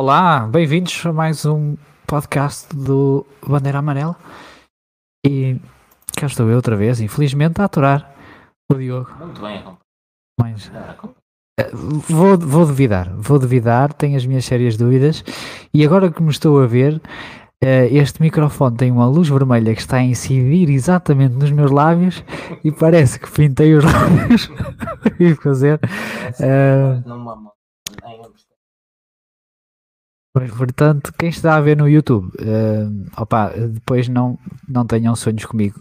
Olá, bem-vindos a mais um podcast do Bandeira Amarela. E cá estou eu outra vez, infelizmente, a aturar o Diogo. Muito bem, Mas eh, vou, vou duvidar, vou duvidar, tenho as minhas sérias dúvidas. E agora que me estou a ver, eh, este microfone tem uma luz vermelha que está a incidir exatamente nos meus lábios e parece que pintei os lábios e fazer. eh, Não a Pois, portanto, quem está a ver no YouTube, eh, opa, depois não, não tenham sonhos comigo,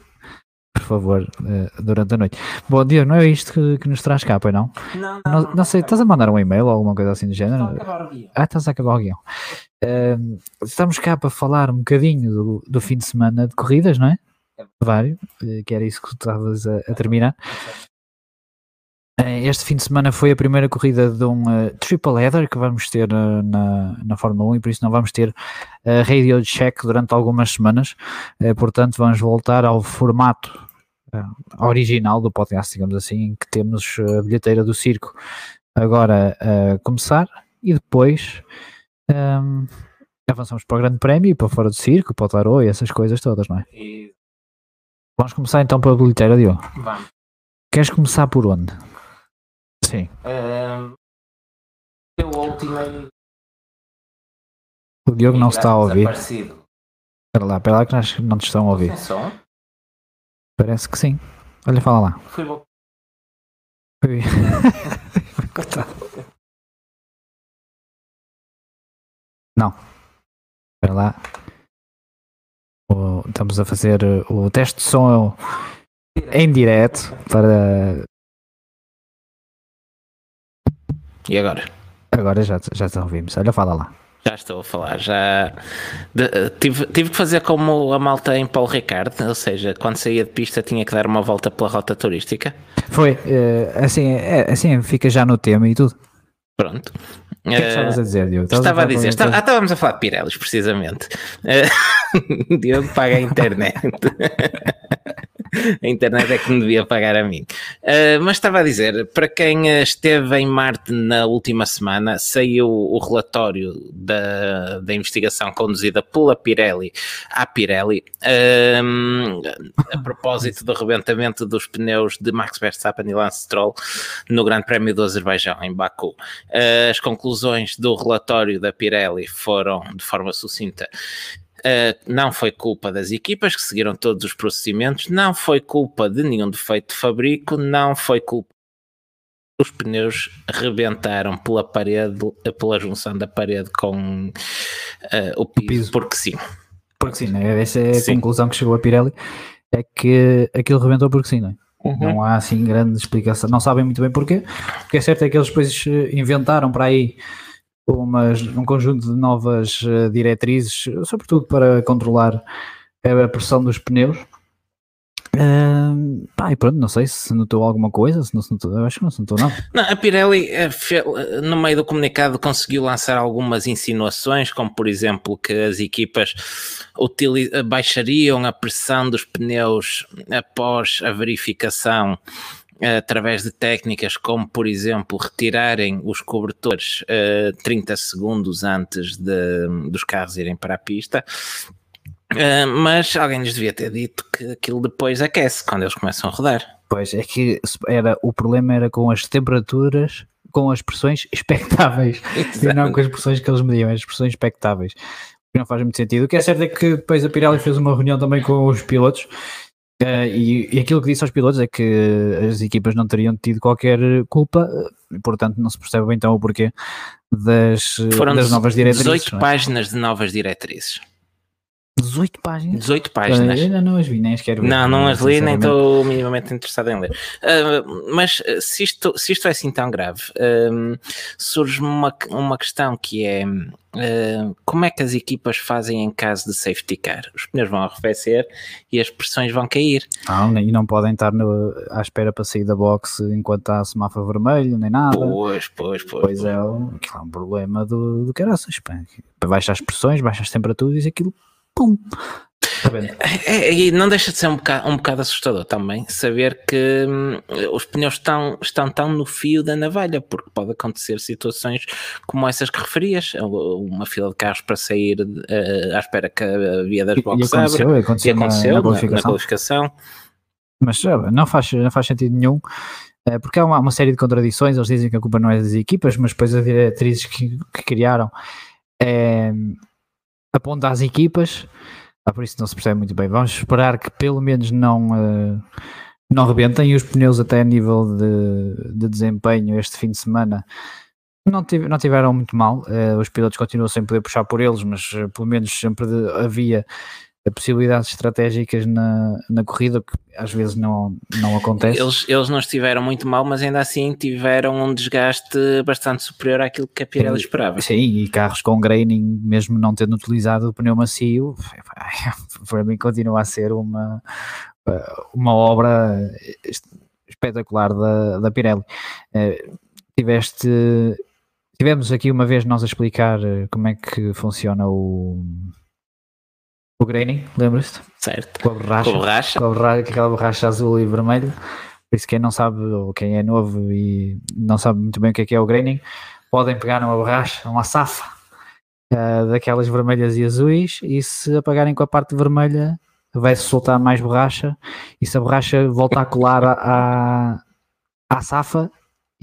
por favor, eh, durante a noite. Bom dia, não é isto que, que nos traz cá, pois não? Não, Não, não sei, estás a mandar um e-mail ou alguma coisa assim do género? acabar o dia. Ah, estás a acabar o guião. Eh, estamos cá para falar um bocadinho do, do fim de semana de corridas, não é? Vário, eh, que era isso que tu estavas a, a terminar. Eh, Este fim de semana foi a primeira corrida de um eh, triple header que vamos ter eh, na, na Fórmula 1 e por isso não vamos ter eh, radio check durante algumas semanas. Portanto, vamos voltar ao formato original do podcast, digamos assim, em que temos a bilheteira do circo agora a começar e depois ehm, avançamos para o Grande Prémio e para fora do circo, para o tarô e essas coisas todas, não é? E Vamos começar então pela bilheteira, Diogo. vamos. Queres começar por onde? Sim. Ahm, Eu ultimei. O Diogo não está a ouvir. Espera lá, espera lá que nós não te estão a ouvir. Parece que sim. Olha, fala lá. Fui bom. Ui. Coitado. Não. Espera lá. O- estamos a fazer uh, o teste de som em direto para. E agora? Agora já, já te ouvimos. Olha, fala lá. Já estou a falar, já de- tive, tive que fazer como a malta em Paulo Ricardo, ou seja, quando saía de pista tinha que dar uma volta pela rota turística. Foi. eh, assim, é, assim fica já no tema e tudo. Pronto. O que é que estavas a dizer, Diogo? Estavas Estava a dizer, estava, ah, estávamos a falar de Pirellis, precisamente. Eh, Diogo paga a internet. a internet é que me devia pagar a mim. Eh, mas estava a dizer, para quem eh, esteve em Marte na última semana, saiu o relatório da, da investigação conduzida pela Pirelli à Pirelli a propósito do rebentamento dos pneus de Max Verstappen e Lance Stroll no Grande Prémio do Azerbaijão, em Baku. Eh, As conclusões do relatório da Pirelli foram, de forma sucinta, Uh, não foi culpa das equipas que seguiram todos os procedimentos, não foi culpa de nenhum defeito de fabrico, não foi culpa. Os pneus rebentaram pela parede, pela junção da parede com uh, o, piso, piso. porque sim. Porque sim, né? essa é a Sim. conclusão que chegou a Pirelli. É que aquilo rebentou porque sim, não é? Não há assim grande explicação. Não sabem muito bem porquê. O que é certo é que eles depois eh, inventaram para aí umas, um conjunto de novas eh, diretrizes, sobretudo para controlar a pressão dos pneus. Ahm, pá, e pronto, não sei se notou alguma coisa, se não se notou, acho que não se notou nada. Não, a Pirelli, eh, eh, no meio do comunicado, conseguiu lançar algumas insinuações, como por exemplo que as equipas baixariam a pressão dos pneus após a verificação através de técnicas como, por exemplo, retirarem os cobertores eh, 30 segundos antes de- dos carros irem para a pista. Eh, mas alguém lhes devia ter dito que aquilo depois aquece quando eles começam a rodar. Pois é que era, o problema era com as temperaturas, com as pressões expectáveis. E não com as pressões que eles mediam, as pressões expectáveis. Não faz muito sentido. O que é certo é que depois a Pirelli fez uma reunião também com os pilotos. Eh, e, e aquilo que disse aos pilotos é que as equipas não teriam tido qualquer culpa, eh, e, portanto não se percebe então o porquê das, eh, Foram das novas diretrizes. 18 não é? páginas de novas diretrizes. 18 páginas? 18 Eu páginas. ainda não as vi, nem as quero ver. Não, não as li, nem estou minimamente interessado em ler. Ah, mas ah, se isto, se isto é assim tão grave, ah, surge-me uma, uma questão que é ah, como é que as equipas fazem em caso de safety car? Os pneus vão arrefecer e as pressões vão cair. Não, nem- e não podem estar no- à espera para sair da box enquanto há semáforo vermelho, nem nada. Pois, pois, pois. Pois é, um, aquilo é um problema do, do caraças. Baixa as pressões, baixa as temperaturas e aquilo, pum. É, é, e não deixa de ser um bocado, um bocado assustador também saber que hum, os pneus estão, estão tão no fio da navalha, porque pode acontecer situações como essas que referias, uma fila de carros para sair uh, à espera que a via das boxes abra, aconteceu, e aconteceu na, na, qualificação. na, qualificação. Mas não faz, não faz sentido nenhum, uh, porque há uma, uma, série de contradições, eles dizem que a culpa não é das equipas, mas depois as diretrizes que, que criaram é, aponta às equipas ah, por isso não se percebe muito bem. Vamos esperar que pelo menos não, uh, não rebentem os pneus até a nível de, de desempenho este fim de semana não, tive, não tiveram muito mal. Uh, os pilotos continuam sem poder puxar por eles, mas uh, pelo menos sempre havia possibilidades estratégicas na, na corrida, que às vezes não, não acontece. Eles, eles não estiveram muito mal, mas ainda assim tiveram um desgaste bastante superior àquilo que a Pirelli esperava. Sim, e carros com graining, mesmo não tendo utilizado o pneu macio, para mim continua a ser uma, uma obra espetacular da, da Pirelli. Eh, tiveste tivemos aqui uma vez nós a explicar eh, como é que funciona o o graining, lembras-te? Certo. Com a borracha. Com a borracha. Com a borracha, aquela borracha azul e vermelho. Por isso quem não sabe, ou quem é novo e não sabe muito bem o que é que é o graining, podem pegar uma borracha, uma safa uh, daquelas vermelhas e azuis e se apagarem com a parte vermelha vai-se soltar mais borracha e se a borracha voltar a colar à, à safa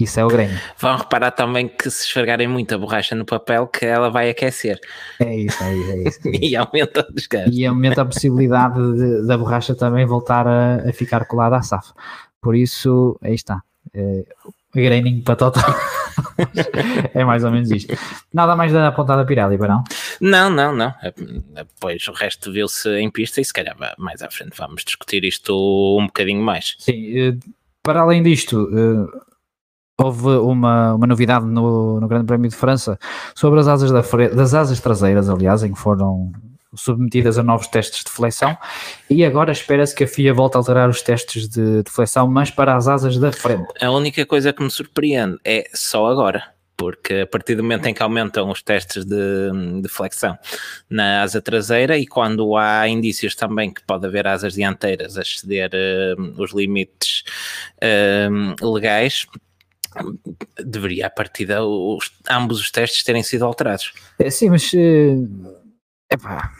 isso é o Grêmio. Vão reparar também que se esfregarem muita borracha no papel, que ela vai aquecer. É isso, é isso. É isso, é isso. e aumenta o desgaste. E aumenta a possibilidade de, da borracha também voltar a, a, ficar colada à safa. Por isso, aí está. É, graining para total. é mais ou menos isto. Nada mais da pontada Pirelli, para não? Não, não, não. Depois o resto viu-se em pista e se calhar mais à frente vamos discutir isto um bocadinho mais. Sim, eh, para além disto eh, houve uma, uma novidade no, no Grande Prémio de França sobre as asas da das asas traseiras, aliás, em que foram submetidas a novos testes de flexão e agora espera-se que a FIA volte a alterar os testes de, de flexão, mas para as asas da frente. A única coisa que me surpreende é só agora porque a partir do momento em que aumentam os testes de, de, flexão na asa traseira e quando há indícios também que pode haver asas dianteiras a exceder uh, os limites uh, legais, deveria a partida os, ambos os testes terem sido alterados. É, sim, mas uh, epá,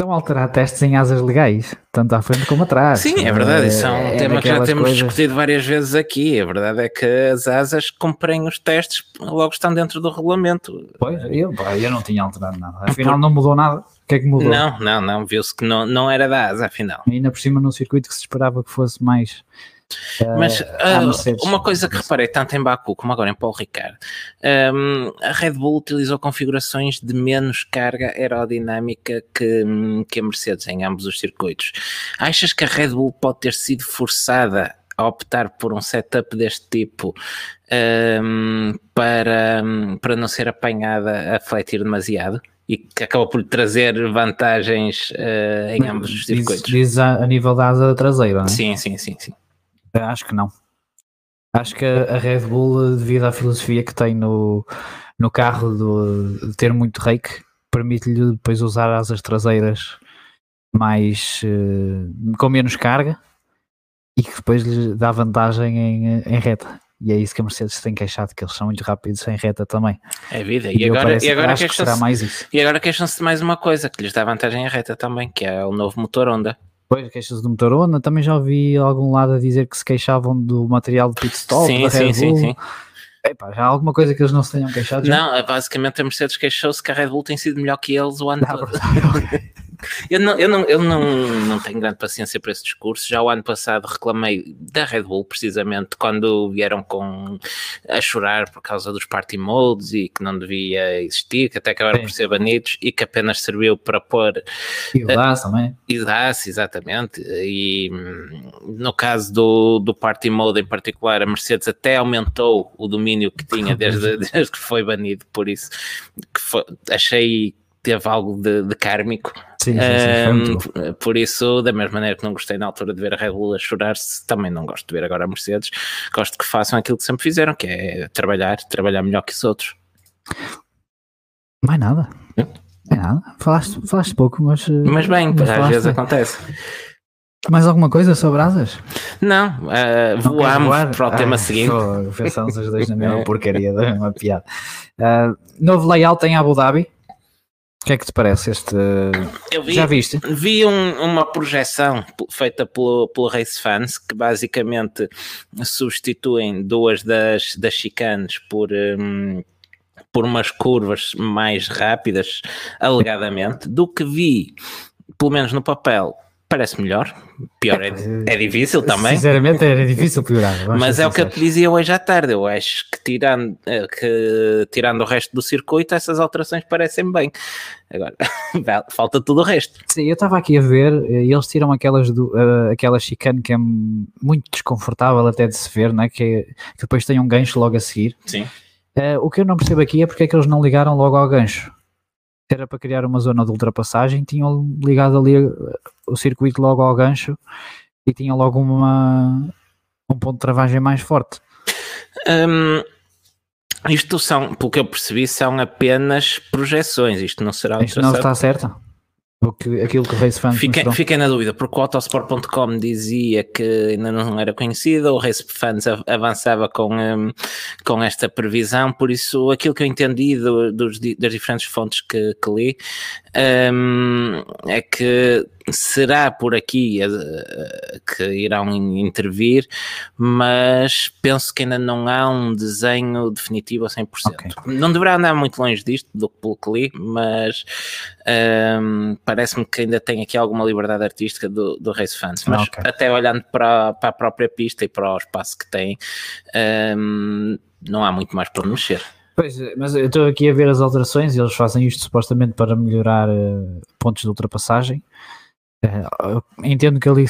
estão a alterar testes em asas legais, tanto à frente como atrás. Sim, é verdade, isso é um é, tema que já temos coisas... discutido várias vezes aqui. A verdade é que as asas cumprem os testes, logo estão dentro do regulamento. Pois, eu, eu não tinha alterado nada. Afinal, não mudou nada. O que é que mudou? Não, não, não. Viu-se que não, não era da asa, afinal. E ainda por cima, num circuito que se esperava que fosse mais mas uh, uma coisa que reparei tanto em Baku como agora em Paul Ricard, um, a Red Bull utilizou configurações de menos carga aerodinâmica que, que a Mercedes em ambos os circuitos. Achas que a Red Bull pode ter sido forçada a optar por um setup deste tipo um, para, para não ser apanhada a fletir demasiado? e que acaba por trazer vantagens uh, em ambos os circuitos. Diz, diz a, a, nível da asa traseira, não é? Sim, sim, sim, sim. Acho que não. Acho que a Red Bull, devido à filosofia que tem no, no carro de, de ter muito rake, permite-lhe depois usar asas traseiras mais uh, com menos carga e que depois lhe dá vantagem em, em reta. E é isso que a Mercedes tem queixado, que eles são muito rápidos em reta também. É vida. E, e agora, e agora queixam-se E agora queixam-se de mais uma coisa, que lhes dá vantagem em reta também, que é o novo motor Honda. Pois, queixas do motor Honda, também já ouvi algum lado a dizer que se queixavam do material de pit stop, sim, da Red sim, Bull. Sim, sim. Epá, já há alguma coisa que eles não se tenham queixado? Já? Não, basicamente a Mercedes queixou-se que a Red Bull tem sido melhor que eles o ano não, todo. Eu não, eu, não, eu não, não tenho grande paciência para esse discurso. Já o ano passado reclamei da Red Bull, precisamente, quando vieram com a chorar por causa dos party modes e que não devia existir, que até acabaram Sim. por ser banidos e que apenas serviu para pôr. E o DAS também. E o DAS, exatamente. E no caso do, do party mode em particular, a Mercedes até aumentou o domínio que tinha desde, desde que foi banido, por isso que foi, achei teve algo de, de kármico. Sim, sim, sim, um, por isso, da mesma maneira que não gostei na altura de ver a Red Bull a chorar-se, também não gosto de ver agora a Mercedes. Gosto que façam aquilo que sempre fizeram, que é trabalhar, trabalhar melhor que os outros. Mais nada. É nada, falaste, falaste pouco, mas. eh, Mas bem, mas às falaste vezes acontece. Mais alguma coisa sobre asas? Não, uh, Não voamos para o tema Ah, seguinte. pô, Pensamos os dois na mesma porcaria, da mesma piada. Ah, novo layout em Abu Dhabi. O que é que te parece este? Vi, Já viste? vi um- uma projeção feita pelo, pelo Race Fans que basicamente substituem duas das, das chicanes por, hum, por umas curvas mais rápidas, alegadamente, do que vi, pelo menos no papel, parece melhor. Pior é, é difícil também. Sinceramente era difícil piorar. Mas é o que eu te dizia hoje à tarde. Eu acho que tirando, eh, que tirando o resto do circuito, essas alterações parecem bem. Agora, falta tudo o resto. Sim, eu estava aqui a ver, eh, e eles tiram aquelas, do, eh, aquela chicane que é muito desconfortável até de se ver, que, é- que depois tem um gancho logo a seguir. Sim. Eh, o que eu não percebo aqui é porque é que eles não ligaram logo ao gancho. Era para criar uma zona de ultrapassagem, tinham ligado ali eh, o circuito logo ao gancho e tinham logo uma, um ponto de travagem mais forte. Hum, isto são, pelo que eu percebi, são apenas projeções. Isto não será Isto não está certo? Que, aquilo que o Race Fans Fiquei, mostrou. fiquei na dúvida, porque o Autosport.com dizia que ainda não era conhecido, o Race Fans av- avançava com, hum, com esta previsão, por isso aquilo que eu entendi do- dos das diferentes fontes que, que li hum, é que será por aqui eh, que irão in- intervir, mas penso que ainda não há um desenho definitivo a 100%. Ok. Não deverá andar muito longe disto, do que pelo que li, mas hum, parece-me que ainda tem aqui alguma liberdade artística do, do Race Fans, mas Ah, ok. até olhando para, para a própria pista e para o espaço que tem, hum, não há muito mais para mexer. Pois, é, mas eu estou aqui a ver as alterações e eles fazem isto supostamente para melhorar eh, pontos de ultrapassagem. Eu entendo que ali,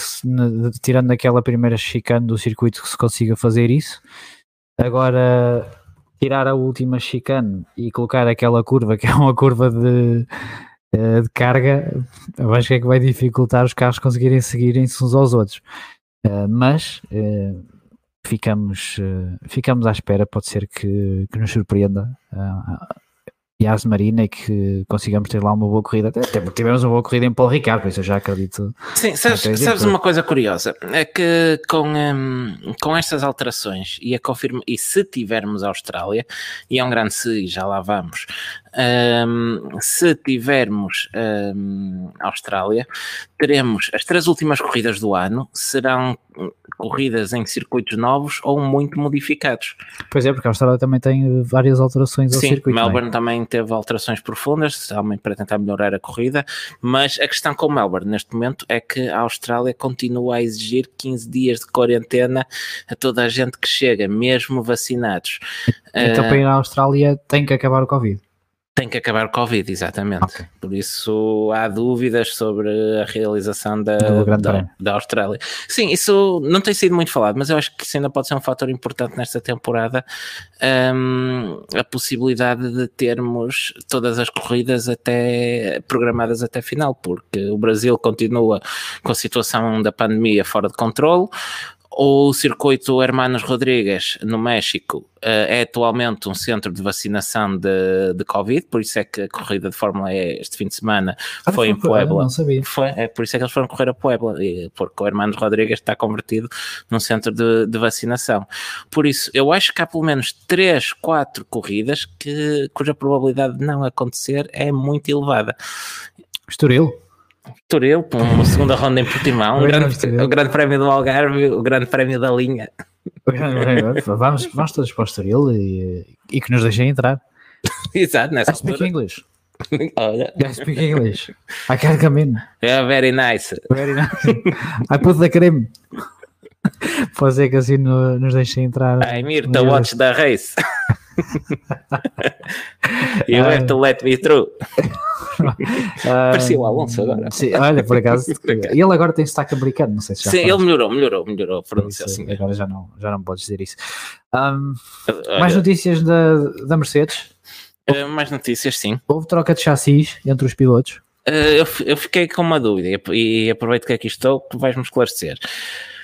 tirando aquela primeira chicane do circuito, que se consiga fazer isso. Agora, tirar a última chicane e colocar aquela curva, que é uma curva de, eh, de carga, eu acho que é que vai dificultar os carros conseguirem seguirem-se uns aos outros. Eh, mas eh, ficamos, ficamos à espera, pode ser que, que nos surpreenda Ars Marina e que consigamos ter lá uma boa corrida, até porque tivemos uma boa corrida em Paulo Ricardo, isso eu já acredito. Sim, sabes, acredito. sabes uma coisa curiosa? É que com, hum, com estas alterações e, a confirma, e se tivermos a Austrália, e é um grande se, e já lá vamos, hum, se tivermos a Austrália, teremos as três últimas corridas do ano serão hum, corridas em circuitos novos ou muito modificados. Pois é, porque a Austrália também tem várias alterações ao Sim, circuito. é? Melbourne também teve alterações profundas, também para tentar melhorar a corrida, mas a questão com Melbourne neste momento é que a Austrália continua a exigir 15 dias de quarentena a toda a gente que chega, mesmo vacinados. Então Eh, para ir à Austrália tem que acabar o Covid. Tem que acabar o Covid, exatamente. Ok. Por isso há dúvidas sobre a realização da, da, da Austrália. Sim, isso não tem sido muito falado, mas eu acho que isso ainda pode ser um fator importante nesta temporada. hum, a possibilidade de termos todas as corridas até programadas até final, porque o Brasil continua com a situação da pandemia fora de controle. O circuito Hermanos Rodrigues, no México, eh, é atualmente um centro de vacinação de, de Covid, por isso é que a corrida de Fórmula E este fim de semana Ah, foi em Puebla. Não sabia. Foi, é por isso é que eles foram correr a Puebla, porque o Hermanos Rodrigues está convertido num centro de, de vacinação. Por isso, eu acho que há pelo menos 3, 4 corridas que, cuja probabilidade de não acontecer é muito elevada. Estoril. Toril, uma segunda ronda em Portimão, o grande, o grande prémio do Algarve, o grande prémio da linha. vamos, vamos todos para o Estoril e, e que nos deixem entrar. Exato, nessa I speak altura. English. Olha, I speak English. I can come in. é very nice. Very nice. I put the cream. Pode ser que assim no- nos deixem entrar. I'm here to watch the race. you have to let me through. Ah, Parecia o Alonso agora. Sim, olha, por acaso. ele agora tem sotaque americano, não sei se já Sim, ele melhorou, melhorou, melhorou a pronúncia assim. Agora já não, já não podes dizer isso. Olha, mais notícias da, da Mercedes. eh, mais notícias, sim. Houve troca de chassis entre os pilotos. Eh, eu, eu fiquei com uma dúvida e aproveito que aqui estou que vais-me esclarecer.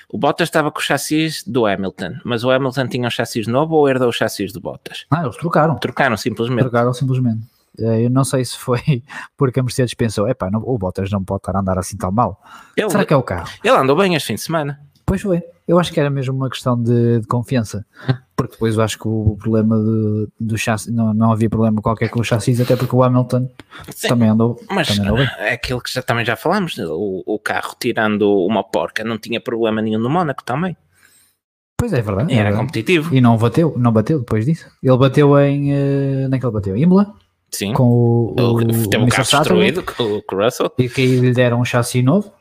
O Bottas estava com o chassis do Hamilton, mas o Hamilton tinha um chassis novo ou herdou o chassis do Bottas? Ah, eles trocaram. Trocaram simplesmente. Trocaram simplesmente. Uh, eu não sei se foi porque a Mercedes pensou, epá, não, o Bottas não pode estar a andar assim tão mal. Ele, Será que é o carro? Ele andou bem este fim de semana. Pois foi. Eu acho que era mesmo uma questão de, de confiança. Porque depois eu acho que o problema do, do chassi, não, não havia problema qualquer com o chassi, até porque o Hamilton Sim, também andou. Mas também andou é aquilo que já, também já falamos, o, o carro tirando uma porca não tinha problema nenhum no Mónaco também. Pois é, verdade. era verdade. competitivo. E não bateu, não bateu depois disso. Ele bateu em. Uh, onde é que ele bateu? Imola? Sim. Com o. o, o teve o carro destruído com, com o Russell. E que lhe deram um chassi novo.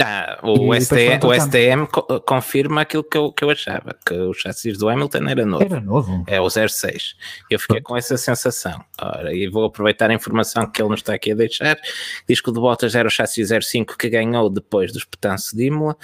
Ah, o, STM, o STM confirma aquilo que eu, que eu achava, que o chassis do Hamilton era novo. Era novo? É o 06. Eu fiquei com essa sensação. Ora, e vou aproveitar a informação que ele nos está aqui a deixar. Diz que o de Bottas era o chassis 05 que ganhou depois dos petanços de Imola.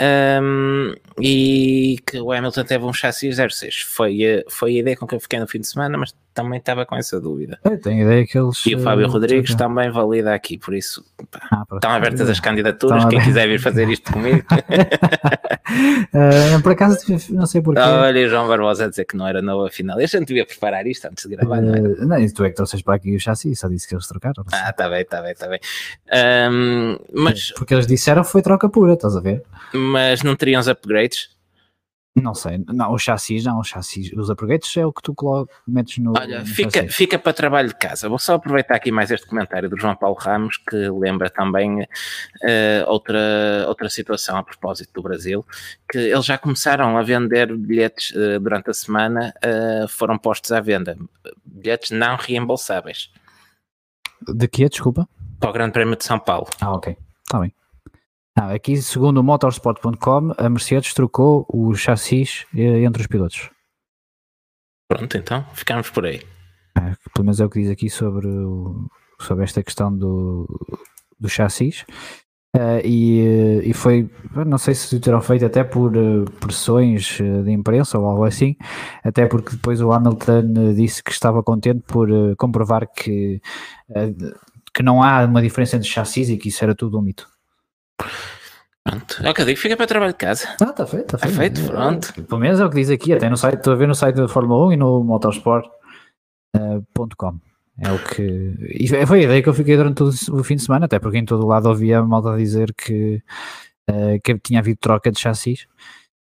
Um, e que o Hamilton teve um chassis 06. Foi, eh, foi a ideia com que eu fiquei no fim de semana, mas também estava com essa dúvida. Eu tenho ideia que eles. E o Fábio uh, Rodrigues também valida aqui, por isso pá, ah, estão abertas as candidaturas. Estão quem abertas. quiser vir fazer isto comigo. uh, por acaso, não sei porquê. Olha, o João Barbosa a dizer que não era novo afinal. Eu já não devia preparar isto antes de gravar, uh, não era? Não, tu é que trouxeste para aqui o chassi, só disse que eles trocaram. Ah, está bem, está bem, está bem. Um, mas... Porque eles disseram foi troca pura, estás a ver? Mas não teriam os upgrades? Não sei, não, o chassis não, o chassis, os upgrades é o que tu metes no. Olha, no fica, fica para trabalho de casa. Vou só aproveitar aqui mais este comentário do João Paulo Ramos, que lembra também uh, outra, outra situação a propósito do Brasil, que eles já começaram a vender bilhetes uh, durante a semana, uh, foram postos à venda, bilhetes não reembolsáveis. De que desculpa? Para o Grande Prémio de São Paulo. Ah, ok, está bem. Não, aqui, segundo o motorsport.com, a Mercedes trocou o chassis eh, entre os pilotos. Pronto, então, ficamos por aí. É, pelo menos é o que diz aqui sobre, o, sobre esta questão do, do chassis. Uh, e, eh, e foi, não sei se terão feito até por pressões de imprensa ou algo assim, até porque depois o Hamilton disse que estava contente por comprovar que, que não há uma diferença entre chassis e que isso era tudo um mito. Pronto, é o que eu digo, fica para trabalho de casa. Ah, está feito, está feito. feito, pronto. Pelo menos é o que diz aqui, até no site, estou a ver no site da Fórmula 1 e no motorsport.com. Eh, é o que. E foi a ideia que eu fiquei durante todo o fim de semana, até porque em todo o lado ouvia a malta dizer que, uh, que tinha havido troca de chassis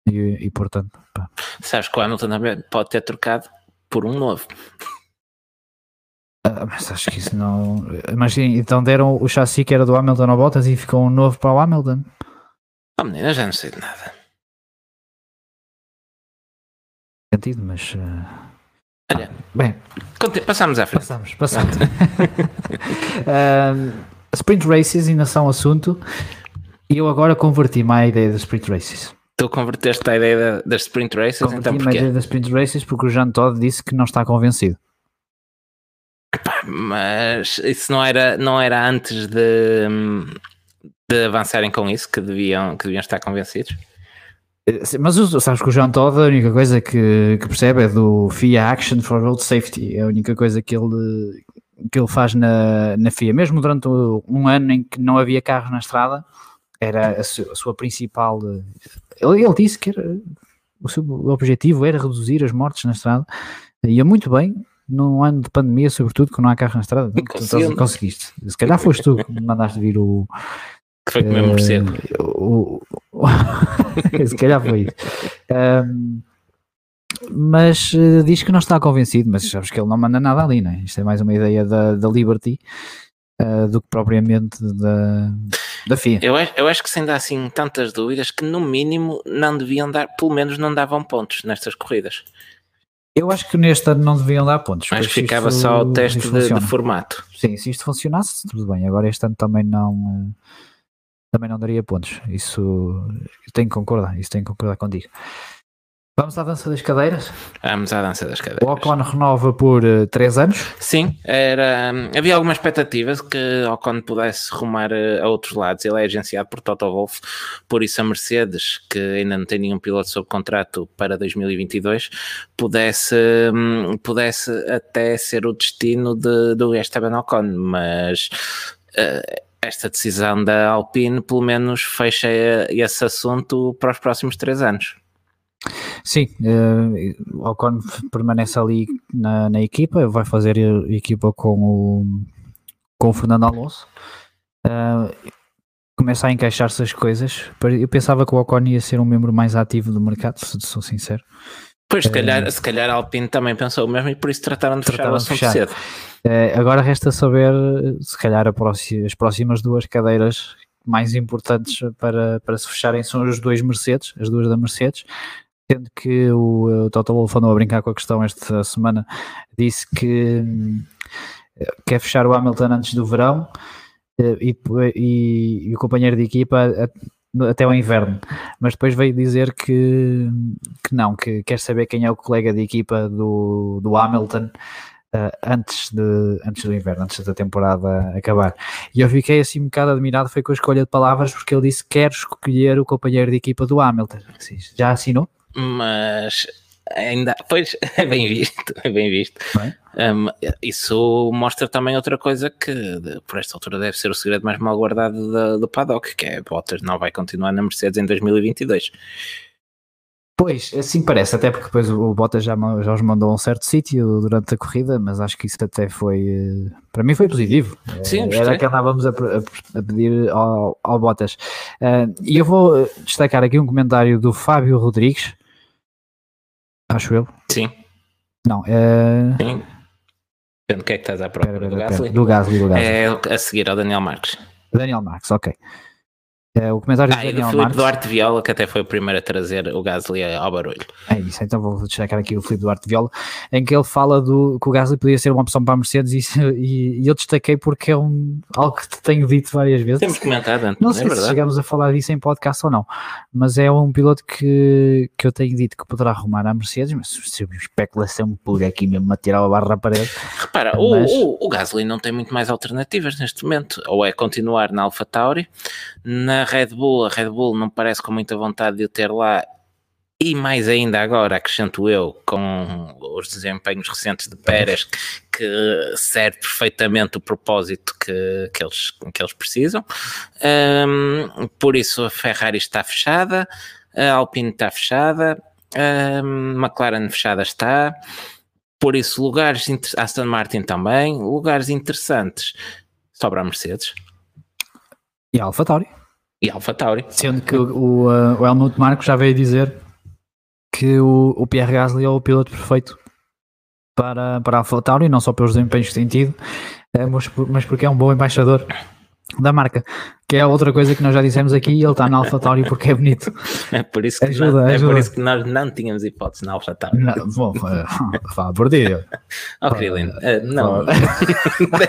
e, e portanto. Pá. Sabes que o Hamilton também pode ter trocado por um novo. Ah, mas acho que isso não. Mas então deram o chassi que era do Hamilton ao Bottas e ficou um novo para o Hamilton. Oh menina, já não sei de nada. Sentido, mas. Uh... Olha, ah, bem, passamos à frente. Passamos, passamos. uh, sprint races ainda são assunto e eu agora converti-me à ideia das sprint races. Tu converteste a ideia das sprint races, converti então porquê? a ideia das sprint races porque o Jean Todd disse que não está convencido mas isso não era, não era antes de, de avançarem com isso que deviam, que deviam estar convencidos? Eh, mas sabes que o João Todd a única coisa que, que percebe é do FIA Action for Road Safety, é a única coisa que ele, que ele faz na, na FIA, mesmo durante um ano em que não havia carros na estrada, era a sua, a sua principal. Ele, ele, disse que era, o seu objetivo era reduzir as mortes na estrada, ia muito bem, num ano de pandemia, sobretudo, que não há carro na estrada. Então, conseguiste. Se calhar foste tu que me mandaste vir o. Que foi uh, morcego. O, o, se calhar foi isso. Um, mas uh, diz que não está convencido, mas sabes que ele não manda nada ali, né? Isto é mais uma ideia da, da Liberty uh, do que propriamente da, da FIA. Eu, eu acho que sem dar assim tantas dúvidas que no mínimo não deviam dar, pelo menos não davam pontos nestas corridas. Eu acho que neste ano não deviam dar pontos. Acho que ficava isto, só o teste de, de, formato. Sim, se isto funcionasse, tudo bem. Agora este ano também não também não daria pontos. Isso tenho que concordar, isso tenho que concordar contigo. Vamos à dança das cadeiras? Vamos à dança das cadeiras. O Ocon renova por 3 uh, anos? Sim, era, hum, havia algumas expectativas que Ocon pudesse rumar uh, a outros lados. Ele é agenciado por Toto Wolff, por isso a Mercedes, que ainda não tem nenhum piloto sob contrato para 2022, pudesse, um, pudesse até ser o destino de, do Esteban Ocon, mas... Uh, esta decisão da Alpine pelo menos fecha esse assunto para os próximos três anos. Sim, uh, o Ocon permanece ali na, na, equipa, vai fazer equipa com o, com o Fernando Alonso. Uh, começa a encaixar-se as coisas. Eu pensava que o Ocon ia ser um membro mais ativo do mercado, se sou sincero. Pois, se calhar, uh, se calhar a Alpine também pensou o mesmo e por isso trataram de trataram fechar o assunto cedo. Uh, agora resta saber, se calhar, as próximas duas cadeiras mais importantes para, para se fecharem são os dois Mercedes, as duas da Mercedes, sendo que o, o Toto Wolff andou a brincar com a questão esta semana, disse que hum, quer fechar o Hamilton antes do verão eh, e, e, e o companheiro de equipa até o inverno, mas depois veio dizer que, que não, que quer saber quem é o colega de equipa do, do Hamilton uh, antes, de, antes do inverno, antes da temporada acabar. E eu fiquei assim um bocado admirado, foi com a escolha de palavras, porque ele disse que quer escolher o companheiro de equipa do Hamilton. Já assinou? Mas ainda, pois, é bem visto, é bem visto. Um, isso mostra também outra coisa que, por esta altura, deve ser o segredo mais mal guardado do, do paddock, que é Bottas não vai continuar na Mercedes em 2022. Pois, assim parece, até porque depois o Bottas já, já os mandou a um certo sítio durante a corrida, mas acho que isso até foi, eh, para mim foi positivo. Sim, eh, Era que andávamos a, a, a pedir ao, ao Bottas. Uh, e eu vou destacar aqui um comentário do Fábio Rodrigues, acho eu. Sim. Não, é... Sim. O que é que estás à procura? do Gasly? Do Gasly, do Gasly. É a seguir ao Daniel Marques. Daniel Marques, ok. É, o comentário ah, de Daniel o Filipe Duarte Viola, que até foi o primeiro a trazer o Gasly ao barulho. É isso, então vou destacar aqui o Filipe Duarte Viola, em que ele fala do, que o Gasly podia ser uma opção para a Mercedes e, e, e eu destaquei porque é um, algo que te tenho dito várias vezes. Temos comentado antes, não é sei é se chegamos a falar disso em podcast ou não, mas é um piloto que, que eu tenho dito que poderá arrumar a Mercedes, mas se especulação pura aqui mesmo a tirar a barra à parede. Repara, mas... o, o, o Gasly não tem muito mais alternativas neste momento, ou é continuar na AlphaTauri, na Red Bull, a Red Bull não parece com muita vontade de o ter lá e mais ainda agora, acrescento eu, com os desempenhos recentes de Pérez, que serve perfeitamente o propósito que, que, eles, que eles precisam. Um, por isso a Ferrari está fechada, a Alpine está fechada, a McLaren fechada está. Por isso, lugares, Aston Martin também, lugares interessantes, sobra a Mercedes. E a AlphaTauri. E Alpha Tauri. Sendo que o, o, o Helmut Marko já veio dizer que o, o Pierre Gasly é o piloto perfeito para, para Alpha Tauri, não só pelos desempenhos que tem tido, eh, mas, mas porque é um bom embaixador da marca, que é outra coisa que nós já dissemos aqui, ele está na AlphaTauri porque é bonito. É por isso que, ajuda, nós, ajuda. É por isso que nós não tínhamos hipótese na AlphaTauri. Não, bom, por ti. Oh, Krillin, uh, não,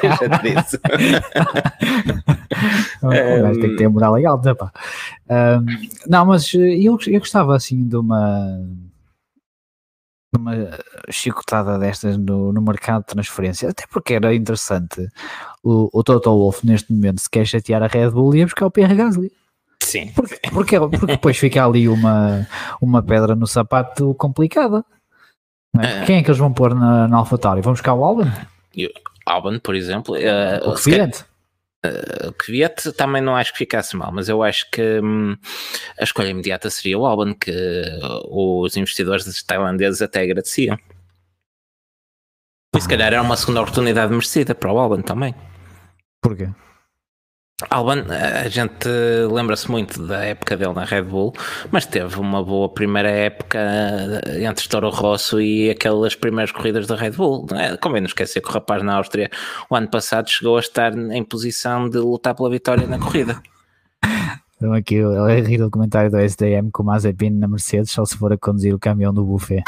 deixa disso. um, tem que ter moral legal, pá. Um, não, mas eu, eu gostava assim de uma uma chicotada destas no, no mercado de transferência, até porque era interessante. O, o Toto Wolff, neste momento, se quer chatear a Red Bull, ia buscar o Pierre Gasly. Sim. Porque, porque, porque depois fica ali uma, uma pedra no sapato complicada. É? Uh, Quem é que eles vão pôr na, na AlphaTauri? Vão buscar o Alban? Alban, por exemplo. Uh, o Kvyat? Uh, o Kvyat também não acho que ficasse mal, mas eu acho que hum, a escolha imediata seria o Alban, que os investidores tailandeses até agradeciam. E se calhar era uma segunda oportunidade merecida para o Alban também. Porquê? Alban, a gente lembra-se muito da época dele na Red Bull, mas teve uma boa primeira época entre Toro Rosso e aquelas primeiras corridas da Red Bull. É? Convém não esquecer que o rapaz na Áustria, o ano passado, chegou a estar em posição de lutar pela vitória na corrida. Então aqui é rir do comentário do SDM com o Mazepin na Mercedes só se for a conduzir o caminhão do buffet.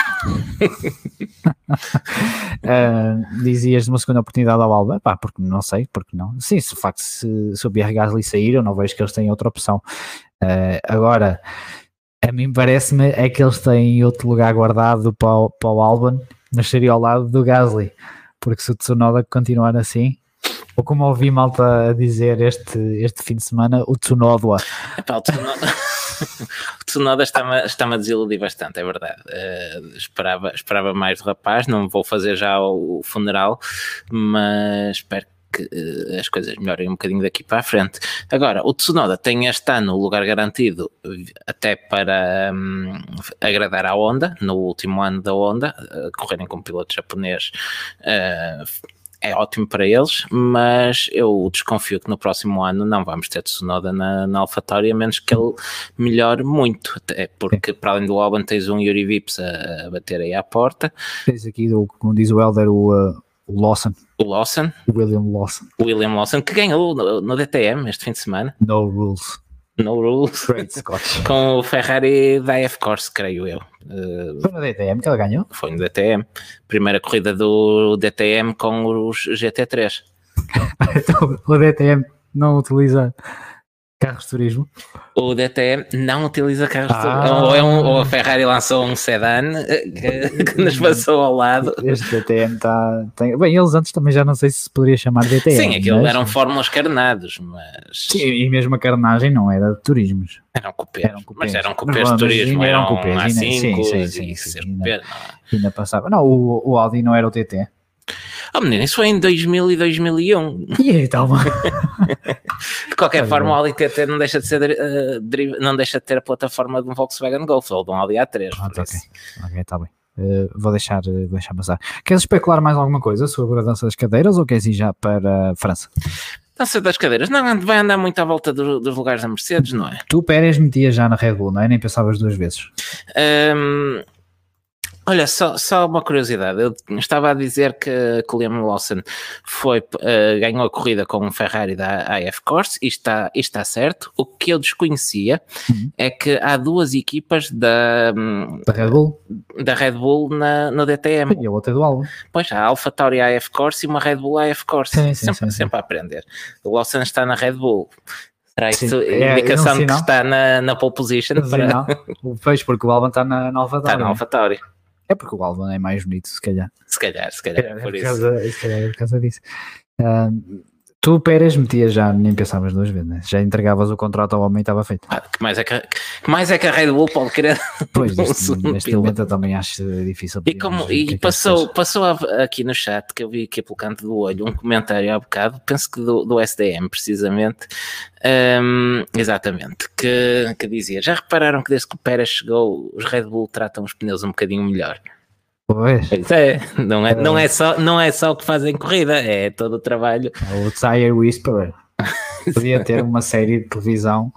uh, dizias de uma segunda oportunidade ao Alba? Pá, porque não sei, porque não. Sim, se de facto se, se o Pierre Gasly sair, eu não vejo que eles tenham outra opção. Uh, agora, a mim parece-me é que eles têm outro lugar guardado para o, para o Alban, mas seria ao lado do Gasly, porque se o Tsunoda continuar assim, ou como ouvi malta a dizer este, este fim de semana, o Tsunoda. Epá, o Tsunoda, Tsunoda está-me está a desiludir bastante, é verdade. Uh, esperava, esperava mais do rapaz, não vou fazer já o, funeral, mas espero que uh, as coisas melhorem um bocadinho daqui para a frente. Agora, o Tsunoda tem este ano o lugar garantido até para hum, agradar à Honda, no último ano da Honda, correrem com piloto japonês. Uh, é ótimo para eles, mas eu desconfio que no próximo ano não vamos ter Tsunoda na, na AlphaTauri, a menos que ele melhore muito, até porque para além do Albon tens um Yuri Vips a, a bater aí à porta. Tens aqui, como diz o Helder, o, uh, o Lawson. O Lawson. William Lawson. William Lawson, que ganhou no, no DTM este fim de semana. No rules. No rules. Com o Ferrari da F-Course, creio eu. Uh, foi no DTM que ele ganhou? Foi no DTM. Primeira corrida do DTM com os GT3. então, o DTM não utiliza carros de turismo? O DTM não utiliza carros ah. de turismo. Ou, é um, ou a Ferrari lançou um sedã eh, que, que nos passou ao lado. Este DTM está. Tem... Bem, eles antes também já não sei se se poderia chamar DTM. Sim, aquilo mas... eram fórmulas carnados, mas. Sim, e mesmo a carnagem não era de turismos. Eram cupês, eram cupês. mas eram cupês de turismo, eram, eram cupês, A5 sim, sim, sim, sim, ainda, ainda passava. Não, o, o Audi não era o TT. Oh menino, isso foi em 2000 e 2001. E então? de qualquer forma, o Audi TT não deixa de ser uh, não deixa de ter a plataforma de um Volkswagen Golf ou de um Audi A3. Ah, ok, ok, está bem. Uh, vou deixar, uh, deixar passar. Queres especular mais alguma coisa sobre a dança das cadeiras ou queres ir já para a França? Dança das cadeiras, não, vai andar muito à volta do, dos lugares da Mercedes, não é? Tu, Pérez, metias já na Red Bull, não é? Nem pensavas duas vezes. Um, Olha, só, só uma curiosidade. Eu estava a dizer que, Liam Lawson foi, uh, ganhou a corrida com um Ferrari da AF Course e está, e está certo. O que eu desconhecia uhum. é que há duas equipas da, da Red Bull, da Red Bull na, no DTM. E a outra é do Albon. Pois, há a AlphaTauri AF Course e uma Red Bull AF Course. Sim, sim, sempre, sim, sempre a aprender. O Lawson está na Red Bull. Será isso é, indicação de que está na, na pole position? Para... Pois, porque o Albon está na, na AlphaTauri. Está na AlphaTauri. É porque o Albon é mais bonito, se calhar. Se calhar, se calhar, é, por, isso. Causa, se calhar é por causa disso. Uh, tu, Pérez, metias já, nem pensavas duas vezes, né? já entregavas o contrato ao homem e estava feito. Ah, que, mais é que, que mais é que a Red Bull pode querer? Pois, neste, neste momento eu também acho difícil. E, como, e que é passou, passou aqui no chat, que eu vi aqui pelo canto do olho, um comentário há bocado, penso que do, do SDM, precisamente, um, exatamente, que, que dizia: já repararam que desde que o Pérez chegou, os Red Bull tratam os pneus um bocadinho melhor? Pois. é, não é, não, é só, não é só o que fazem corrida, é todo o trabalho. O Tire Whisperer podia ter uma série de televisão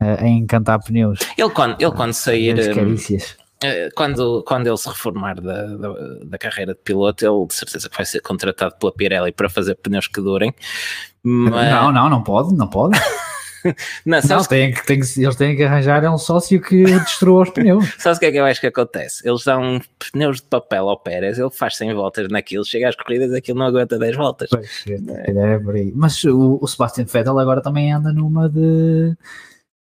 uh, em encantar pneus. Ele quando, ele quando sair. carícias. Eh, quando, quando ele se reformar da, da, da, carreira de piloto, ele de certeza que vai ser contratado pela Pirelli para fazer pneus que durem. Mas... Não, não, não pode, não pode. não, não tem, que, tem eles têm que arranjar um sócio que destrua os pneus. Sabe o que é que eu acho que acontece? Eles dão pneus de papel ao Pérez, ele faz 100 voltas naquilo, chega às corridas, aquilo não aguenta 10 voltas. Pois, é, é. Mas o, o Sebastian Vettel agora também anda numa de,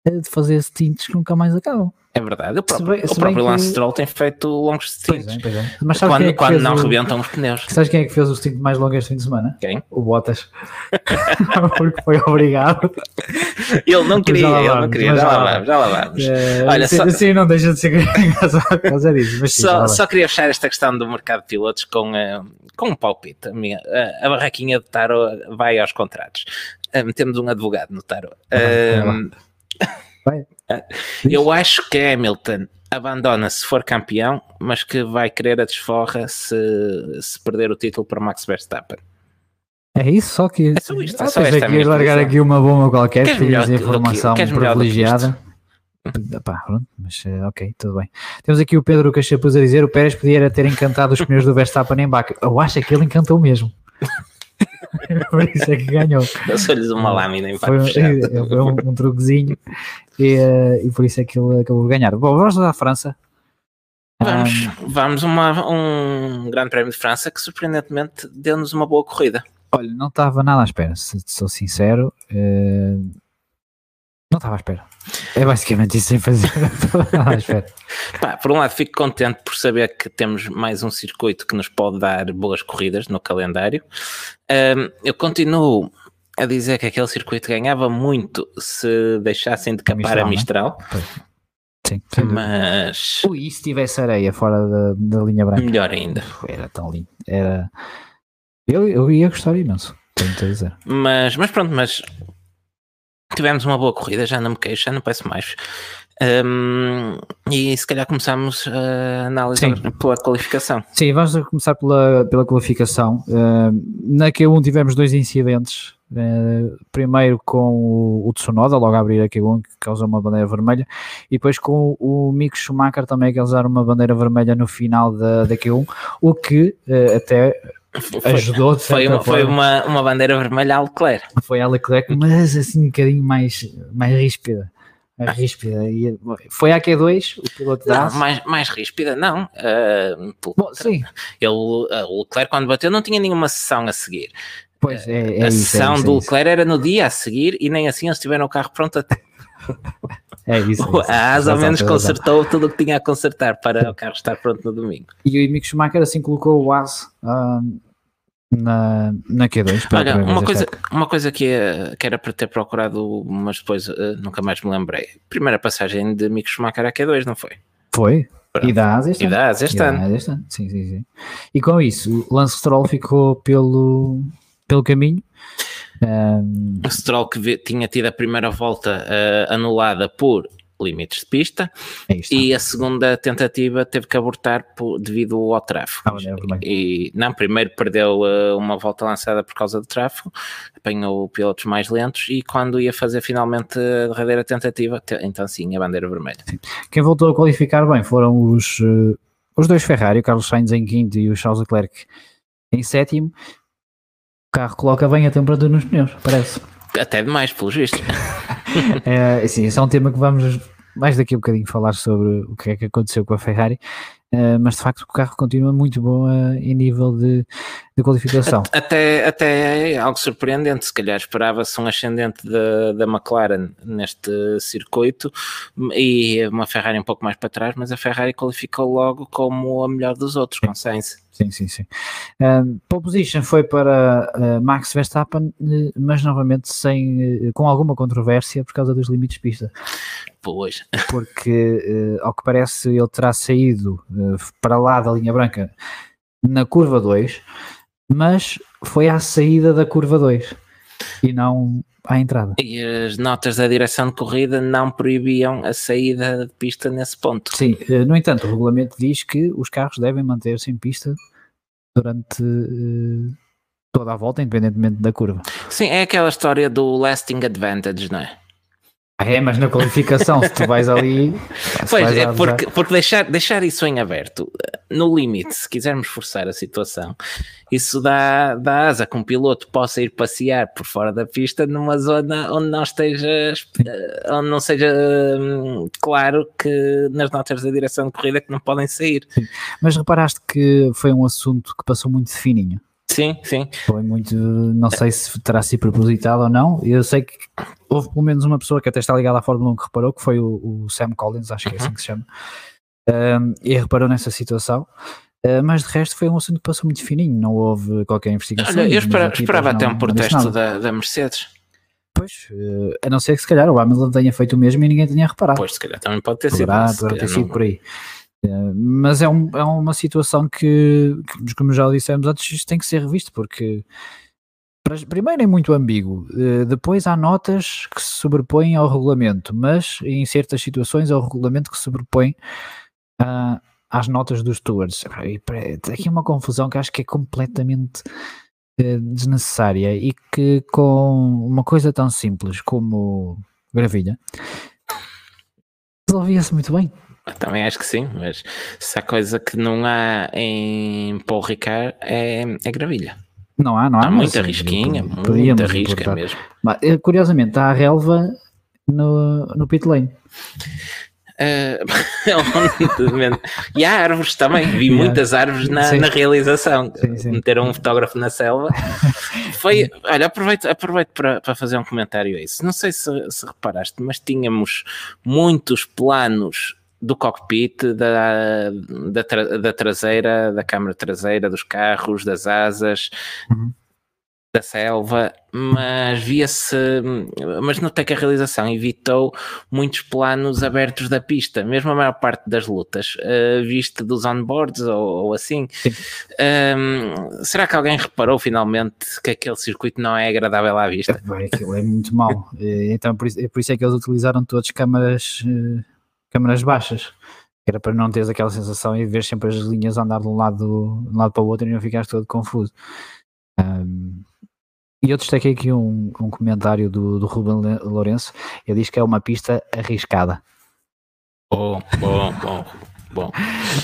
de fazer stints que nunca mais acabam. É verdade, o próprio, bem, o próprio Lance que... Stroll tem feito longos stints. É, é. Mas quando, é quando não o... rebentam os pneus. Sabes quem é que fez o stint mais longo este fim de semana? Quem? O Bottas. Porque foi obrigado. Ele não queria, ele não queria. Já lá vamos, já lá vamos. É, Olha, só... Sim, não deixa de ser engraçado disso. Mas, sim, só, só queria fechar esta questão do mercado de pilotos com, uh, com um palpite. A, minha, uh, a barraquinha de Taro vai aos contratos. Uh, metemos um advogado no Taro. Uh, vai. Eu acho que Hamilton abandona se for campeão, mas que vai querer a desforra se, se perder o título para Max Verstappen. É isso, só que. É só isto. É ah, esta aqui largar aqui uma bomba qualquer, que tinhas informação que, privilegiada. Pá, pronto, mas eh, ok, tudo bem. Temos aqui o Pedro Cachapuz a dizer: o Pérez podia ter encantado os pneus do Verstappen em Baco. Eu acho que ele encantou mesmo. Por isso é que ganhou. Eu sou-lhes uma lâmina em Foi, foi um, um truquezinho e, uh, e por isso é que ele acabou de ganhar. Bom, vamos à França. Vamos, um, vamos uma, um Grande Prémio de França que surpreendentemente deu-nos uma boa corrida. Olha, não estava nada à espera, se sou sincero. Uh, não estava à espera. É basicamente isso sem fazer. nada à espera. Pá, por um lado, fico contente por saber que temos mais um circuito que nos pode dar boas corridas no calendário. Um, eu continuo a dizer que aquele circuito ganhava muito se deixassem de capar a Mistral. A Mistral. Sim, mas. Ui, e se tivesse areia fora da, da linha branca? Melhor ainda. Era tão lindo. Era. Eu, eu ia gostar imenso, tenho a dizer. Mas, mas pronto, mas tivemos uma boa corrida, já não me queixo, já não peço mais. Um, e se calhar começamos a analisar Sim. pela qualificação. Sim, vamos começar pela, pela qualificação. Uh, na Q1 tivemos dois incidentes. Uh, primeiro com o, o, Tsunoda, logo a abrir a Q1, que causou uma bandeira vermelha, e depois com o, o Mick Schumacher também, que usaram uma bandeira vermelha no final da, da Q1, o que uh, até ajudou foi, uma, foi uma, uma bandeira vermelha a Leclerc. Foi a Leclerc, mas assim um bocadinho mais, mais ríspida mais ríspida. E foi a Q2, o piloto da Não, mais, mais ríspida, não. Uh, Bom, sim. Ele, uh, o Leclerc, quando bateu, não tinha nenhuma sessão a seguir. Pois é, é a isso, sessão é isso, do é Leclerc era no dia a seguir e nem assim eles tiveram o carro pronto até. É isso. É isso. A ASA ao menos consertou tudo o que tinha a consertar para o carro estar pronto no domingo. E o Mick Schumacher assim colocou o AS na, na Q2. Olha, uma coisa, uma coisa que, é, que era para ter procurado, mas depois uh, nunca mais me lembrei. Primeira passagem de Mick Schumacher a Q2, não foi? Foi. E da Asa este e Da Asa este ano. este ano. Sim, sim, sim. E com isso, o Lance Stroll ficou pelo, pelo caminho. Um... O Stroll que tinha tido a primeira volta uh, anulada por limites de pista é e a segunda tentativa teve que abortar por, devido ao tráfego. Ah, e não, primeiro perdeu uh, uma volta lançada por causa do tráfego, apanhou pilotos mais lentos e quando ia fazer finalmente a derradeira tentativa, então sim, a bandeira vermelha. Sim. Quem voltou a qualificar bem foram os, uh, os dois Ferrari, o Carlos Sainz em quinto e o Charles Leclerc em sétimo. O carro coloca bem a temperatura nos pneus, parece. Até demais, pelos vistos. é, sim, esse é um tema que vamos mais daqui a um bocadinho falar sobre o que é que aconteceu com a Ferrari, uh, mas de facto o carro continua muito bom uh, em nível de, de qualificação. Até, até é algo surpreendente, se calhar esperava-se um ascendente da, da McLaren neste circuito e uma Ferrari um pouco mais para trás, mas a Ferrari qualificou logo como a melhor dos outros, com Sainz. Sim, sim, sim. Pole position foi para uh, Max Verstappen, uh, mas novamente sem, uh, com alguma controvérsia por causa dos limites de pista. Pois. Porque, ao que parece, ele terá saído para lá da linha branca na curva 2, mas foi à saída da curva 2 e não à entrada. E as notas da direção de corrida não proibiam a saída de pista nesse ponto. Sim, eh, no entanto, o regulamento diz que os carros devem manter-se em pista durante uh, toda a volta, independentemente da curva. Sim, é aquela história do lasting advantage, não é? É, mas na qualificação, se tu vais ali. Pois, vais é porque, porque deixar, deixar isso em aberto, no limite, se quisermos forçar a situação, isso dá, dá asa que um piloto possa ir passear por fora da pista numa zona onde não esteja, onde não seja hum, claro que nas notas da direção de corrida que não podem sair. Mas reparaste que foi um assunto que passou muito fininho. Sim, sim. Foi muito, não sei se terá sido propositado ou não. Eu sei que houve pelo menos uma pessoa que até está ligada à Fórmula 1 que reparou, que foi o, o Sam Collins, acho que é assim que se chama, um, e reparou nessa situação. Uh, mas de resto foi um assunto que passou muito fininho, não houve qualquer investigação. Olha, eu esperava, esperava até um protesto da, da Mercedes. Pois, uh, a não ser que se calhar o Hamilton tenha feito o mesmo e ninguém tenha reparado. Pois, se calhar também pode ter poderá, sido. Poderá ter sido não... por aí. Eh, mas é, um, é uma situação que, que, como já dissemos antes, tem que ser revisto, porque primeiro é muito ambíguo, uh, depois há notas que se sobrepõem ao regulamento, mas em certas situações é o regulamento que se sobrepõe uh, às notas dos stewards. Aqui uma confusão que acho que é completamente uh, desnecessária e que com uma coisa tão simples como gravilha resolvia-se muito bem. Também acho que sim, mas se há coisa que não há em Paul Ricard é, é gravilha. Não há, não há. Há muita risquinha, muita risca mesmo. Mas, eh, curiosamente, há a relva no, no pit lane. Uh, e há árvores também, vi muitas árvores na, na realização. Sim, sim. Meteram um fotógrafo na selva. Foi, olha, aproveito, aproveito para, para fazer um comentário a isso. Não sei se, se reparaste, mas tínhamos muitos planos do cockpit, da, da, tra, da, traseira, da câmara traseira, dos carros, das asas. Uhum. da selva, mas via-se, mas notei que a realização evitou muitos planos abertos da pista, mesmo a maior parte das lutas, uh, dos onboards ou, ou assim. Um, será que alguém reparou finalmente que aquele circuito não é agradável à vista? É, aquilo é muito mau, então por isso, por isso, é que eles utilizaram todas câmaras, uh, câmaras baixas. Era para não teres aquela sensação e ver sempre as linhas andar de um lado, de um lado para o outro e não ficares todo confuso. Um, e eu destaquei aqui um, um comentário do, do Ruben Lourenço. Ele diz que é uma pista arriscada. Bom, bom, bom. Bom.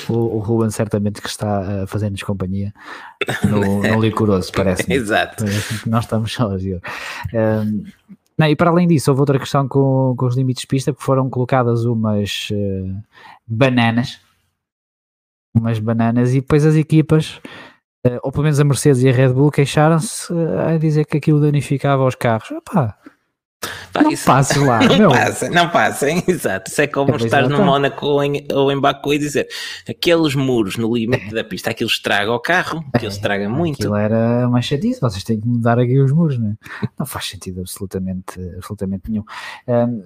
O, o Ruben certamente que está uh, fazendo-nos companhia no, no licoroso, parece. Exato. Parece nós estamos só Um, não, e para além disso, houve outra questão com, com os limites de pista, que foram colocadas umas uh, bananas, umas bananas, e depois as equipas uh, ou pelo menos a Mercedes e a Red Bull queixaram-se uh, a dizer que aquilo danificava os carros. Epá, Pá, não isso, passe lá, não meu. Passa, não passem, exato. Isso é como é estar no Mónaco ou em, ou em Baku e dizer aqueles muros no limite da pista, aquilo estraga o carro, aquilo é, estraga muito. Aquilo era uma chatice, vocês têm que mudar aqui os muros, não é? Não faz sentido absolutamente, absolutamente nenhum. Um,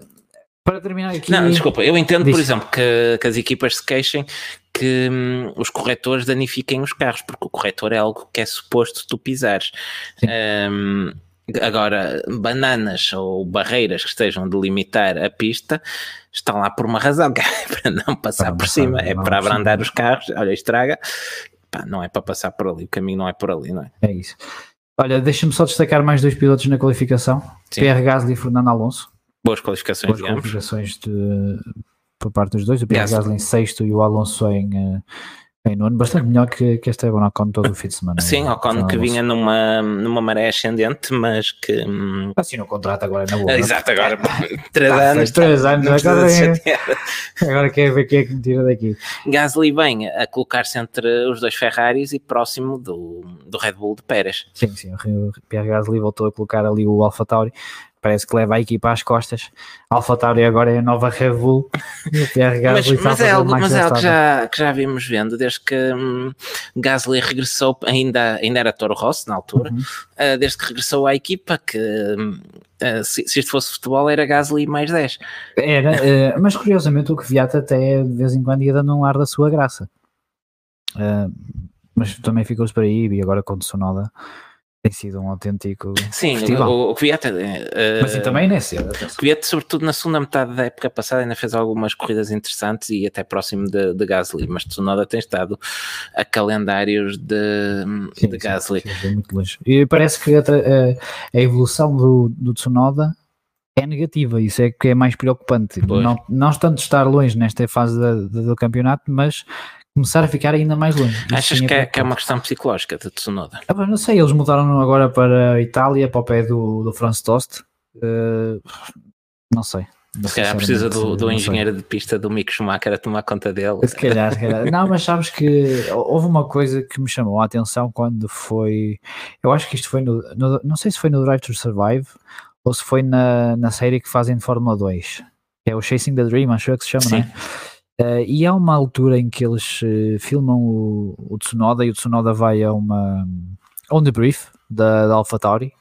para terminar aqui. Não, desculpa, eu entendo, Diz. por exemplo, que, que as equipas se queixem que hum, os corretores danifiquem os carros, porque o corretor é algo que é suposto tu pisares. Um, agora, bananas ou barreiras que estejam a delimitar a pista estão lá por uma razão, que é para não passar para por cima, é para abrandar os carros, olha, estraga. Pá, não é para passar por ali, o caminho não é por ali, não é? É isso. Olha, deixa-me só destacar mais dois pilotos na qualificação: Sim. Pierre Gasly e Fernando Alonso. Boas qualificações, Boas qualificações de, por parte dos dois, o Pierre Gasly em sexto e o Alonso em, em nono, bastante melhor que, que Esteban Ocon todo o fim de semana. Sim, Ocon que vinha numa, numa maré ascendente, mas que... Hum, Assinou o contrato agora na boa. Exato, agora três anos. Três anos, agora, é, agora quer ver quem é que me tira daqui. Gasly vem a colocar-se entre os dois Ferraris e próximo do, do Red Bull de Pérez. Sim, sim, o Pierre Gasly voltou a colocar ali o Alfa Tauri parece que leva a equipa às costas. Alfa Tauri agora é a nova Red Bull Pierre Gasly mas, mas é algo, mas é algo que já, que já vimos vendo desde que hum, Gasly regressou, ainda, ainda era Toro Rosso na altura, uhum. uh, desde que regressou à equipa que uh, se, se, isto fosse futebol era Gasly mais 10. Era, uh, mas curiosamente o que Viata até de vez em quando ia dando um ar da sua graça. mas também ficou-se para aí e agora com o Tsunoda tem sido um autêntico Sim, festival. o, o Kvyat... Uh, Mas sim, também é cedo. O Kvyat, sobretudo na segunda metade da época passada, ainda fez algumas corridas interessantes e até próximo de, de Gasly, mas Tsunoda tem estado a calendários de, sim, de Gasly. Sim, sim, muito longe. E parece que a, a, a evolução do, do Tsunoda é negativa, isso é que é mais preocupante. Não, não tanto estar longe nesta fase da, da, do campeonato, mas começar a ficar ainda mais longe. Achas que é, que é, uma questão psicológica de Tsunoda? Ah, não sei, eles mudaram agora para a Itália, para o pé do, do Franz Tost. Uh, não sei. Se calhar precisa do, do engenheiro sei. de pista do Mick Schumacher a tomar conta dele. Se calhar, se calhar. Não, mas sabes que houve uma coisa que me chamou a atenção quando foi. Eu acho que isto foi no. no não sei se foi no Drive to Survive ou se foi na, na série que fazem de Fórmula 2. Que é o Chasing the Dream, acho que se chama, Sim. não é? Uh, e há uma altura em que eles uh, filmam o, o, Tsunoda e o Tsunoda vai a uma a um debrief da, da AlphaTauri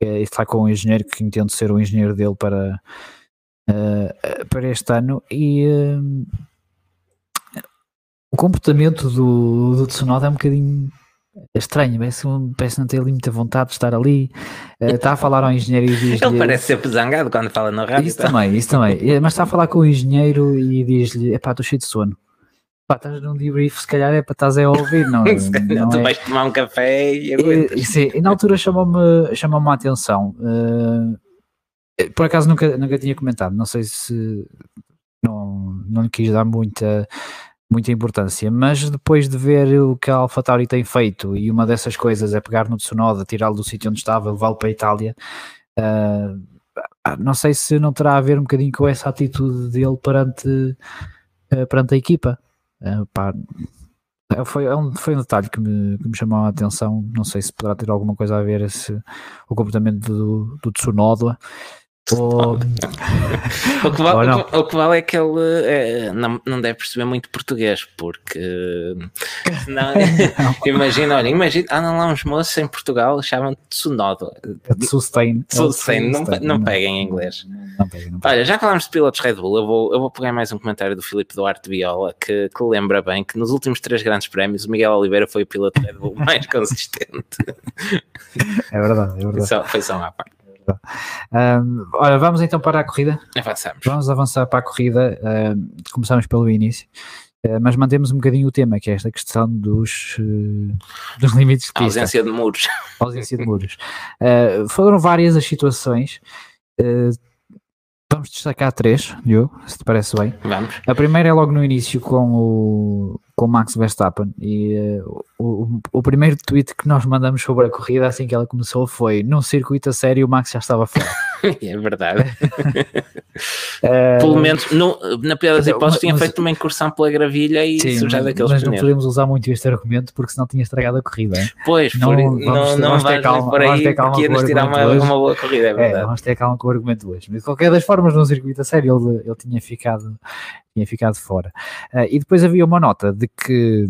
e está com um engenheiro que entende ser o engenheiro dele para, uh, para este ano. E o comportamento do, do Tsunoda é um bocadinho é estranho, parece, parece não ter ali muita vontade de estar ali. Uh, está a falar ao engenheiro e diz Ele parece sempre zangado quando fala no rádio. Isso tá? também, isso também. Eh, mas está a falar com o engenheiro e diz-lhe: Epá, estou cheio de sono. Pá, estás num debrief, se calhar é para estás a ouvir, não, não tu é... vais tomar um café e aguentas. E, sim, e na altura chamou-me chamou a atenção. Uh, por acaso nunca, nunca tinha comentado, não sei se não, não lhe quis dar muita muita importância, mas depois de ver o que a AlphaTauri tem feito e uma dessas coisas é pegar no Tsunoda, tirá-lo do sítio onde estava, levá-lo para a Itália, uh, não sei se não terá a ver um bocadinho com essa atitude dele perante, uh, perante a equipa. Uh, pá, foi, é foi um detalhe que me, que me chamou a atenção. Não sei se poderá ter alguma coisa a ver esse, o comportamento do, do Tsunoda. O... o, que vale, o, que vale, é que ele é, não, não deve perceber muito português, porque imagina, olha, imagina, andam lá uns moços em Portugal chamam-te Tsunoda. Sustain. Sustain, não, não peguem em inglês. Não peguem, não peguem. Olha, já falámos de pilotos Red Bull, eu vou, eu vou pegar mais um comentário do Filipe Duarte Viola que, que lembra bem que nos últimos três grandes prémios o Miguel Oliveira foi o piloto Red Bull mais consistente. É verdade, é verdade. Só, foi só uma parte. Um, olha, vamos então para a corrida. Avançamos. Vamos avançar para a corrida. Um, começamos pelo início. Uh, mas mantemos um bocadinho o tema, que é esta questão dos, uh, dos limites de pista. A ausência de muros. A ausência de muros. Uh, foram várias as situações. vamos destacar três, Diogo, se te parece bem. Vamos. A primeira é logo no início com o, com Max Verstappen. E uh, o, o, primeiro tweet que nós mandamos sobre a corrida assim que ela começou foi num circuito a sério o Max já estava fora. É verdade. Uh, pelo menos no, na pior das hipóteses tinha feito uma incursão pela gravilha e sim, sujado mas, aqueles mas não podemos usar muito este argumento porque senão tinha estragado a corrida hein? pois não, por, vamos, não, não vamos ter calma, por aí que ia nos tirar uma, uma, boa corrida é verdade. é, vamos ter calma com o argumento hoje. Mas de qualquer das formas num circuito a sério ele, ele tinha ficado tinha ficado fora. Uh, e depois havia uma nota de que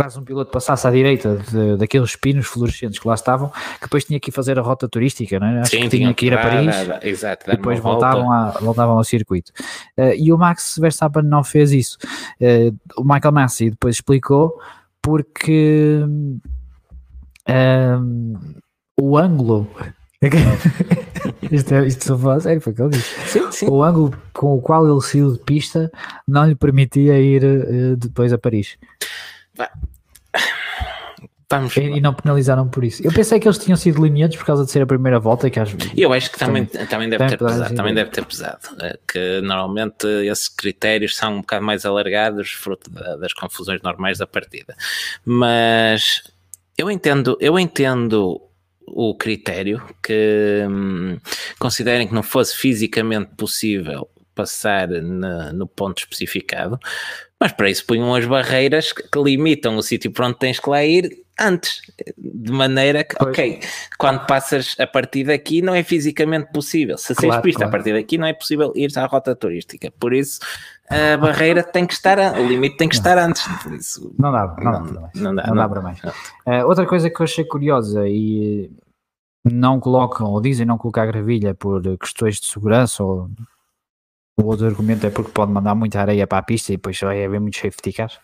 caso um piloto passasse à direita de, daqueles pinos fluorescentes que lá estavam, que depois tinha que fazer a rota turística, não é? Acho Sim, que tinha que ir a Paris exato, e depois voltavam, a, voltavam ao circuito. Uh, e o Max Verstappen não fez isso. Uh, o Michael Massey depois explicou porque o ângulo isto, é, isto só fala sério, foi o que ele disse. Sim, sim. O ângulo com o qual ele saiu de pista não lhe permitia ir uh, depois a Paris. Vamos. E, e, não penalizaram por isso. Eu pensei que eles tinham sido lenientes por causa de ser a primeira volta. Que às... Eu acho que também, também, deve, ter pesado, também deve ter pesado. É que normalmente esses critérios são um bocado mais alargados, fruto da, das confusões normais da partida. Mas eu entendo, eu entendo o critério que hum, considerem que não fosse fisicamente possível passar na, no ponto especificado, mas para isso punham as barreiras que, limitam o sítio para onde tens que lá ir antes, de maneira que, pois. ok, quando passas a partir daqui não é fisicamente possível. Se claro, pista claro. a partir daqui não é possível ir à rota turística. Por isso a barreira tem que estar, o limite tem que estar antes. Isso, não dá, não, não, dá, não, dá, não dá para mais. Uh, outra coisa que eu achei curiosa e não colocam ou dizem não colocar gravilha por questões de segurança ou o outro argumento é porque pode mandar muita areia para a pista e depois vai haver muitos safety cars.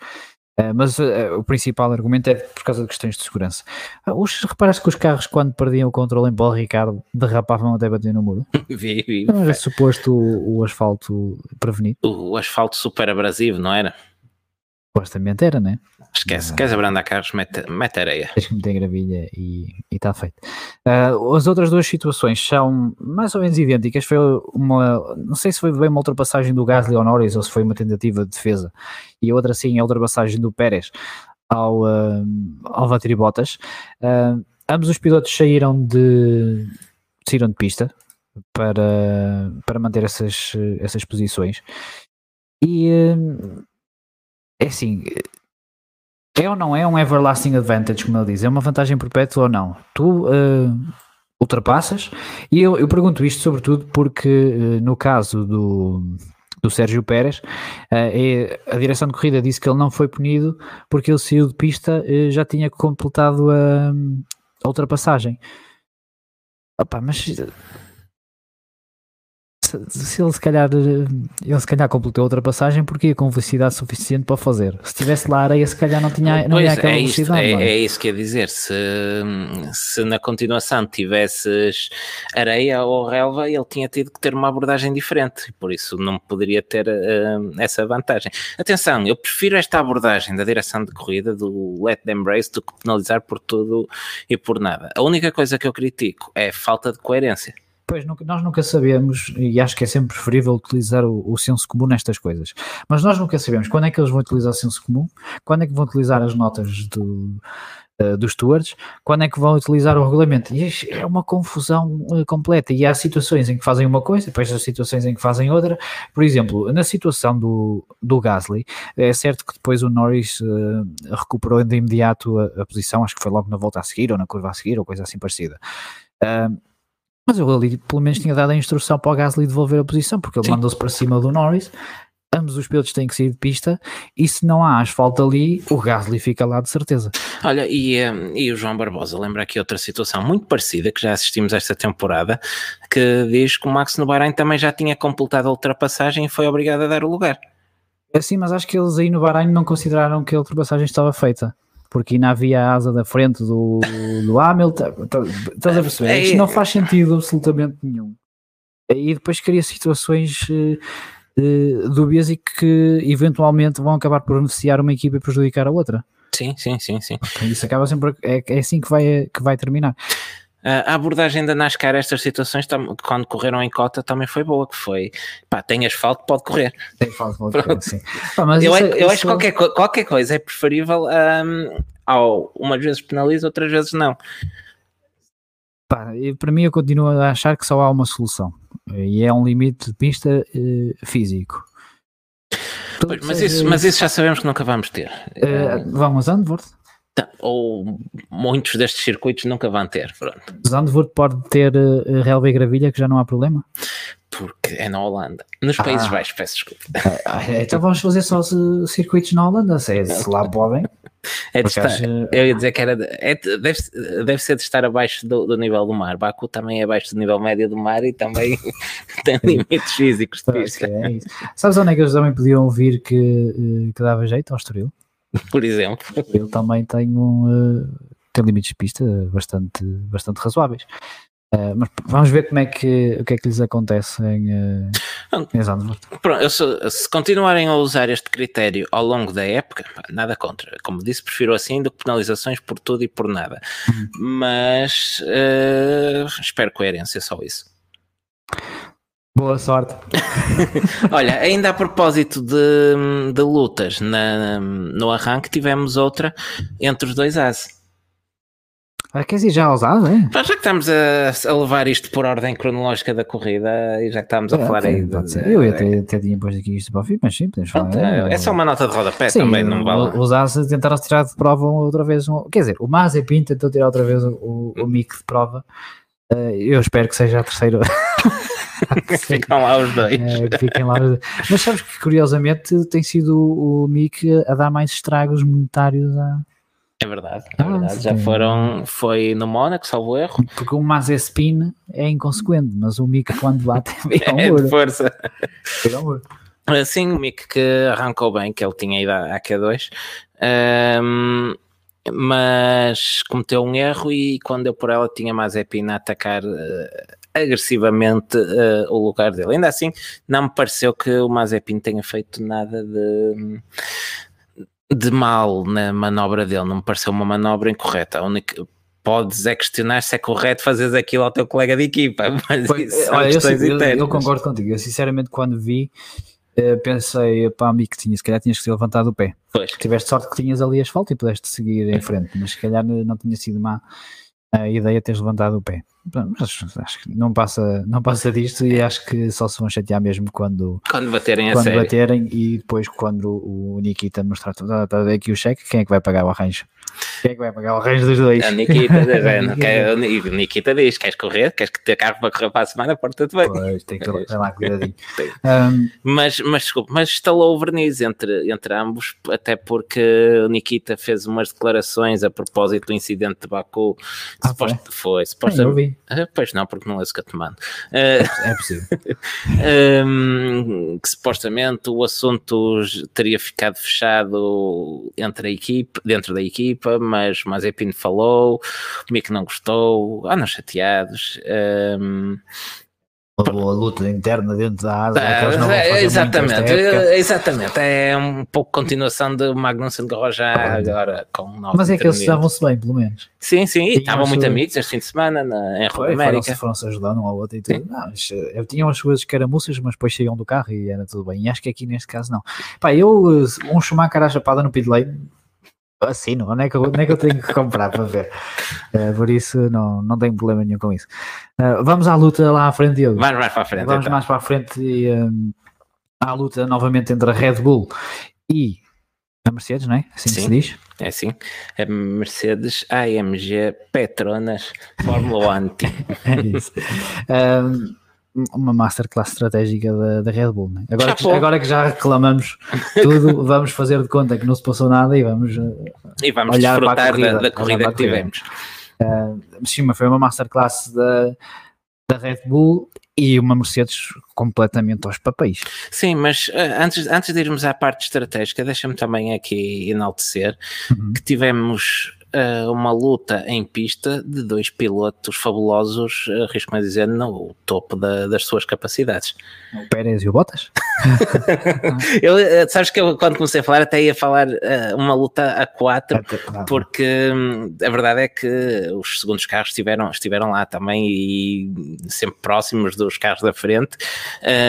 Uh, mas uh, o principal argumento é por causa de questões de segurança. Uh, os, reparaste que os carros, quando perdiam o controle em Paul Ricardo, derrapavam até bater no muro? vi, vi. Não era suposto o, o asfalto prevenido? O, o asfalto super abrasivo, não era? Supostamente era, né? Esquece, uh, queres abrandar carros, mete, mete areia. Tens que meter gravilha e está feito. Uh, as outras duas situações são mais ou menos idênticas. Foi uma, não sei se foi bem uma ultrapassagem do Gasly ao Norris ou se foi uma tentativa de defesa. E outra sim, a ultrapassagem do Pérez ao, uh, ao Valtteri Bottas. Uh, ambos os pilotos saíram de, saíram de pista para, para manter essas, essas posições. E é assim, é ou não é um everlasting advantage, como ele diz? É uma vantagem perpétua ou não? Tu uh, ultrapassas, e eu, eu, pergunto isto sobretudo porque uh, no caso do, do Sérgio Pérez, uh, é, a direção de corrida disse que ele não foi punido porque ele saiu de pista e já tinha completado a, a ultrapassagem. Opa, mas se ele se calhar ele se calhar completou a ultrapassagem porque ia com velocidade suficiente para fazer. Se tivesse lá areia, se calhar não tinha, não ia aquela é velocidade. Isto, é, é, isso que quer dizer. Se, se na continuação tivesses areia ou relva, ele tinha tido que ter uma abordagem diferente, por isso não poderia ter uh, essa vantagem. Atenção, eu prefiro esta abordagem da direção de corrida, do let them race, do que penalizar por tudo e por nada. A única coisa que eu critico é falta de coerência. Pois, nós nunca sabemos, e acho que é sempre preferível utilizar o, o, senso comum nestas coisas, mas nós nunca sabemos quando é que eles vão utilizar o senso comum, quando é que vão utilizar as notas do, uh, dos stewards, quando é que vão utilizar o regulamento. E é uma confusão uh, completa, e há situações em que fazem uma coisa, depois há situações em que fazem outra. Por exemplo, na situação do, do Gasly, é certo que depois o Norris uh, recuperou de imediato a, a, posição, acho que foi logo na volta a seguir, ou na curva a seguir, ou coisa assim parecida. Uh, Mas eu ali pelo menos tinha dado a instrução para o Gasly devolver a posição, porque ele mandou-se para cima do Norris. Ambos os pilotos têm que sair de pista e se não há asfalto ali, o Gasly fica lá de certeza. Olha, e, um, e o João Barbosa lembra aqui outra situação muito parecida que já assistimos esta temporada, que diz que o Max no Bahrein também já tinha completado a ultrapassagem e foi obrigado a dar o lugar. É sim, mas acho que eles aí no Bahrein não consideraram que a ultrapassagem estava feita porque ainda havia a asa da frente do, do Hamilton. Estás a perceber? É, Isto não faz sentido absolutamente nenhum. E depois cria situações uh, uh, dúbias e que eventualmente vão acabar por beneficiar uma equipa e prejudicar a outra. Sim, sim, sim, sim. Isso acaba sempre. É, é assim que vai, que vai terminar. A abordagem da NASCAR a estas situações, quando correram em cota, também foi boa, que foi, pá, tem asfalto, pode correr. Tem asfalto, pode correr, sim. Pá, eu, isso, eu isso... acho que qualquer, qualquer coisa é preferível um, ao, umas vezes penaliza, outras vezes não. Pá, para mim eu continuo a achar que só há uma solução, e é um limite de pista uh, físico. Pois, mas, isso, mas isso já sabemos que nunca vamos ter. Uh, vamos a Zandvoort? Ou muitos destes circuitos nunca vão ter. Pronto. Zandvoort pode ter uh, relva e gravilha que já não há problema? Porque é na Holanda. Nos ah. Países Baixos, peço desculpa. Ah, ah, então vamos fazer só circuitos na Holanda, se, se lá podem. É de estar, eu ia dizer que era. É, deve, deve ser de estar abaixo do, do, nível do mar. Baku também é abaixo do nível médio do mar e também tem limites físicos de pista. É isso. Sabes onde é que eles também podiam ouvir que, eh, que dava jeito ao Estoril? por exemplo. Ele também tem, um, uh, tem limites de pista bastante, bastante razoáveis. Uh, mas vamos ver como é que, o que é que lhes acontece em, uh. Pronto, se, se, continuarem a usar este critério ao longo da época, nada contra. Como disse, prefiro assim do que penalizações por tudo e por nada. Hum. Mas uh, espero coerência, só isso. Boa sorte. Olha, ainda a propósito de, de lutas, na, no arranque tivemos outra entre os dois as. Ah, quer dizer, já aos as, é? já que estamos a, a, levar isto por ordem cronológica da corrida e já que estamos a é, falar aí. De, eu ia até, até tinha posto aqui isto para o fim, mas sim, podemos falar. É, é, só uma nota de rodapé sim, também, não vale. Os as tentaram tirar de prova outra vez. Um, quer dizer, o Mazepin tentou tirar outra vez o, o mic de prova. Uh, eu espero que seja a terceira. ficam lá os dois. É, fiquem lá os dois. Mas sabes que curiosamente tem sido o, Mick a dar mais estragos monetários a. É verdade, é ah, verdade. Já foram, foi no Mónaco, salvo erro. Porque o Mazespin é inconsequente, mas o Mick quando bate é um é de força. É um Sim, o Mick que arrancou bem, que ele tinha ido à Q2, um, mas cometeu um erro e quando deu por ela tinha Mazepin a atacar uh, agressivamente uh, o lugar dele. Ainda assim, não me pareceu que o Mazepin tenha feito nada de, de mal na manobra dele, não me pareceu uma manobra incorreta. A única, podes é questionar se é correto fazeres aquilo ao teu colega de equipa, mas isso olha, eu, eu, eu, concordo contigo. Eu sinceramente, quando vi, uh, pensei para mim que tinha, se calhar tinhas que ter levantado o pé. Pois. Tiveste sorte que tinhas ali asfalto e pudeste seguir em frente, mas se calhar não tinha sido má a ideia de teres levantado o pé. Mas acho que não passa, não passa disto e acho que só se vão chatear mesmo quando, quando baterem quando a série. baterem e depois quando o Nikita mostrar está a ver aqui o cheque, quem é que vai pagar o arranjo? Quem é que vai pagar o arranjo dos dois? A Nikita, quer, o Nikita diz: queres correr? Queres que ter carro para correr para a semana? Porta-te bem. Pois, tem que ter lá cuidadinho. um, mas, mas desculpa, mas instalou o verniz entre, entre ambos, até porque o Nikita fez umas declarações a propósito do incidente de Baku. Ah, suposto, foi, supostamente. Ah, pois não, porque não é isso que eu te mando. Uh, é possível. um, que supostamente o assunto teria ficado fechado entre a equipe, dentro da equipa, mas Mazepin falou, o Mick não gostou, andam chateados. Um, a luta interna dentro da asa. É, é exatamente, exatamente. É um pouco continuação de Magnussen de Roja agora com nove Mas é que eles estavam-se bem, pelo menos. Sim, sim, e estavam muito amigos este fim de semana na, em Rua América. Foram-se ajudando um ao outro e tudo. Não, eh, eu tinha umas coisas que eram moças, mas depois saíam do carro e era tudo bem. E acho que aqui neste caso não. Pá, eu, eh, um Schumacher à chapada no pit lane, assino, onde é que eu, onde é que eu tenho que comprar para ver? Uh, por isso não, não tenho problema nenhum com isso. Uh, vamos à luta lá à frente, Diogo. Vamos mais para a frente. Vamos então. mais para a frente e um, à luta novamente entre a Red Bull e a Mercedes, não é? Assim Sim. se diz. É assim, a Mercedes AMG Petronas Fórmula 1 é isso. Um, uma masterclass estratégica da, da Red Bull. Né? Agora, que, agora que já reclamamos tudo, vamos fazer de conta que não se passou nada e vamos, e vamos olhar para a corrida, da, da corrida que tivemos. Uh, sim, mas foi uma masterclass da, da Red Bull e uma Mercedes completamente aos papéis. Sim, mas uh, antes, antes de irmos à parte estratégica, deixa-me também aqui enaltecer uhum. que tivemos uh, uma luta em pista de dois pilotos fabulosos, arrisco-me a dizer, no topo da, das suas capacidades. O Pérez e o Bottas? eu, eh, sabes que eu, quando comecei a falar, até ia falar uh, uma luta a quatro, porque hum, a verdade é que os segundos carros estiveram, estiveram lá também e sempre próximos dos carros da frente.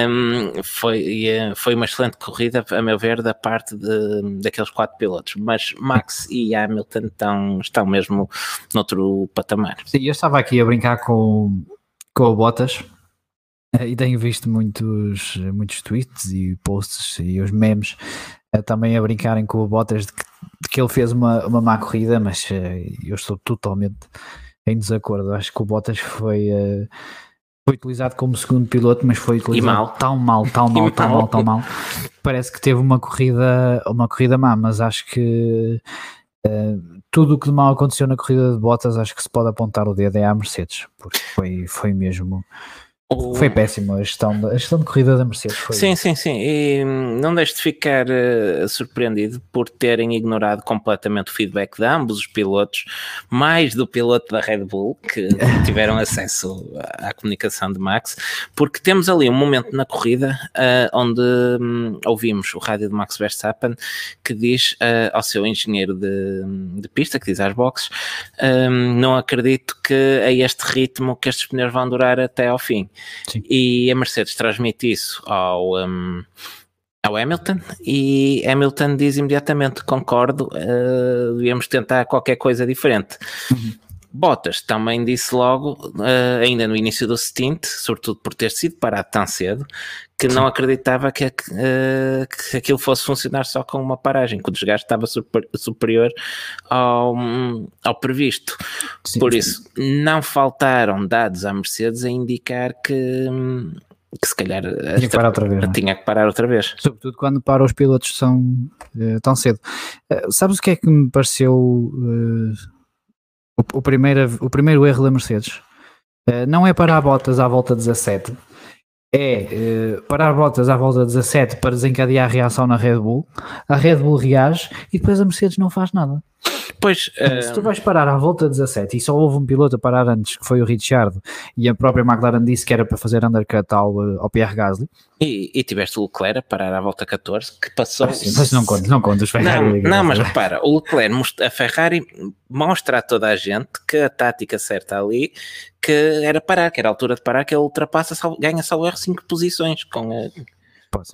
Um, foi, foi uma excelente corrida, a meu ver, da parte de, daqueles quatro pilotos, mas Max e Hamilton estão, estão mesmo noutro patamar. Sim, eu estava aqui a brincar com, com o Bottas eh, e tenho visto muitos, muitos tweets e posts e os memes uh, também a brincarem com o Bottas de que, de que ele fez uma, uma má corrida, mas uh, eu estou totalmente em desacordo. Acho que o Bottas foi, uh, foi utilizado como segundo piloto, mas foi utilizado mal. tão mal, tão mal, tão mal, tão mal. Parece que teve uma corrida, uma corrida má, mas acho que tudo o que de mal aconteceu na corrida de Bottas, acho que se pode apontar o dedo é à Mercedes, porque foi, foi mesmo o... Foi péssimo a gestão, a gestão de corrida da Mercedes. Foi... Sim, sim, sim. E não deixe de ficar uh, surpreendido por terem ignorado completamente o feedback de ambos os pilotos, mais do piloto da Red Bull, que tiveram acesso à, à comunicação de Max, porque temos ali um momento na corrida uh, onde um, ouvimos o rádio de Max Verstappen que diz uh, ao seu engenheiro de, de, pista, que diz às boxes: um, Não acredito que a este ritmo que estes pneus vão durar até ao fim. Sim. E a Mercedes transmite isso ao, um, ao Hamilton e Hamilton diz imediatamente: concordo, uh, devíamos tentar qualquer coisa diferente. Uhum. Bottas também disse logo, uh, ainda no início do stint, sobretudo por ter sido parado tão cedo, que não acreditava que, uh, que aquilo fosse funcionar só com uma paragem, que o desgaste estava super, superior ao, ao previsto. Sim, por isso, não faltaram dados à Mercedes a indicar que que se calhar tinha que parar outra vez. É? Tinha que parar outra vez. Sobretudo quando para os pilotos são uh, tão cedo. Uh, sabes o que é que me pareceu o, o, primeiro, o primeiro erro da Mercedes? não é parar botas à volta 17, é parar botas à volta 17 para desencadear a reação na Red Bull. A Red Bull reage e depois a Mercedes não faz nada. Pois, Se tu vais parar à volta 17 e só houve um piloto a parar antes, que foi o Richard, e a própria McLaren disse que era para fazer undercut ao, ao Pierre Gasly. E, e tiveste o Leclerc a parar à volta 14, que passou. Ah, sim, mas não conta, não conta os Ferrari. Não, não mas repara, o Leclerc, a Ferrari mostra a toda a gente que a tática certa ali que era parar, que era a altura de parar, que ele ultrapassa, ganha só R5 posições com a,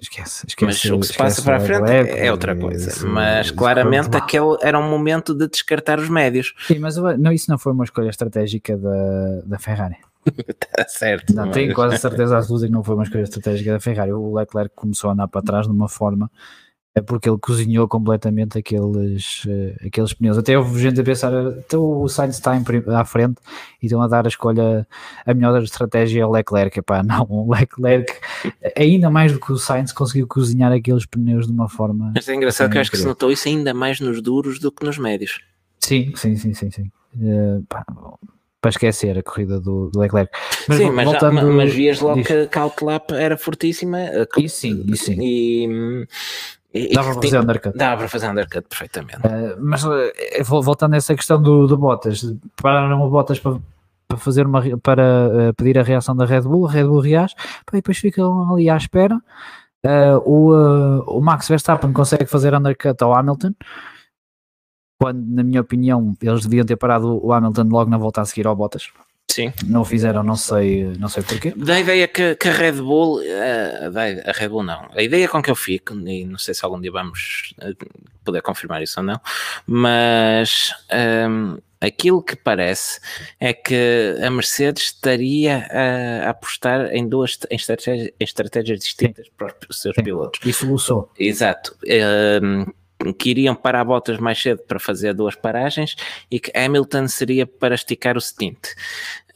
esquece, esquece, Mas o que se passa para a frente é, é outra coisa. Isso, mas isso claramente aquele era um momento de descartar os médios. Sim, mas não, isso não foi uma escolha estratégica da, da Ferrari. Está certo. Não, tenho quase certeza absoluta que não foi uma escolha estratégica da Ferrari. O Leclerc começou a andar para trás de uma forma é porque ele cozinhou completamente aqueles, uh, aqueles pneus. Até houve gente a pensar, então o Sainz está à frente e estão a dar a escolha, a melhor estratégia ao Leclerc. Epá, não, o Leclerc, ainda mais do que o Sainz, conseguiu cozinhar aqueles pneus de uma forma. Mas é engraçado que eu acho que se notou isso ainda mais nos duros do que nos médios. Sim, sim, sim, sim. sim. Uh, pá, para esquecer a corrida do, do Leclerc. Mas, sim, mas, voltando, mas vias logo que a Outlap era fortíssima. Isso sim, isso sim. E, e, dava para fazer undercut. Dava para fazer undercut perfeitamente. Uh, mas uh, voltando a essa questão do, do Bottas, pararam o Bottas para, para fazer uma para uh, pedir a reação da Red Bull, a Red Bull reage, e depois ficam ali à espera. o, o Max Verstappen consegue fazer undercut ao Hamilton, quando, na minha opinião, eles deviam ter parado o Hamilton logo na volta a seguir ao Bottas. Sim. Não fizeram, não sei, não sei porquê. Da ideia que, que a Red Bull, eh, a, a, Red Bull não, a ideia com que eu fico, e não sei se algum dia vamos eh, poder confirmar isso ou não, mas um, ehm, aquilo que parece é que a Mercedes estaria a, a apostar em duas em estratégias, em estratégias distintas Sim. para os seus Sim. pilotos. E soluçou. Exato. Um, ehm, que iriam parar Bottas mais cedo para fazer duas paragens e que Hamilton seria para esticar o stint.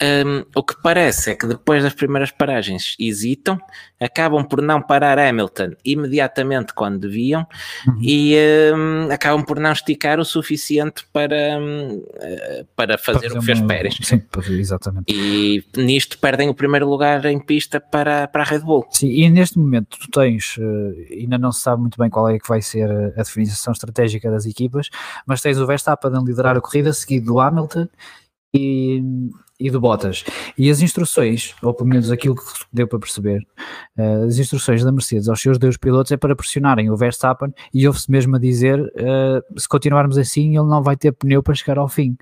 Um, o que parece é que depois das primeiras paragens hesitam, acabam por não parar Hamilton imediatamente quando deviam uhum. e um, acabam por não esticar o suficiente para, um, para fazer para o que fez uma... Pérez. Sim, exatamente. E nisto perdem o primeiro lugar em pista para, para a Red Bull. Sim, e neste momento tu tens, uh, ainda não se sabe muito bem qual é que vai ser a definição estratégica das equipas, mas tens o Verstappen a liderar a corrida, seguido do Hamilton e e do Bottas. E as instruções, ou pelo menos aquilo que deu para perceber, uh, as instruções da Mercedes aos seus dois pilotos é para pressionarem o Verstappen e houve-se mesmo a dizer, uh, se continuarmos assim ele não vai ter pneu para chegar ao fim.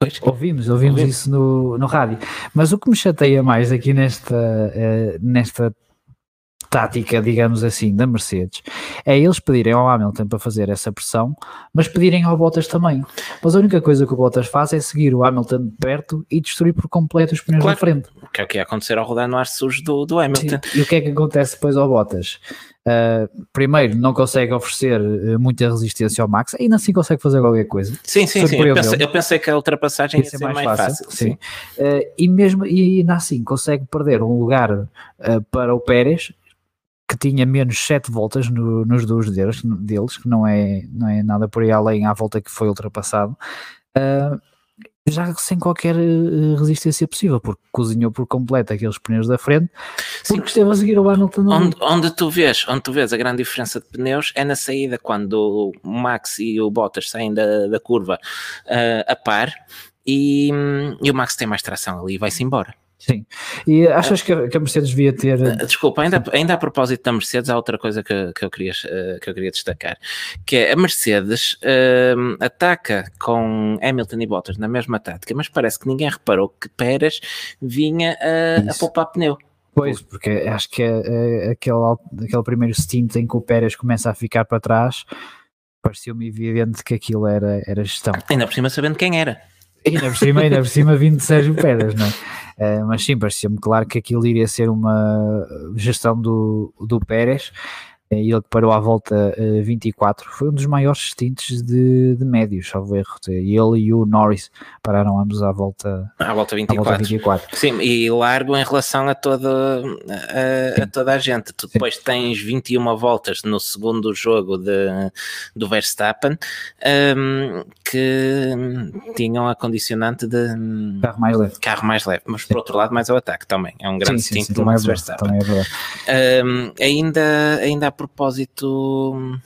Pois. Ouvimos, ouvimos isso no, no rádio. Mas o que me chateia mais aqui nesta, uh, nesta tática, digamos assim, da Mercedes, é eles pedirem ao Hamilton para fazer essa pressão, mas pedirem ao Bottas também. Mas a única coisa que o Bottas faz é seguir o Hamilton de perto e destruir por completo os pneus claro, da frente. O que é o que ia acontecer ao rodar no ar sujo do, do Hamilton. Sim. E o que é que acontece depois ao Bottas? Uh, primeiro, não consegue oferecer uh, muita resistência ao Max, ainda assim consegue fazer qualquer coisa. Sim, sim, sim. Eu pensei, eu pensei, que a ultrapassagem ia, ia ser, mais, mais fácil. fácil sim. sim. Uh, e mesmo e ainda assim consegue perder um lugar para o Pérez que tinha menos 7 voltas no, nos dois deles, deles, que não é, não é nada por aí além à volta que foi ultrapassado, uh, já sem qualquer uh, resistência possível, porque cozinhou por completo aqueles pneus da frente, porque Sim. esteve a seguir o Hamilton. Onde, onde, tu vês, onde tu vês a grande diferença de pneus é na saída, quando o Max e o Bottas saem da, da curva uh, a par, e, e o Max tem mais tração ali e vai-se embora. Sim. E achas que a, que a Mercedes devia ter. Uh, desculpa, ainda, ainda a propósito da Mercedes, há outra coisa que, que, eu, queria, uh, que eu queria destacar: que é a Mercedes uh, ataca com Hamilton e Bottas na mesma tática, mas parece que ninguém reparou que Pérez vinha a, a poupar pneu. Pois, porque acho que é, é, aquele, aquele primeiro stint em que o Pérez começa a ficar para trás, pareceu-me evidente que aquilo era, era gestão. Ainda por cima sabendo quem era. Ainda por cima, ainda por cima vindo de Sérgio Pérez, não é? Uh, mas sim, parecia-me claro que aquilo iria ser uma gestão do, do Pérez é ele que parou à volta uh, eh, 24, foi um dos maiores stints de, de médios, salvo erro. Ele e o Norris pararam ambos à volta, à volta 24. À volta 24. Sim, e largo em relação a toda a, a toda a gente. Tu depois Sim. tens 21 voltas no segundo jogo de, do Verstappen um, que tinham a condicionante de carro mais leve. Carro mais leve, mas por outro lado mais o ataque também. É um grande do Max Verstappen. Também é verdade. Um, ainda, ainda há propósito.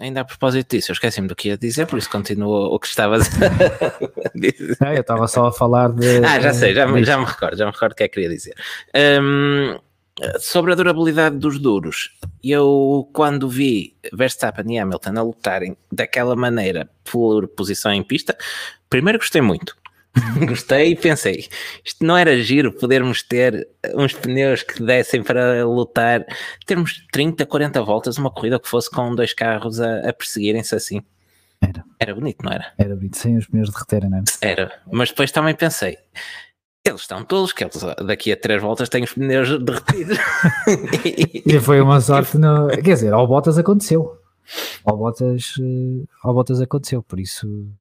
Ainda a propósito disso, eu esqueci-me do que ia dizer, por isso continuo o que estavas a dizer. eu estava só a falar de. Ah, já sei, já, me, já me recordo, já me recordo o que é que queria dizer. Um, sobre a durabilidade dos duros, eu quando vi Verstappen e Hamilton a lutarem daquela maneira por posição em pista, primeiro gostei muito. Gostei e pensei, isto não era giro podermos ter uns pneus que dessem para lutar, termos 30, 40 voltas, uma corrida que fosse com dois carros a, a perseguirem-se assim. Era. Era bonito, não era? Era bonito, sem os pneus derreterem, não é? Era, mas depois também pensei, eles estão todos, que eles daqui a três voltas têm os pneus derretidos. e foi uma sorte, no... quer dizer, ao Bottas aconteceu. Ao Bottas, eh, ao Bottas aconteceu, por isso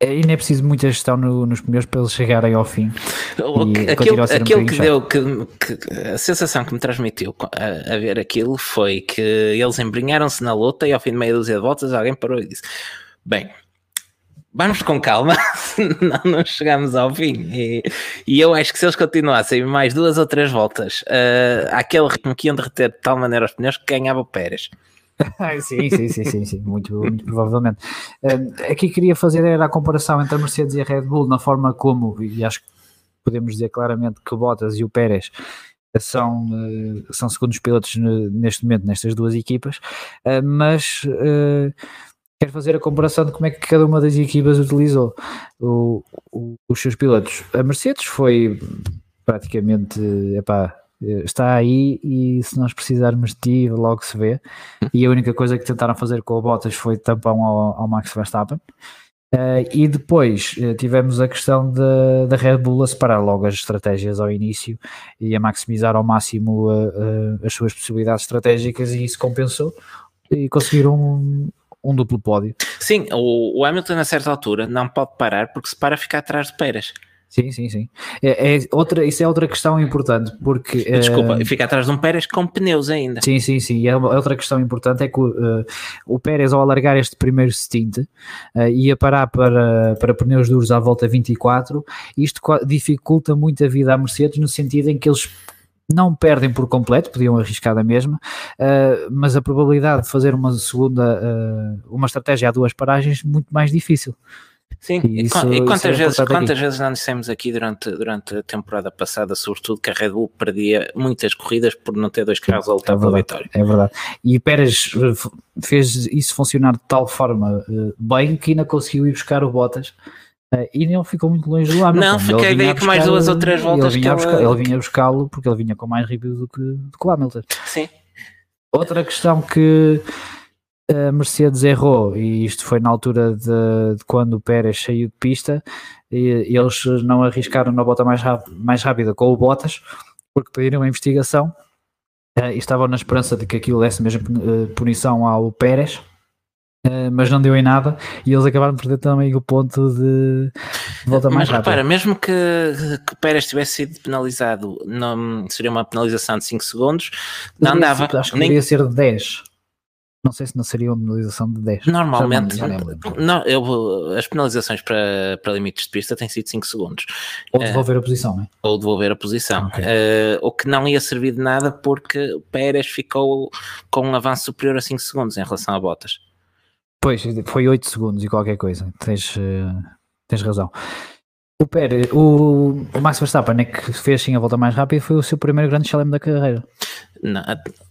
ainda é preciso muita gestão no, nos pneus para eles chegarem ao fim. Aquilo, aquilo um que deu, que, que, a sensação que me transmitiu a, a ver aquilo foi que eles embrinharam-se na luta e ao fim de meia dúzia de voltas alguém parou e disse: Bem, vamos com calma, senão não chegamos ao fim. E, e, eu acho que se eles continuassem mais duas ou três voltas uh, àquele ritmo que iam derreter de tal maneira os pneus que ganhava o Pérez. Sim, sim, sim, sim, sim, muito, muito provavelmente. aqui queria fazer era a comparação entre a Mercedes e a Red Bull na forma como, e acho que podemos dizer claramente que Bottas e o Pérez são, eh, são segundos pilotos neste momento nestas duas equipas, mas uh, quero fazer a comparação de como é que cada uma das equipas utilizou o, o, os seus pilotos. A Mercedes foi praticamente, epá, está aí e se nós precisarmos de ti, logo se vê. E a única coisa que tentaram fazer com o Bottas foi tampão ao, ao Max Verstappen. Uh, e depois uh, tivemos a questão da Red Bull a separar logo as estratégias ao início e a maximizar ao máximo uh, as suas possibilidades estratégicas e isso compensou. e conseguiram um, um duplo pódio. Sim, o, o, Hamilton a certa altura não pode parar porque se para fica atrás de Pérez. Sim, sim, sim. É, é, outra, isso é outra questão importante, porque... Desculpa, uh, fica atrás de um Pérez com pneus ainda. Sim, sim, sim. E é outra questão importante é que uh, o Pérez, ao alargar este primeiro stint, uh, ia parar para, para pneus duros à volta 24, isto dificulta muito a vida à Mercedes, no sentido em que eles não perdem por completo, podiam arriscar da mesma, uh, mas a probabilidade de fazer uma segunda, uma estratégia a duas paragens, muito mais difícil. Sim, e, isso, e quantas, é vezes, quantas vezes não dissemos aqui durante, durante a temporada passada, sobretudo, que a Red Bull perdia muitas corridas por não ter dois carros a lutar é pela vitória? É verdade. E Pérez eh, fez isso funcionar de tal forma bem que ainda conseguiu ir buscar o Bottas Uh, e não ficou muito longe do Hamilton. Não, fiquei bem com mais duas ou três voltas ele vinha, que buscar, ele vinha buscá-lo porque ele vinha com mais rápido do que, do que o Hamilton. Sim. Outra questão que a Mercedes errou, e isto foi na altura de, de quando o Pérez saiu de pista, e eles não arriscaram na volta mais, mais rápida com o Bottas, porque pediram uma investigação uh, e estavam na esperança de que aquilo desse mesmo uh, punição ao Pérez Uh, mas não deu em nada e eles acabaram de perder também o ponto de, volta mais rápida. Repara, mesmo que, que Pérez tivesse sido penalizado, não, seria uma penalização de 5 segundos, não dava. Ser, acho que nem... deveria ser de 10. Não sei se não seria uma penalização de 10. Normalmente, não, eu, as penalizações para, para limites de pista têm sido 5 segundos. Ou devolver uh, a posição, não é? Ou devolver a posição. Okay. Uh, o que não ia servir de nada porque Pérez ficou com um avanço superior a 5 segundos em relação a Bottas. Pois, foi 8 segundos e qualquer coisa. Tens, uh, tens razão. O Pérez, o, o Max Verstappen é que fez sim a volta mais rápida foi o seu primeiro grande slalom da carreira. Não,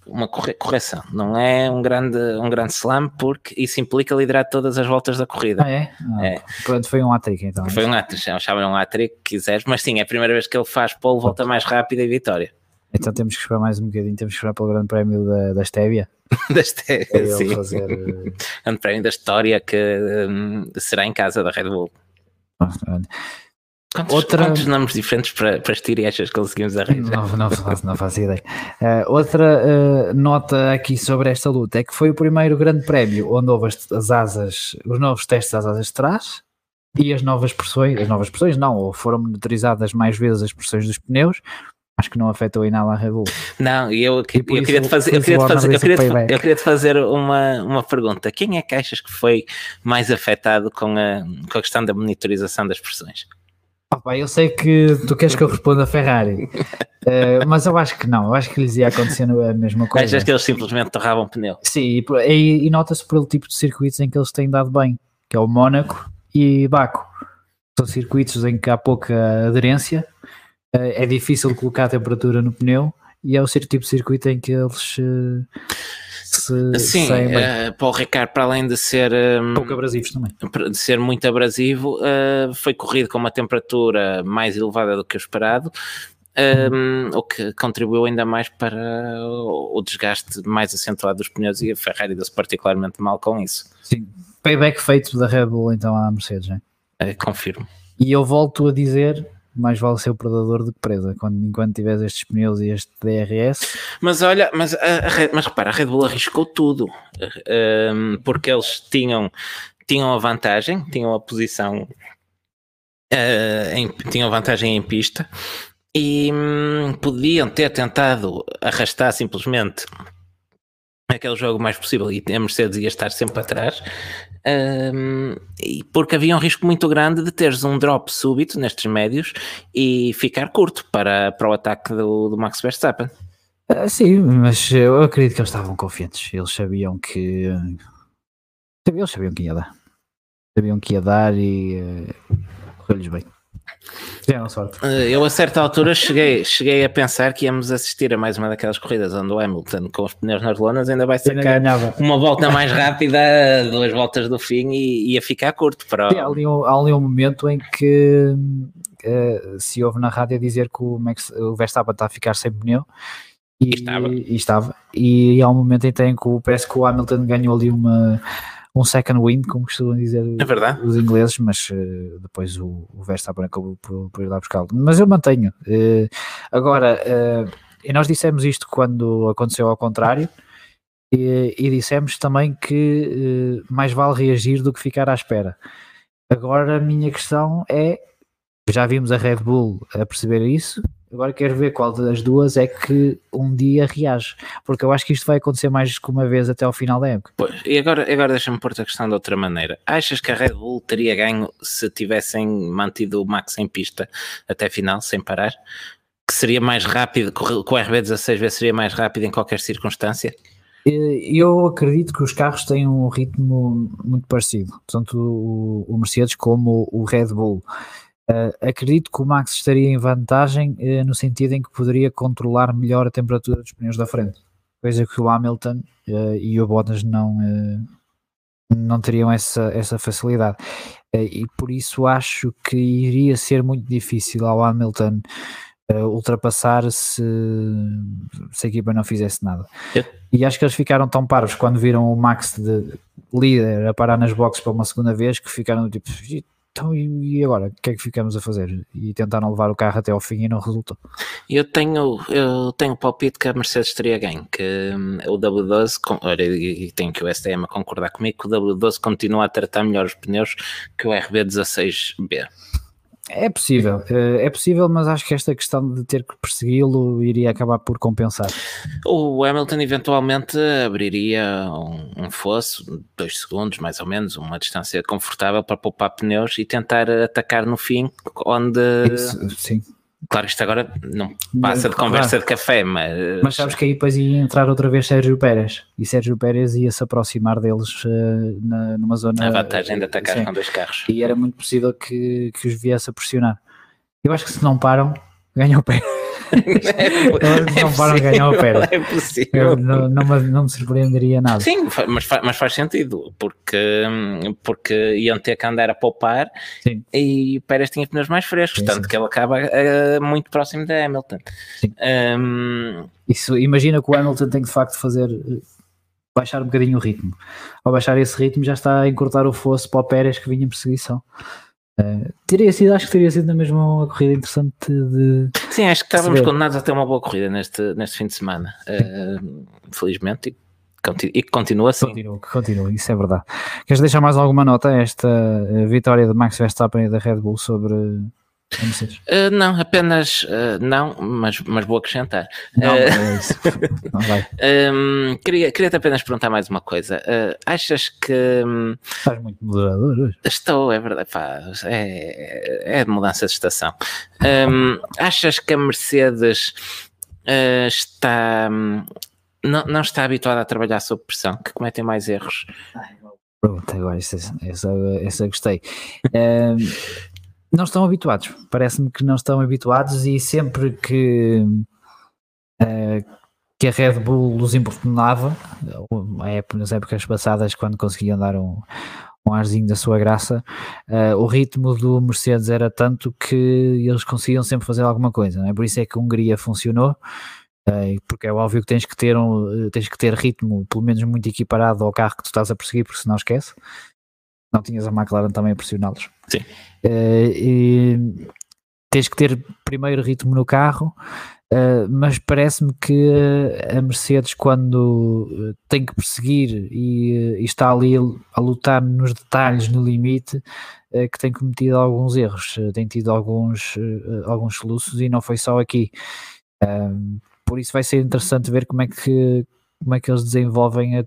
uma correção, não é um grande, um grande slam porque isso implica liderar todas as voltas da corrida. Ah, é? Ah, é. Pronto, foi um hat-trick então. Foi um hat-trick, chamam um hat-trick quiseres, mas sim, é a primeira vez que ele faz pole, volta mais rápida e vitória. Então temos que esperar mais um bocadinho, temos que esperar pelo grande prémio da, da Estévia. da sim. Fazer... Eh, grande prémio da história que um, será em casa da Red Bull. Quantos, outra... quantos nomes diferentes para, para as tiriachas conseguimos arranjar? Não, não, faço, não faço ideia. Uh, outra uh, nota aqui sobre esta luta é que foi o primeiro grande prémio onde houve as, as asas, os novos testes às asas de trás e as novas pressões, as novas pressões não, foram monitorizadas mais vezes as pressões dos pneus, acho que não afetou em nada a Red Bull. Não, eu, eu, eu queria te fazer, eu queria te fazer, eu queria te, eu queria te fazer uma, uma pergunta. Quem é que achas que foi mais afetado com a, com a questão da monitorização das pressões? Oh, eu sei que tu queres que eu responda a Ferrari, uh, mas eu acho que não, eu acho que lhes ia acontecer a mesma coisa. Achas que eles simplesmente torravam pneu? Sim, e, e, e nota-se pelo tipo de circuitos em que eles têm dado bem, que é o Mónaco e Baco. São circuitos em que há pouca aderência é difícil colocar a temperatura no pneu e é o tipo de circuito em que eles uh, se Sim, uh, para o Ricard, para além de ser um, pouco abrasivos também, de ser muito abrasivo, uh, foi corrido com uma temperatura mais elevada do que o esperado. Um, o que contribuiu ainda mais para o desgaste mais acentuado dos pneus e a Ferrari deu-se particularmente mal com isso. Sim, payback feito da Red Bull então à Mercedes, né? confirmo. E eu volto a dizer mais vale ser o predador do que presa, quando, enquanto tiveres estes pneus e este DRS. Mas olha, mas, a, a, mas repara, a Red Bull arriscou tudo, um, porque eles tinham, tinham a vantagem, tinham a posição, uh, em, tinham vantagem em pista e um, podiam ter tentado arrastar simplesmente aquele jogo mais possível e a Mercedes ia estar sempre atrás um, porque havia um risco muito grande de teres um drop súbito nestes médios e ficar curto para, para o ataque do, do Max Verstappen. Uh, sim, mas eu acredito que eles estavam confiantes. Eles sabiam que eles sabiam que ia dar. Sabiam que ia dar e uh, correu-lhes bem. Tiveram sorte. Eh, eu a certa altura cheguei, cheguei a pensar que íamos assistir a mais uma daquelas corridas onde o Hamilton com os pneus nas lonas ainda vai sacar uma volta mais rápida, duas voltas do fim e ia ficar curto. Para... Sim, há, ali um, há ali um momento em que uh, se ouve na rádio dizer que o, Max, o Verstappen está a ficar sem pneu e, e, estava. E, estava. E há um momento em que parece que o Hamilton ganhou ali uma um second wind, como costumam dizer é os ingleses, mas uh, depois o, o Verstappen acabou por, por ir lá buscá-lo. Mas eu mantenho. Uh, agora, uh, e nós dissemos isto quando aconteceu ao contrário, e, e dissemos também que mais vale reagir do que ficar à espera. Agora a minha questão é, já vimos a Red Bull a perceber isso, agora quero ver qual das duas é que um dia reage, porque eu acho que isto vai acontecer mais que uma vez até ao final da época. Pois, e agora, agora deixa-me pôr-te a questão de outra maneira. Achas que a Red Bull teria ganho se tivessem mantido o Max em pista até a final, sem parar? Que seria mais rápido, que o RB16 seria mais rápido em qualquer circunstância? Eu acredito que os carros têm um ritmo muito parecido, tanto o Mercedes como o Red Bull. Uh, acredito que o Max estaria em vantagem uh, no sentido em que poderia controlar melhor a temperatura dos pneus da frente, coisa que o Hamilton uh, e o Bottas não, não teriam essa, essa facilidade. e por isso acho que iria ser muito difícil ao Hamilton ultrapassar se, se a equipa não fizesse nada. E acho que eles ficaram tão parvos quando viram o Max de líder a parar nas boxes para uma segunda vez que ficaram tipo, então e agora? O que é que ficamos a fazer? E tentaram levar o carro até ao fim e não resultou. Eu tenho, eu tenho o palpite que a Mercedes teria ganho, que hum, o W12, olha, e tenho que o STM concordar comigo, que o W12 continua a tratar melhor os pneus que o RB16B. É possível, eh, é possível, mas acho que esta questão de ter que persegui-lo iria acabar por compensar. O Hamilton eventualmente abriria um, um fosso, dois segundos mais ou menos, uma distância confortável para poupar pneus e tentar atacar no fim, onde. Isso, sim. Claro que isto agora não passa de conversa claro. de café, mas. Mas sabes que aí depois ia entrar outra vez Sérgio Pérez e Sérgio Pérez ia se aproximar deles uh, na, numa zona. A vantagem de atacar sim. com dois carros. E era muito possível que, que os viesse a pressionar. Eu acho que se não param, ganham o Pérez. É, não param de ganhar o Pérez. É possível. Não, não, me, não me surpreenderia nada. Sim, mas faz, mas faz sentido, porque, porque iam ter que andar a poupar sim. e o Pérez tinha pneus mais frescos, sim, tanto que ele acaba uh, muito próximo da Hamilton. Um, Isso, imagina que o Hamilton tem que de facto fazer eh, baixar um bocadinho o ritmo. Ao baixar esse ritmo já está a encurtar o fosso para o Pérez que vinha em perseguição. Uh, teria sido, acho que teria sido na mesma uma corrida interessante de. Sim, acho que estávamos condenados a ter uma boa corrida neste, neste fim de semana, uh, felizmente, e, e continua assim. Continua, continua, isso é verdade. Queres deixar mais alguma nota a esta vitória de Max Verstappen e da Red Bull sobre Uh, não, apenas uh, não, mas, mas vou acrescentar. Não, uh, é isso. não vai. Um, ehm, queria, queria-te apenas perguntar mais uma coisa. achas que. Um, Estás muito moderador hoje? Estou, é verdade. Pá, é, é mudança de estação. Um, achas que a Mercedes está. Um, não, não está habituada a trabalhar sob pressão, que cometem mais erros? Pronto, agora essa, essa, essa gostei. Não estão habituados. Parece-me que não estão habituados e sempre que, uh, que a Red Bull os importunava, nas épocas passadas, quando conseguiam dar um, um arzinho da sua graça, uh, o ritmo do Mercedes era tanto que eles conseguiam sempre fazer alguma coisa. É? Por isso é que a Hungria funcionou. Porque é óbvio que tens que ter um, tens que ter ritmo pelo menos muito equiparado ao carro que tu estás a perseguir, porque senão esquece não tinhas a McLaren também a pressioná-los. Sim. Uh, e tens que ter primeiro ritmo no carro, uh, mas parece-me que a Mercedes, quando tem que perseguir e, e está ali a, lutar nos detalhes, no limite, uh, que tem cometido alguns erros, tem tido alguns, alguns soluços e não foi só aqui. por isso vai ser interessante ver como é que, como é que eles desenvolvem a,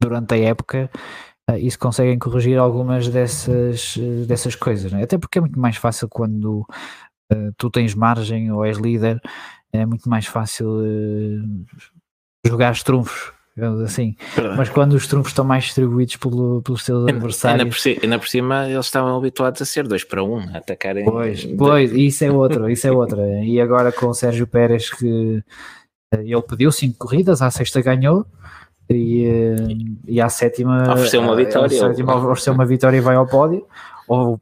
durante a época e se conseguem corrigir algumas dessas, uh, dessas coisas, é? até porque é muito mais fácil quando uh, tu tens margem ou és líder, é muito mais fácil jogar os trunfos, assim. Mas quando os trunfos estão mais distribuídos pelo, pelos seus adversários. Ainda por, cima, ainda por cima eles estavam habituados a ser dois para um, a atacarem. Pois, pois, isso é outro, isso é outra. E agora com o Sérgio Pérez que ele pediu cinco corridas, a sexta ganhou e, eh, e à sétima ofereceu uma vitória, sétima, ofereceu uma vitória e vai ao pódio, ou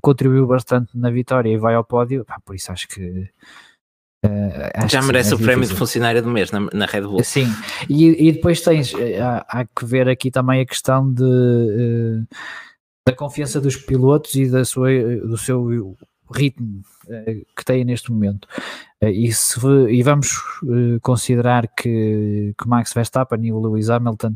contribuiu bastante na vitória e vai ao pódio, por isso acho que Uh, Já merece o prémio de funcionário do mês na, na Red Bull. Sim, e, e depois tens, há, há, que ver aqui também a questão de, uh, da confiança dos pilotos e da sua, do seu ritmo uh, que tem neste momento. Uh, e, se, e vamos considerar que, que Max Verstappen e o Lewis Hamilton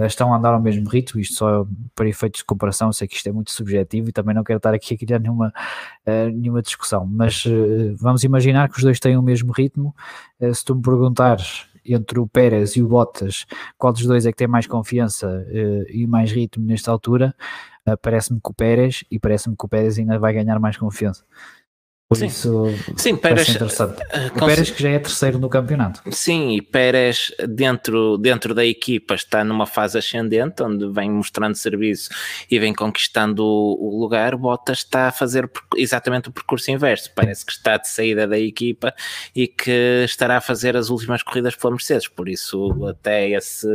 estão a andar ao mesmo ritmo, isto só para efeitos de comparação, sei que isto é muito subjetivo e também não quero estar aqui a criar nenhuma, nenhuma discussão, mas vamos imaginar que os dois têm o mesmo ritmo, se tu me perguntares entre o Pérez e o Bottas, qual dos dois é que tem mais confiança e mais ritmo nesta altura, uh, parece-me que o Pérez e parece-me que o Pérez ainda vai ganhar mais confiança. Por sim. isso, sim, Pérez, interessante. O Pérez que já é terceiro no campeonato. Sim, e Pérez dentro, dentro da equipa está numa fase ascendente, onde vem mostrando serviço e vem conquistando o, o lugar. Bottas está a fazer exatamente o percurso inverso. Parece que está de saída da equipa e que estará a fazer as últimas corridas pela Mercedes. Por isso, até esse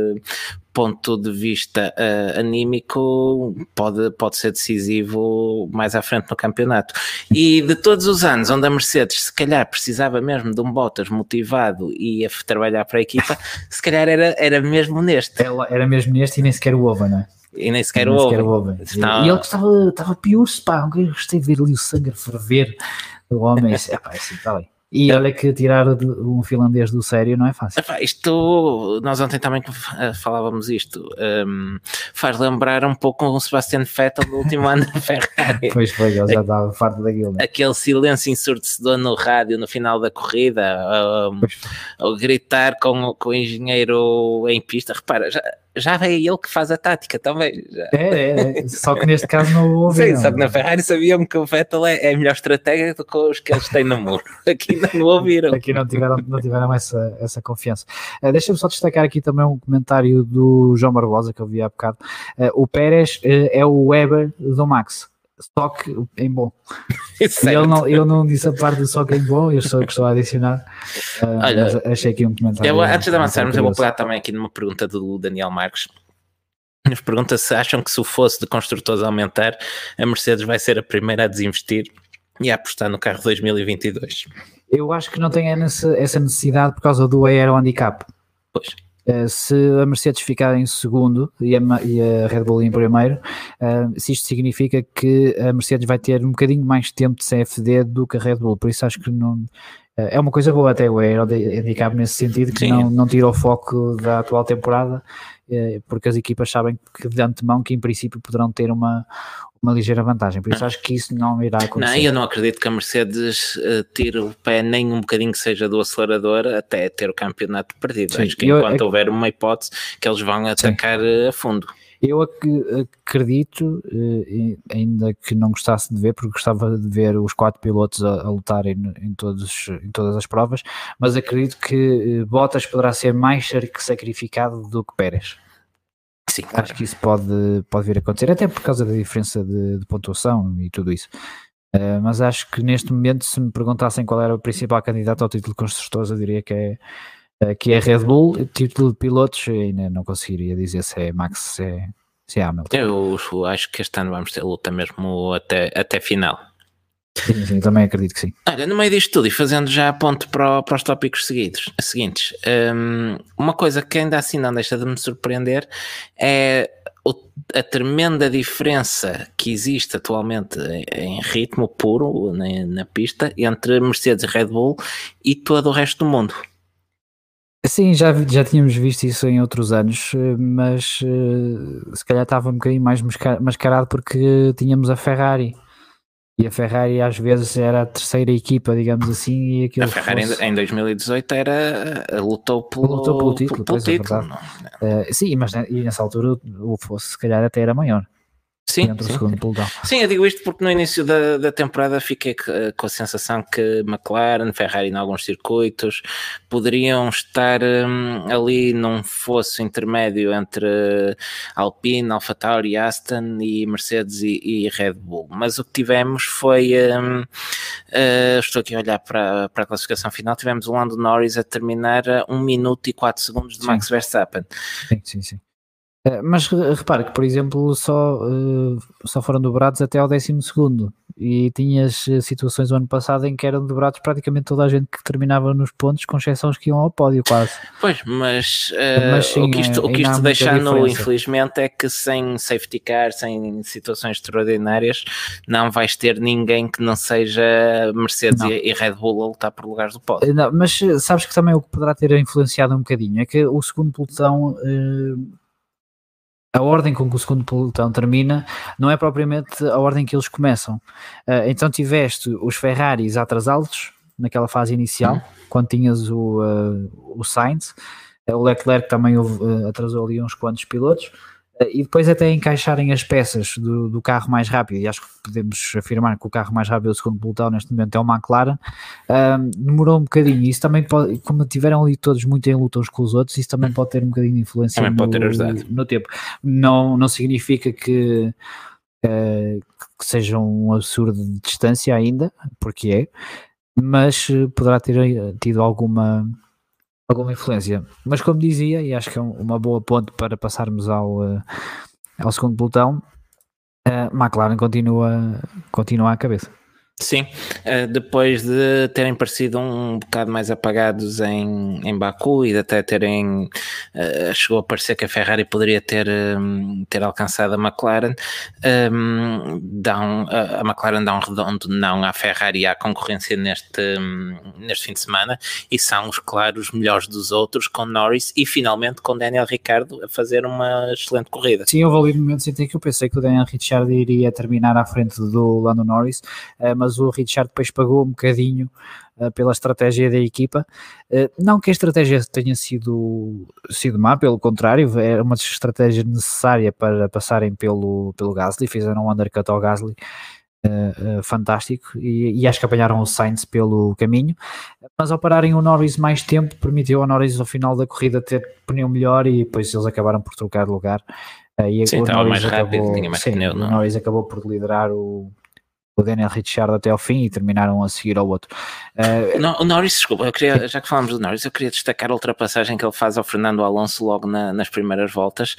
ponto de vista uh, anímico pode, pode ser decisivo mais à frente no campeonato. E de todos os anos onde a Mercedes se calhar precisava mesmo de um Bottas motivado e a trabalhar para a equipa, se calhar era, era mesmo neste. Ela era mesmo neste e nem sequer o Oven, não é? E nem sequer, o. Está... E ele estava, estava pior, pá, eu gostei de ver ali o sangue ferver do homem. é pá, assim, está bem. E olha que tirar um finlandês do sério não é fácil. Isto, nós ontem também eh, falávamos isto, um, faz lembrar um pouco o Sebastian Vettel do último ano da Ferrari. Pois foi, ele já estava farto daquilo. Né? Aquele silêncio ensurdecedor no rádio no final da corrida, um, gritar com, com o engenheiro em pista. Repara, já, já é ele que faz a tática também. É, é, é, só que neste caso não ouviram. Sim, só que na Ferrari sabiam que o Vettel é, é a melhor estratégia do que os que eles têm no muro. Aqui não ouviram. Aqui não tiveram, não tiveram essa, essa confiança. Uh, Deixa-me só destacar aqui também um comentário do João Barbosa que eu vi há bocado. Uh, o Pérez uh, é o Weber do Max só que em bom. ele não, ele não disse a parte do só que em bom, eu só estou a adicionar. Uh, Olha, achei aqui um comentário. Eu, antes de avançarmos, eu vou pegar também aqui numa pergunta do Daniel Marques. Nos pergunta se acham que se o fosse de construtores aumentar, a Mercedes vai ser a primeira a desinvestir e a apostar no carro 2022. Eu acho que não tem essa necessidade por causa do Aero Handicap. Pois. Eh, se a Mercedes ficar em segundo e a, e a Red Bull em primeiro, uh, se isto significa que a Mercedes vai ter um bocadinho mais tempo de CFD do que a Red Bull, por isso acho que não, uh, é uma coisa boa até o Aerodicap nesse sentido, que não, não tira o foco da atual temporada, porque as equipas sabem que de antemão que em princípio poderão ter uma, uma ligeira vantagem, por isso acho que isso não irá acontecer. Não, eu não acredito que a Mercedes uh, tire o pé nem um bocadinho que seja do acelerador até ter o campeonato perdido. Sim, acho que eu, enquanto houver uma hipótese que eles vão atacar sim. Eh, a fundo. Eu acredito, eh, ainda que não gostasse de ver, porque gostava de ver os quatro pilotos a, a lutarem em, todos, em todas as provas, mas acredito que Bottas poderá ser mais sacrificado do que Pérez. Sim, claro. Acho que isso pode, pode vir a acontecer, até por causa da diferença de, de pontuação e tudo isso. Uh, mas acho que neste momento, se me perguntassem qual era o principal candidato ao título de construtores, eu diria que é, uh, que é Red Bull. Título de pilotos, ainda não conseguiria dizer se é Max, se é, se é Hamilton. Eu acho que este ano vamos ter luta mesmo até, até final. Sim, sim, também acredito que sim. Olha, no meio disto tudo e fazendo já a ponto para, para os tópicos seguidos, seguintes, um, uma coisa que ainda assim não deixa de me surpreender é a tremenda diferença que existe atualmente em, ritmo puro na, na, pista entre Mercedes e Red Bull e todo o resto do mundo. Sim, já, já tínhamos visto isso em outros anos, mas uh, se calhar estava um bocadinho mais mascarado porque tínhamos a Ferrari e a Ferrari às vezes era a terceira equipa, digamos assim. E a Ferrari fosse... em 2018 era, lutou pelo, lutou pelo título. Pelo, pelo é título é uh, sim, mas e nessa altura o fosse se calhar até era maior. Sim, sim. sim, eu digo isto porque no início da, da temporada fiquei com a sensação que McLaren, Ferrari em alguns circuitos poderiam estar um, ali num fosso intermédio entre Alpine, AlphaTauri, Aston e Mercedes e, e, Red Bull. Mas o que tivemos foi, uh, estou aqui a olhar para, para a classificação final, tivemos o Lando Norris a terminar a 1 minuto e 4 segundos de Max Verstappen. Sim, sim, sim. Eh, mas repare que, por exemplo, só, uh, só foram dobrados até ao 12 segundo e tinhas eh, situações o ano passado em que eram dobrados praticamente toda a gente que terminava nos pontos, com exceções que iam ao pódio quase. Pois, mas, uh, mas sim, o que isto, o que isto deixa no, infelizmente, é que sem safety car, sem situações extraordinárias, não vais ter ninguém que não seja Mercedes e, e, Red Bull a lutar por lugares do pódio. Não, mas sabes que também o que poderá ter influenciado um bocadinho é que o segundo pelotão a ordem com que o segundo pelotão termina não é propriamente a ordem que eles começam. Uh, então tiveste os Ferraris atrasados naquela fase inicial, uhum. quando tinhas o, uh, o Sainz, o Leclerc também atrasou ali uns quantos pilotos, e depois até encaixarem as peças do, do, carro mais rápido, e acho que podemos afirmar que o carro mais rápido do segundo pelotão neste momento é o McLaren, um, demorou um bocadinho, isso também pode, como tiveram ali todos muito em luta uns com os outros, isso também pode ter um bocadinho de influência no, no, tempo. Não, não significa que, uh, que seja um absurdo de distância ainda, porque é, mas poderá ter tido alguma alguma influência. Mas como dizia, e acho que é uma boa ponte para passarmos ao, uh, ao segundo pelotão, uh, McLaren continua, continua à cabeça. Sim, eh, depois de terem parecido um bocado mais apagados em, em Baku e de até terem uh, chegou a parecer que a Ferrari poderia ter, um, ter alcançado a McLaren, um, a McLaren dá um redondo não à Ferrari e à concorrência neste, um, neste fim de semana e são os claros melhores dos outros com Norris e finalmente com Daniel Ricciardo a fazer uma excelente corrida. Sim, houve ali momentos em que eu pensei que o Daniel Ricciardo iria terminar à frente do Lando Norris, uh, mas mas o Richard depois pagou um bocadinho uh, pela estratégia da equipa. Uh, não que a estratégia tenha sido, sido má, pelo contrário, era uma estratégia necessária para passarem pelo, pelo Gasly, fizeram um undercut ao Gasly. Uh, fantástico e, e, acho que apanharam o Sainz pelo caminho, mas ao pararem o Norris mais tempo, permitiu ao Norris ao final da corrida ter pneu melhor e depois eles acabaram por trocar de lugar. e sim, estava mais rápido, acabou, tinha mais sim, pneu. Não? O Norris acabou por liderar o, o Daniel Ricciardo até ao fim e terminaram a seguir ao outro. Uh, não, o Norris, desculpa, eu queria, já que falamos do Norris, eu queria destacar a ultrapassagem que ele faz ao Fernando Alonso logo na, nas primeiras voltas.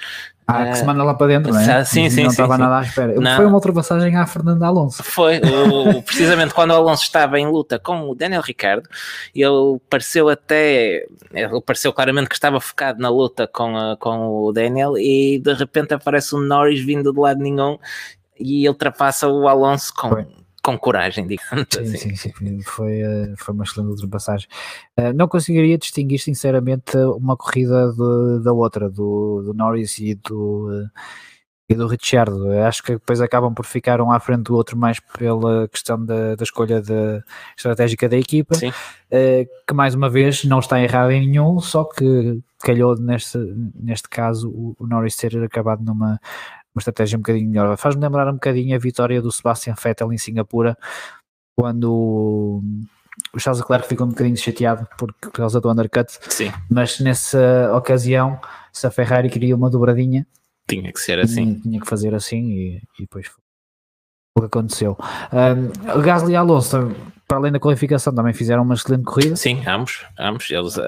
Ah, que se manda lá para dentro, não é? Sim, sim, não estava nada à espera. Não. Foi uma ultrapassagem à Fernando Alonso. Foi, o, precisamente quando o Alonso estava em luta com o Daniel Ricardo, ele pareceu até, ele pareceu claramente que estava focado na luta com, a, com o Daniel e de repente aparece o Norris vindo de lado nenhum e ultrapassa o Alonso com, com coragem, digamos sim, assim. Sim, sim, foi, eh, foi uma excelente ultrapassagem. Uh, não conseguiria distinguir sinceramente uma corrida de, da outra, do, do Norris e do, uh, e do Ricciardo. Acho que depois acabam por ficar um à frente do outro mais pela questão da, da escolha de, estratégica da equipa, que mais uma vez não está errado em nenhum, só que calhou neste, neste caso o, o Norris ter acabado numa uma estratégia um bocadinho melhor. Faz-me lembrar um bocadinho a vitória do Sebastian Vettel em Singapura, quando o Charles Leclerc ficou um bocadinho chateado por, causa do undercut, Sim. mas nessa ocasião, se a Ferrari queria uma dobradinha, tinha que ser assim. Tinha, tinha que fazer assim e, e depois foi o que aconteceu. Um, Gasly Alonso para além da qualificação, também fizeram uma excelente corrida. Sim, ambos, ambos. Eles, uh,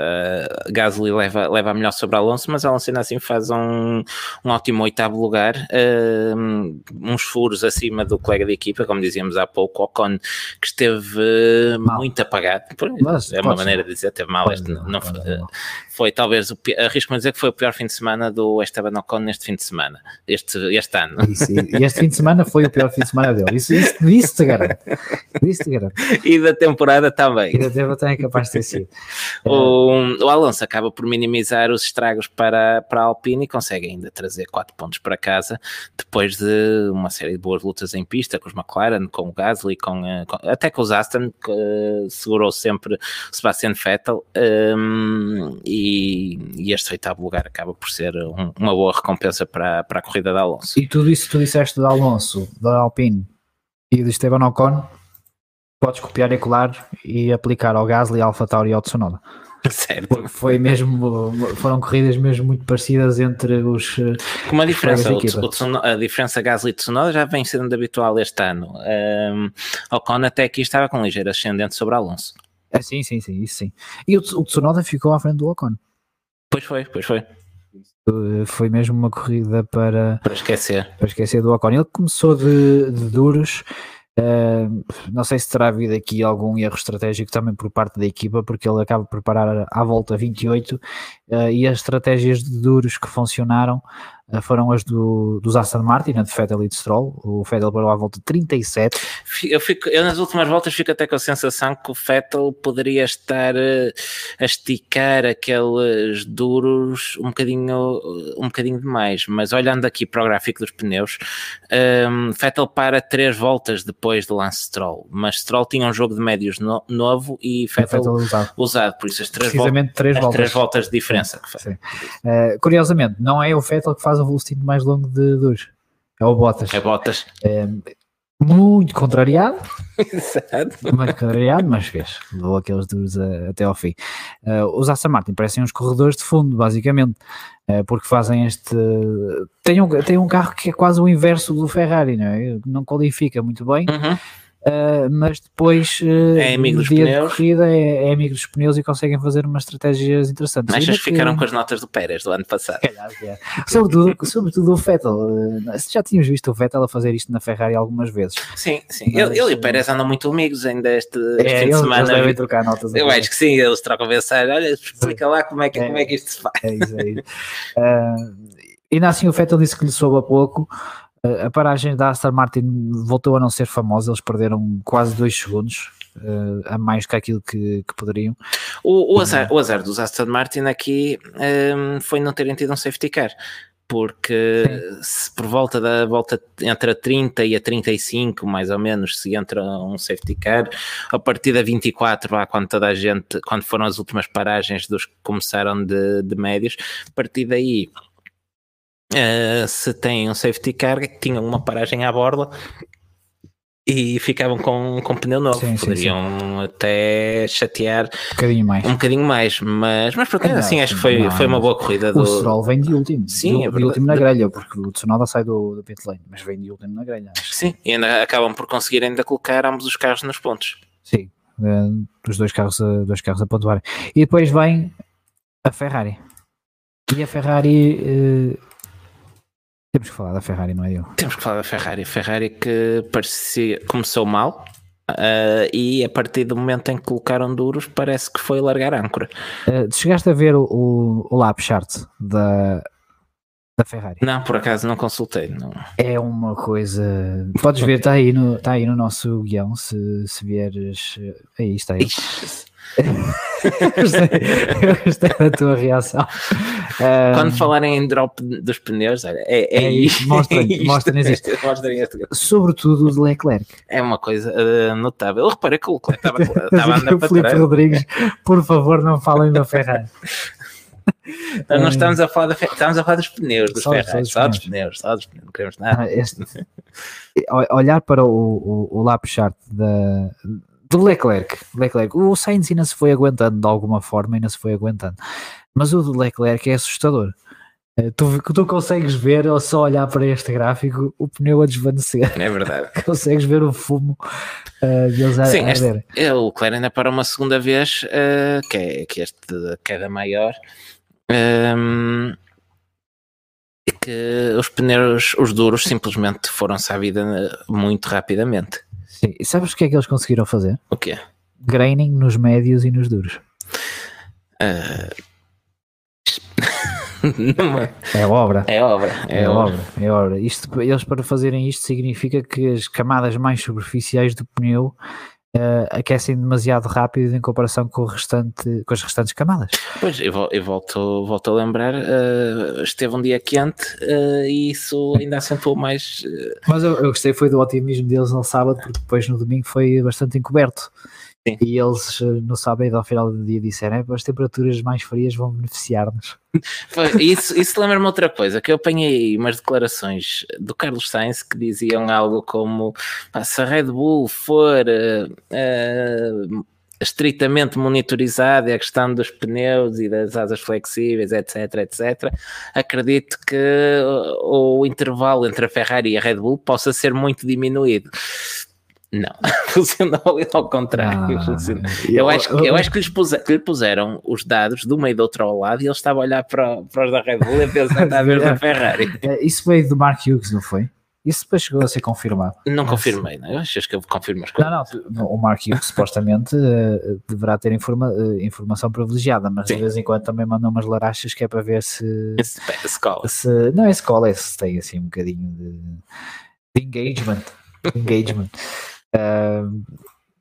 Gasly leva, leva a melhor sobre Alonso, mas Alonso ainda assim faz um, um ótimo oitavo lugar, uh, uns furos acima do colega de equipa, como dizíamos há pouco, Ocon, que esteve mal. muito apagado. Mas, é uma maneira de dizer, teve mal. Este, não, não, foi, foi talvez, arrisco-me a dizer que foi o pior fim de semana do Esteban Ocon neste fim de semana, este, este ano. Isso, e este fim de semana foi o pior fim de semana dele. Isso, isso, isso te garanto. Isso te garanto e da temporada também. E da temporada também é capaz de ter sido. o, o Alonso acaba por minimizar os estragos para, para a Alpine e consegue ainda trazer 4 pontos para casa depois de uma série de boas lutas em pista com os McLaren, com o Gasly, com, eh, com até com os Aston, que uh, segurou sempre o Sebastian Vettel um, e, e, este oitavo lugar acaba por ser um, uma boa recompensa para, para a corrida da Alonso. E tudo isso que tu disseste da Alonso, da Alpine e de Esteban Ocon podes copiar e colar e aplicar ao Gasly, ao AlphaTauri e ao Tsunoda. Certo. Foi mesmo, foram corridas mesmo muito parecidas entre os. Com uma diferença, o, o, a diferença Gasly Tsunoda já vem sendo habitual este ano. Um, Ocon até aqui estava com ligeiro ascendente sobre Alonso. É, sim, sim, sim, isso sim. E o, o Tsunoda ficou à frente do Ocon. Pois foi, pois foi. Foi mesmo uma corrida para, para esquecer. Para esquecer do Ocon. Ele começou de, de duros. Não sei se terá havido aqui algum erro estratégico também por parte da equipa, porque ele acaba de preparar à volta 28 uh, e as estratégias de duros que funcionaram foram as do, dos Aston Martin, a de Vettel e de Stroll. O Vettel parou à volta de 37. Eu, fico, eu nas últimas voltas fico até com a sensação que o Vettel poderia estar eh, a esticar aqueles duros um bocadinho, um bocadinho demais, mas olhando aqui para o gráfico dos pneus, um, ehm, Vettel para três voltas depois do lance Stroll, mas Stroll tinha um jogo de médios no, novo e Vettel, Vettel usado. usado. por isso as três, Precisamente três, as voltas. três voltas de diferença. Sim, sim. Uh, curiosamente, não é o Vettel que faz o velocímetro mais longo de dois. É o Bottas. É Bottas. É, muito contrariado. Exato. Muito contrariado, mas fez. Levou aqueles duros até ao fim. Uh, os Aston Martin parecem uns corredores de fundo, basicamente. Uh, porque fazem este. Tem um, tem um carro que é quase o inverso do Ferrari, não é? Não qualifica muito bem. Uhum Uh, mas depois uh, é amigo no dia pneus. de corrida é, é, amigo dos pneus e conseguem fazer umas estratégias interessantes. Achas que ficaram com as notas do Pérez do ano passado? Calhar, é. sobretudo, sobretudo o Vettel. Uh, já tínhamos visto o Vettel a fazer isto na Ferrari algumas vezes. Sim, sim. Mas, ele, ele e o Pérez andam muito amigos ainda este, este é, fim de semana. Eles devem trocar notas. Eu acho que sim, eles trocam mensagem. Olha, explica lá como é que, é, como é que isto se faz. É isso, é isso. ainda assim o Vettel disse que lhe soube a pouco a paragem da Aston Martin voltou a não ser famosa, eles perderam quase dois segundos. Uh, a mais que aquilo que, que poderiam. O, o, azar, o azar dos Aston Martin aqui um, foi não terem tido um safety car, porque se por volta da volta entre a 30 e a 35, mais ou menos, se entra um safety car, a partir da 24, lá, quando toda a gente, quando foram as últimas paragens dos que começaram de, de médios, a partir daí Uh, se tem um safety car, tinham uma paragem à borda e ficavam com, com pneu novo. Sim, Poderiam sim, sim. até chatear um bocadinho mais, um bocadinho mais mas, mas por assim acho que foi, não, foi uma boa corrida. O do... Stroll vem de último, sim, de, é de último na grelha, porque o Tsunoda sai do, do pit lane, mas vem de último na grelha. Acho. Sim, e ainda acabam por conseguir ainda colocar ambos os carros nos pontos. Sim, uh, os dois carros, dois carros a pontuarem. E depois vem a Ferrari. E a Ferrari uh, temos que falar da Ferrari, não é eu? Temos que falar da Ferrari. Ferrari que parecia, começou mal uh, e a partir do momento em que colocaram duros parece que foi largar âncora. Uh, chegaste a ver o, o, o lap chart da, da Ferrari? Não, por acaso não consultei. Não. É uma coisa. Podes ver, está aí no, tá aí no nosso guião. Se, se vieres. Aí está aí. Gostei, gostei da tua reação. Quando um, falarem em drop dos pneus, olha, é, é, é isto. Mostrem, mostrem isto. mostrem Sobretudo o de Leclerc. É uma coisa uh, notável. Eu reparei que o Leclerc estava, estava andando para Felipe Rodrigues, por favor, não falem da Ferrari. Então, não estamos a falar, da, estamos a falar dos pneus dos só, Ferrari, só dos pneus, só dos pneus, não queremos nada. Ah, este, olhar para o, o, o lap chart da, do Leclerc, Leclerc, o Sainz ainda se foi aguentando de alguma forma, ainda se foi aguentando, mas o do Leclerc é assustador. Eh, tu, tu consegues ver, ou só olhar para este gráfico, o pneu a desvanecer. É verdade. consegues ver o fumo uh, deles a, Sim, a este, é, o Leclerc ainda para uma segunda vez, uh, que, é, que este queda maior, um, ehm, que os pneus, os duros, simplesmente foram-se à vida muito rapidamente. Sim. E sabes o que é que eles conseguiram fazer? O quê? Graining nos médios e nos duros. Uh... é obra. É obra. É, é obra. obra. É obra. Isto, eles para fazerem isto significa que as camadas mais superficiais do pneu uh, aquecem demasiado rápido em comparação com, o restante, com as restantes camadas. Pois, eu, eu volto, volto a lembrar, uh, esteve um dia quente uh, e isso ainda acentuou mais. Mas eu, eu, gostei foi do otimismo deles no sábado, porque depois no domingo foi bastante encoberto. Sim. E eles no sábado ao final do dia disseram: é, as temperaturas mais frias vão beneficiar-nos. Isso, isso lembra-me outra coisa, que eu apanhei umas declarações do Carlos Sainz que diziam algo como se a Red Bull for uh, uh, estritamente monitorizada e a questão dos pneus e das asas flexíveis, etc, etc, acredito que o intervalo entre a Ferrari e a Red Bull possa ser muito diminuído Não, funcionou ao contrário. Ah, funcionou. eu- acho, que- eu acho que lhes puse- que lhe puseram os dados de uma e do outro ao lado e ele estava a olhar para, para os da Red Bull e a pensar está a ver da Ferrari. Eh, Isso veio do Mark Hughes, não foi? Isso depois chegou a ser confirmado. Não confirmei, não? é? Acho que eu confirmo as coisas. Não, não, o Mark Hughes supostamente eh, deverá ter informa- eh, informação privilegiada, mas Sim. de vez em quando também mandam umas larachas que é para ver se, Esse pé de escola. se não é escola, é se tem assim um bocadinho de, de engagement. engagement. Ah,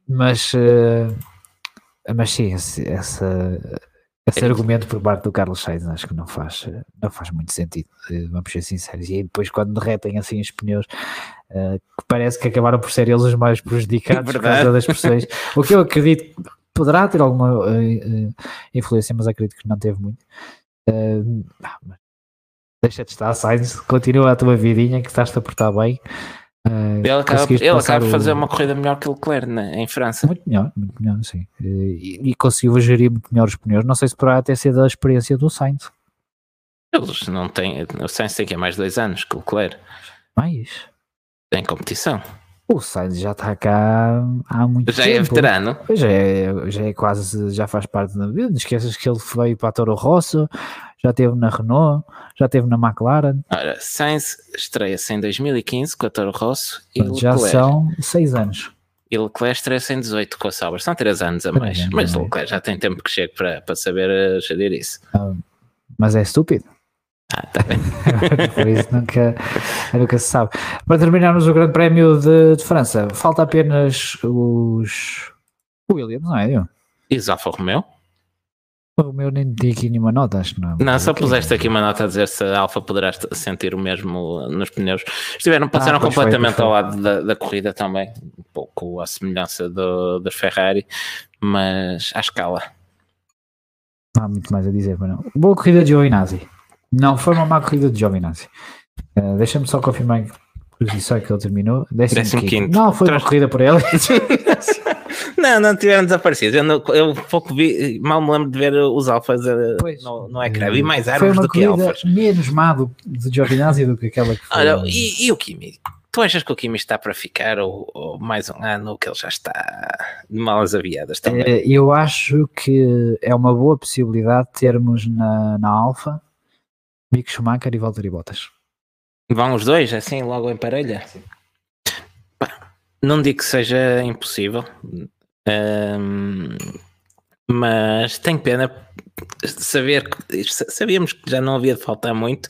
mas, ah, mas sim, esse, essa, esse É. argumento por parte do Carlos Sainz acho que não faz, não faz muito sentido, eh, vamos ser sinceros. E aí depois quando derretem assim os pneus, ah, que parece que acabaram por ser eles os mais prejudicados por Verdade. causa das pressões. O que eu acredito poderá ter alguma eh, influência, mas acredito que não teve muito. Deixa de estar, Sainz, continua a tua vidinha que estás-te a portar bem. Ah, Ele acaba, ele acaba o- fazer uma corrida melhor que o Leclerc na- em França. Muito melhor, muito melhor, sim. E, e conseguiu gerir muito melhor os pneus. Não sei se poderá ter sido a experiência do Sainz. Eles não têm. O Sainz tem que é mais dois anos que o Leclerc. Mas Tem competição. o Sainz já está cá há muito Já tempo. é veterano. Já é, já é quase, já faz parte da vida. Não esqueças que ele veio para a Toro Rosso, já esteve na Renault, já esteve na McLaren. Ora, Sainz estreia-se em 2015 com a Toro Rosso e Portanto, já Leclerc, são seis anos. e Leclerc estreia-se em 18 com a Sauber. São três anos a mais. Mas. Leclerc já tem tempo que chega para, para saber eh, gerir isso. Mas é estúpido. Ah, tá bem. Por isso nunca, nunca se sabe. Para terminarmos o Grande Prémio de, de França, falta apenas os Williams, não é? Diogo? E os Alfa Romeo? O meu nem tinha aqui nenhuma nota, acho que não. Não, só puseste aqui uma nota a dizer se a Alfa poderá sentir o mesmo nos pneus. Estiveram, passaram Ah, pois foi, completamente pois ao foi. lado da, da corrida também, um pouco à semelhança do, da Ferrari, mas à escala. Não há muito mais a dizer, mas não. Boa corrida de Giovinazzi. Não, foi uma má corrida de Giovinazzi. Uh, Deixa-me só confirmar que posição é que ele terminou. Décimo, Décimo quinto. quinto. Não, foi uma corrida por ele. Não, não tiveram desaparecidos. Eu, não- eu pouco vi, mal me lembro de ver os alfas Pois. no, no ecrã. Vi mais árvores do que alfas. menos má do, de Giovinazzi do que aquela que foi. Olha, e, e o Kimi? Tu achas que o Kimi está para ficar ou, ou mais um ano que ele já está de malas aviadas também? Eh, Eu acho que é uma boa possibilidade termos na, na Alfa Mick Schumacher e Valtteri Bottas. Vão os dois assim logo em parelha? Pá, não digo que seja impossível, hum, mas tenho pena saber que sabíamos que já não havia de faltar muito,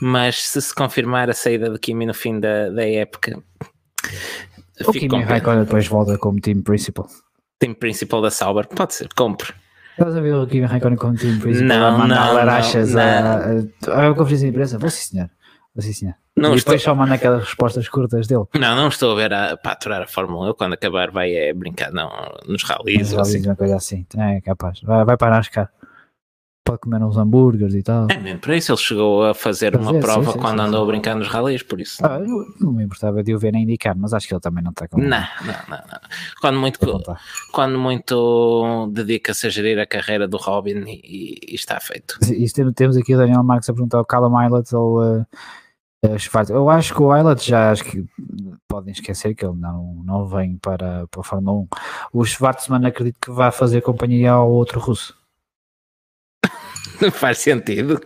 mas se se confirmar a saída do Kimi no fim da, da época, O Kimi. Raikkonen depois volta como time principal. Time principal da Sauber, pode ser, compre. Estás a ver o Kimi Raikkonen como time principal Não, a mandar não, larachas não, a, a, a, conferência de imprensa? Vou sim senhor. Sim. Não e estou, depois só manda aquelas respostas curtas dele. não, não estou a ver a, para aturar a Fórmula 1. Eu, quando acabar vai é brincar não, nos rallies. Já assim. uma coisa assim. É capaz. Vai, vai para a NASCAR. Pode comer uns hambúrgueres e tal. É mesmo, por isso ele chegou a fazer uma sim, prova sim, quando sim, andou sim. a brincar nos rallies, por isso. Ah, não me importava de o ver nem indicar, mas acho que ele também não está com. Não, não, não, não. Quando muito, vontade. quando muito dedica-se a gerir a carreira do Robin e, e- está feito. Isto temos- aqui o Daniel Marques a perguntar ao Callum uh, uh, Schwartz. Eu acho que o Eilert já acho que podem esquecer que ele não, não vem para, para a Fórmula 1. O Schwartzman acredito que vai fazer companhia ao outro russo. Não faz sentido.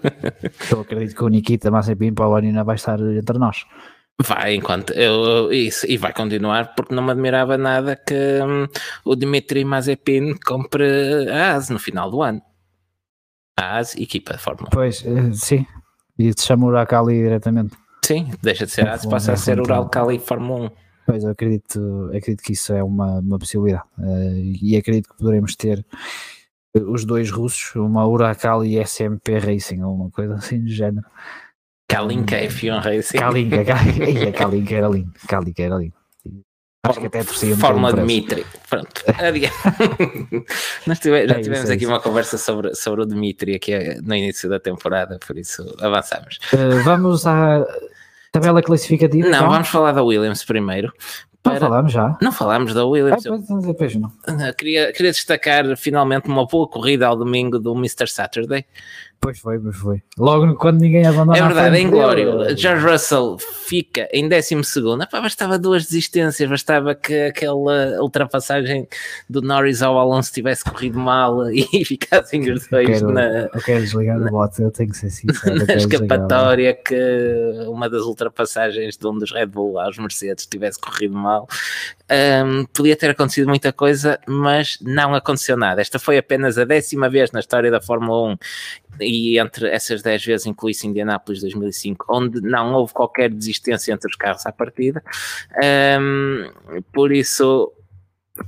Eu acredito que o Nikita Mazepin para o ano ainda vai estar entre nós. Vai enquanto eu, isso, e vai continuar porque não me admirava nada que hum, o Dmitry Mazepin compre a AS no final do ano. A AS, equipa de Fórmula 1. Pois, uh, sim. E te chama o Urakali diretamente. Sim, deixa de ser AS, passa a ser Ural Kali Fórmula 1. Pois, eu acredito, acredito que isso é uma, uma possibilidade. Uh, e acredito que poderemos ter uh, os dois russos, uma Urakali SMP Racing ou uma coisa assim do género. Kalinka F1 Racing. Kalinka, Kalinka, Kalinka era lindo. Kalinka era lindo. Acho que até torcia um Fórmula bocadinho por essa. Dmitry. Pronto. Adiante. Nós tive- já É isso, tivemos é aqui isso. uma conversa sobre, sobre o Dmitry aqui eh, no início da temporada, por isso avançamos. Uh, vamos à tabela classificativa. Não, então? vamos falar da Williams primeiro, Para... Não falámos já. Não falámos da Williams. É, depois não. Queria, queria destacar finalmente uma boa corrida ao domingo do Mr. Saturday. Pois foi, pois foi. Logo quando ninguém abandona É verdade, em glória. George Russell fica em 12 Pá, bastava duas desistências, bastava que aquela ultrapassagem do Norris ao Alonso tivesse corrido mal e ficassem os dois eu quero, na. Eu quero desligar na, o bot, eu tenho que ser sincero. Na escapatória que uma das ultrapassagens de um dos Red Bull aos Mercedes tivesse corrido mal. Um, podia ter acontecido muita coisa, mas não aconteceu nada. Esta foi apenas a décima vez na história da Fórmula 1 e entre essas 10 vezes inclui-se Indianápolis 2005, onde não houve qualquer desistência entre os carros à partida. Um, por isso,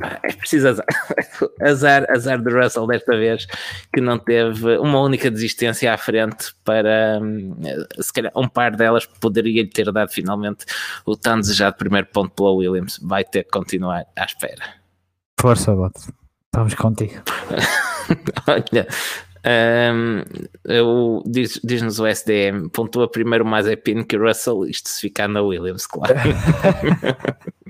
é preciso azar. azar, azar do Russell desta vez, que não teve uma única desistência à frente para se calhar um par delas poderia ter dado finalmente o tão desejado primeiro ponto pela Williams. Vai ter que continuar à espera. Força, Bot. Estamos contigo. Olha, um, eu, diz, diz-nos o SDM, pontua primeiro mais é pino que Russell, isto se ficar na Williams, claro.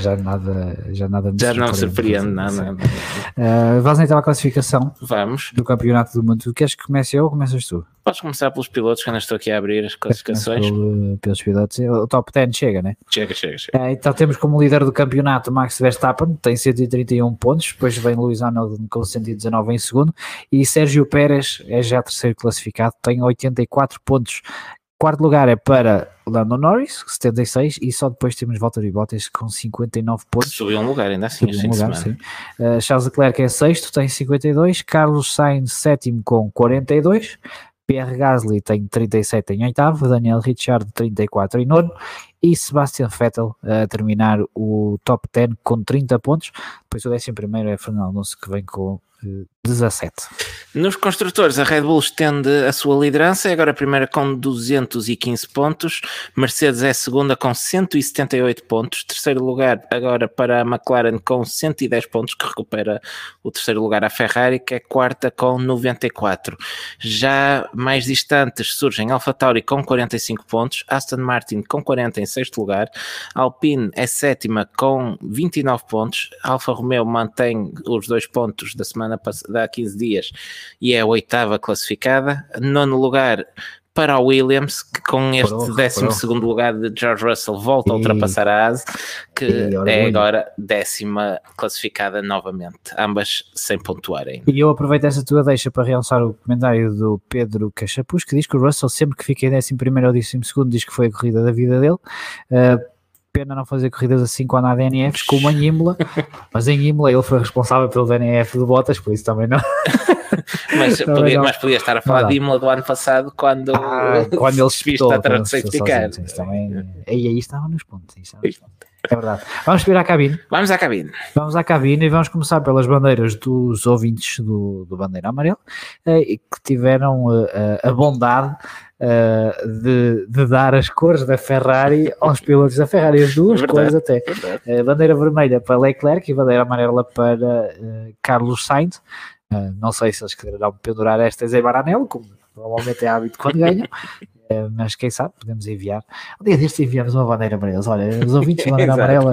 já nada, já nada me já não surpreende nada. Uh, vamos então à classificação vamos. do Campeonato do Mundo. Tu queres que comece eu ou começas tu? Podes começar pelos pilotos, que ainda estou aqui a abrir as classificações. Pelo, pelos pilotos. O top 10 chega, né? Chega, chega, chega. Uh, então temos como líder do campeonato Max Verstappen, tem 131 pontos, depois vem Luiz Hamilton com 119 em segundo e Sérgio Pérez é já terceiro classificado, tem 84 pontos. Quarto lugar é para Lando Norris, 76, e só depois temos Valtteri Bottas com 59 pontos. Subiu um lugar ainda assim, um lugar, sim. Uh, Charles Leclerc é sexto, tem 52, Carlos Sainz sétimo com 42, Pierre Gasly tem 37 em oitavo, Daniel Ricciardo 34 em nono e Sebastian Vettel a terminar o top 10 com 30 pontos. Depois o décimo primeiro é Fernando Alonso que vem com 17. Nos construtores, a Red Bull estende a sua liderança, é agora a primeira com 215 pontos, Mercedes é segunda com 178 pontos, terceiro lugar agora para a McLaren com 110 pontos, que recupera o terceiro lugar à Ferrari, que é quarta com 94. Já mais distantes surgem AlphaTauri com 45 pontos, Aston Martin com 40 em sexto lugar, Alpine é sétima com 29 pontos, Alfa Romeo mantém os dois pontos da semana semana há 15 dias e é a oitava classificada. Nono lugar para a Williams, que com este 12 segundo lugar de George Russell volta a ultrapassar a ASE, que é agora décima classificada novamente, ambas sem pontuar ainda. E eu aproveito essa tua deixa para realçar o comentário do Pedro Cachapuz, que diz que o Russell sempre que fica em décimo primeiro ou décimo segundo diz que foi a corrida da vida dele. Uh, pena não fazer corridas assim quando há DNFs, como em Imola, mas em Imola ele foi responsável pelo DNF de Bottas, por isso também não. mas, também podia, não. mas podia estar a falar de Imola do ano passado quando, ah, quando ele se viste a certificar. Também, aí, aí estava nos pontos. É verdade. Vamos subir à cabine. Vamos à cabine. Vamos à cabine e vamos começar pelas bandeiras dos ouvintes do, do Bandeira Amarela eh, que tiveram eh, a bondade uh, de, de, dar as cores da Ferrari aos pilotos da Ferrari, as duas verdade, cores até. Uh, bandeira vermelha para Leclerc e bandeira amarela para uh, Carlos Sainz. não sei se eles quererão pendurar estas em Baranello, como normalmente é hábito quando ganham. mas quem sabe, podemos enviar. Um dia destes enviamos uma bandeira amarela. Olha, os ouvintes da bandeira amarela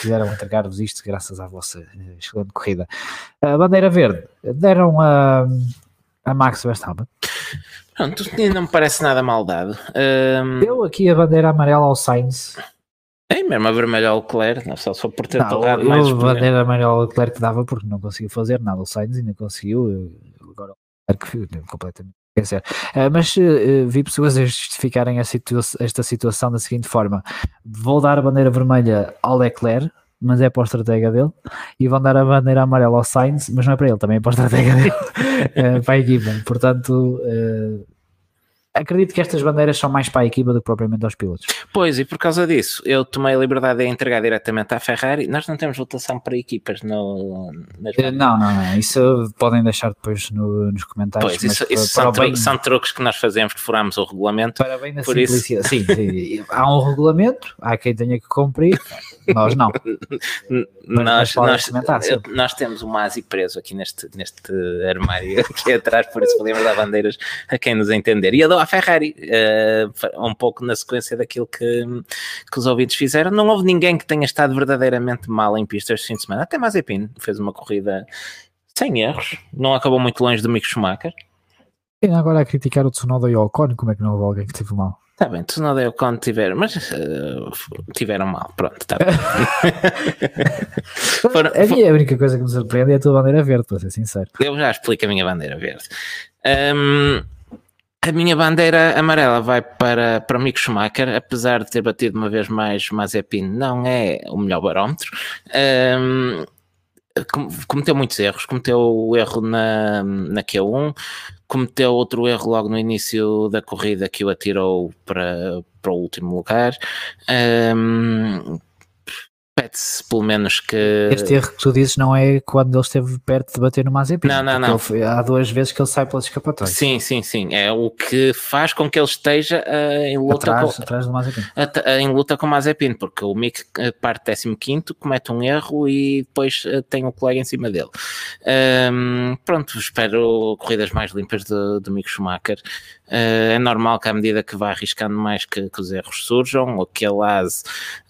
quiseram entregar-vos isto graças à vossa excelente corrida. A bandeira verde deram a, a Max Verstappen. Pronto, não me parece nada mal dado. Um... Eu aqui a bandeira amarela ao Sainz. É mesmo a vermelha ao Leclerc, não só, só por ter tocado mais. a bandeira amarela ao Leclerc dava porque não conseguiu fazer nada. O Sainz ainda conseguiu. Agora o Leclerc completamente esquecer. Uh, mas uh, vi pessoas a justificarem a situa esta situação da seguinte forma: vou dar a bandeira vermelha ao Leclerc, mas é para a estratégia dele, e vão dar a bandeira amarela ao Sainz, mas não é para ele, também é para a estratégia dele, para a equipa. Portanto, acredito que estas bandeiras são mais para a equipa do que propriamente aos pilotos. Pois, e por causa disso, eu tomei a liberdade de entregar diretamente à Ferrari. Nós não temos votação para equipas no. Eh, não, não, não, isso podem deixar depois no, nos comentários. Pois, isso, isso são, bem, são, truques que nós fazemos que furamos o regulamento. Para bem na por simplicidade. Isso... Sim, sim, há um regulamento, há quem tenha que cumprir nós não. nós, nós, nós, temos o Masi preso aqui neste, neste armário aqui atrás, por isso podemos dar bandeiras a quem nos entender. E dou à Ferrari, uh, um pouco na sequência daquilo que, que os ouvintes fizeram. Não houve ninguém que tenha estado verdadeiramente mal em pistas de fim de semana. Até Mazepin fez uma corrida sem erros, não acabou muito longe do Mick Schumacher. E agora a criticar o Tsunoda e o Ocon, como é que não houve alguém que teve mal? Está bem, Tsunoda e Ocon tiveram, mas uh, tiveram mal, pronto, está bem. Foram, a, minha, única coisa que me surpreende é a tua bandeira verde, para ser sincero. Eu já explico a minha bandeira verde. Um, a minha bandeira amarela vai para, para o Mick Schumacher, apesar de ter batido uma vez mais Mazepin, não é o melhor barómetro. Um, cometeu muitos erros, cometeu o erro na, na Q1, cometeu outro erro logo no início da corrida que o atirou para, para o último lugar. Um, Pede-se pelo menos que. Este erro que tu dizes não é quando ele esteve perto de bater no Mazepin. Não, não, não. Há duas vezes que ele sai pelas escapatórias. Sim, sim, sim. É o que faz com que ele esteja uh, em luta atrás, com. Atrás do Mazepin. Uh, em luta com o Mazepin, porque o Mick eh, parte 15, comete um erro e depois uh, tem o colega em cima dele. Um, pronto, espero corridas mais limpas do, do Mick Schumacher. Uh, é normal que à medida que vá arriscando mais que, que os erros surjam, ou que ase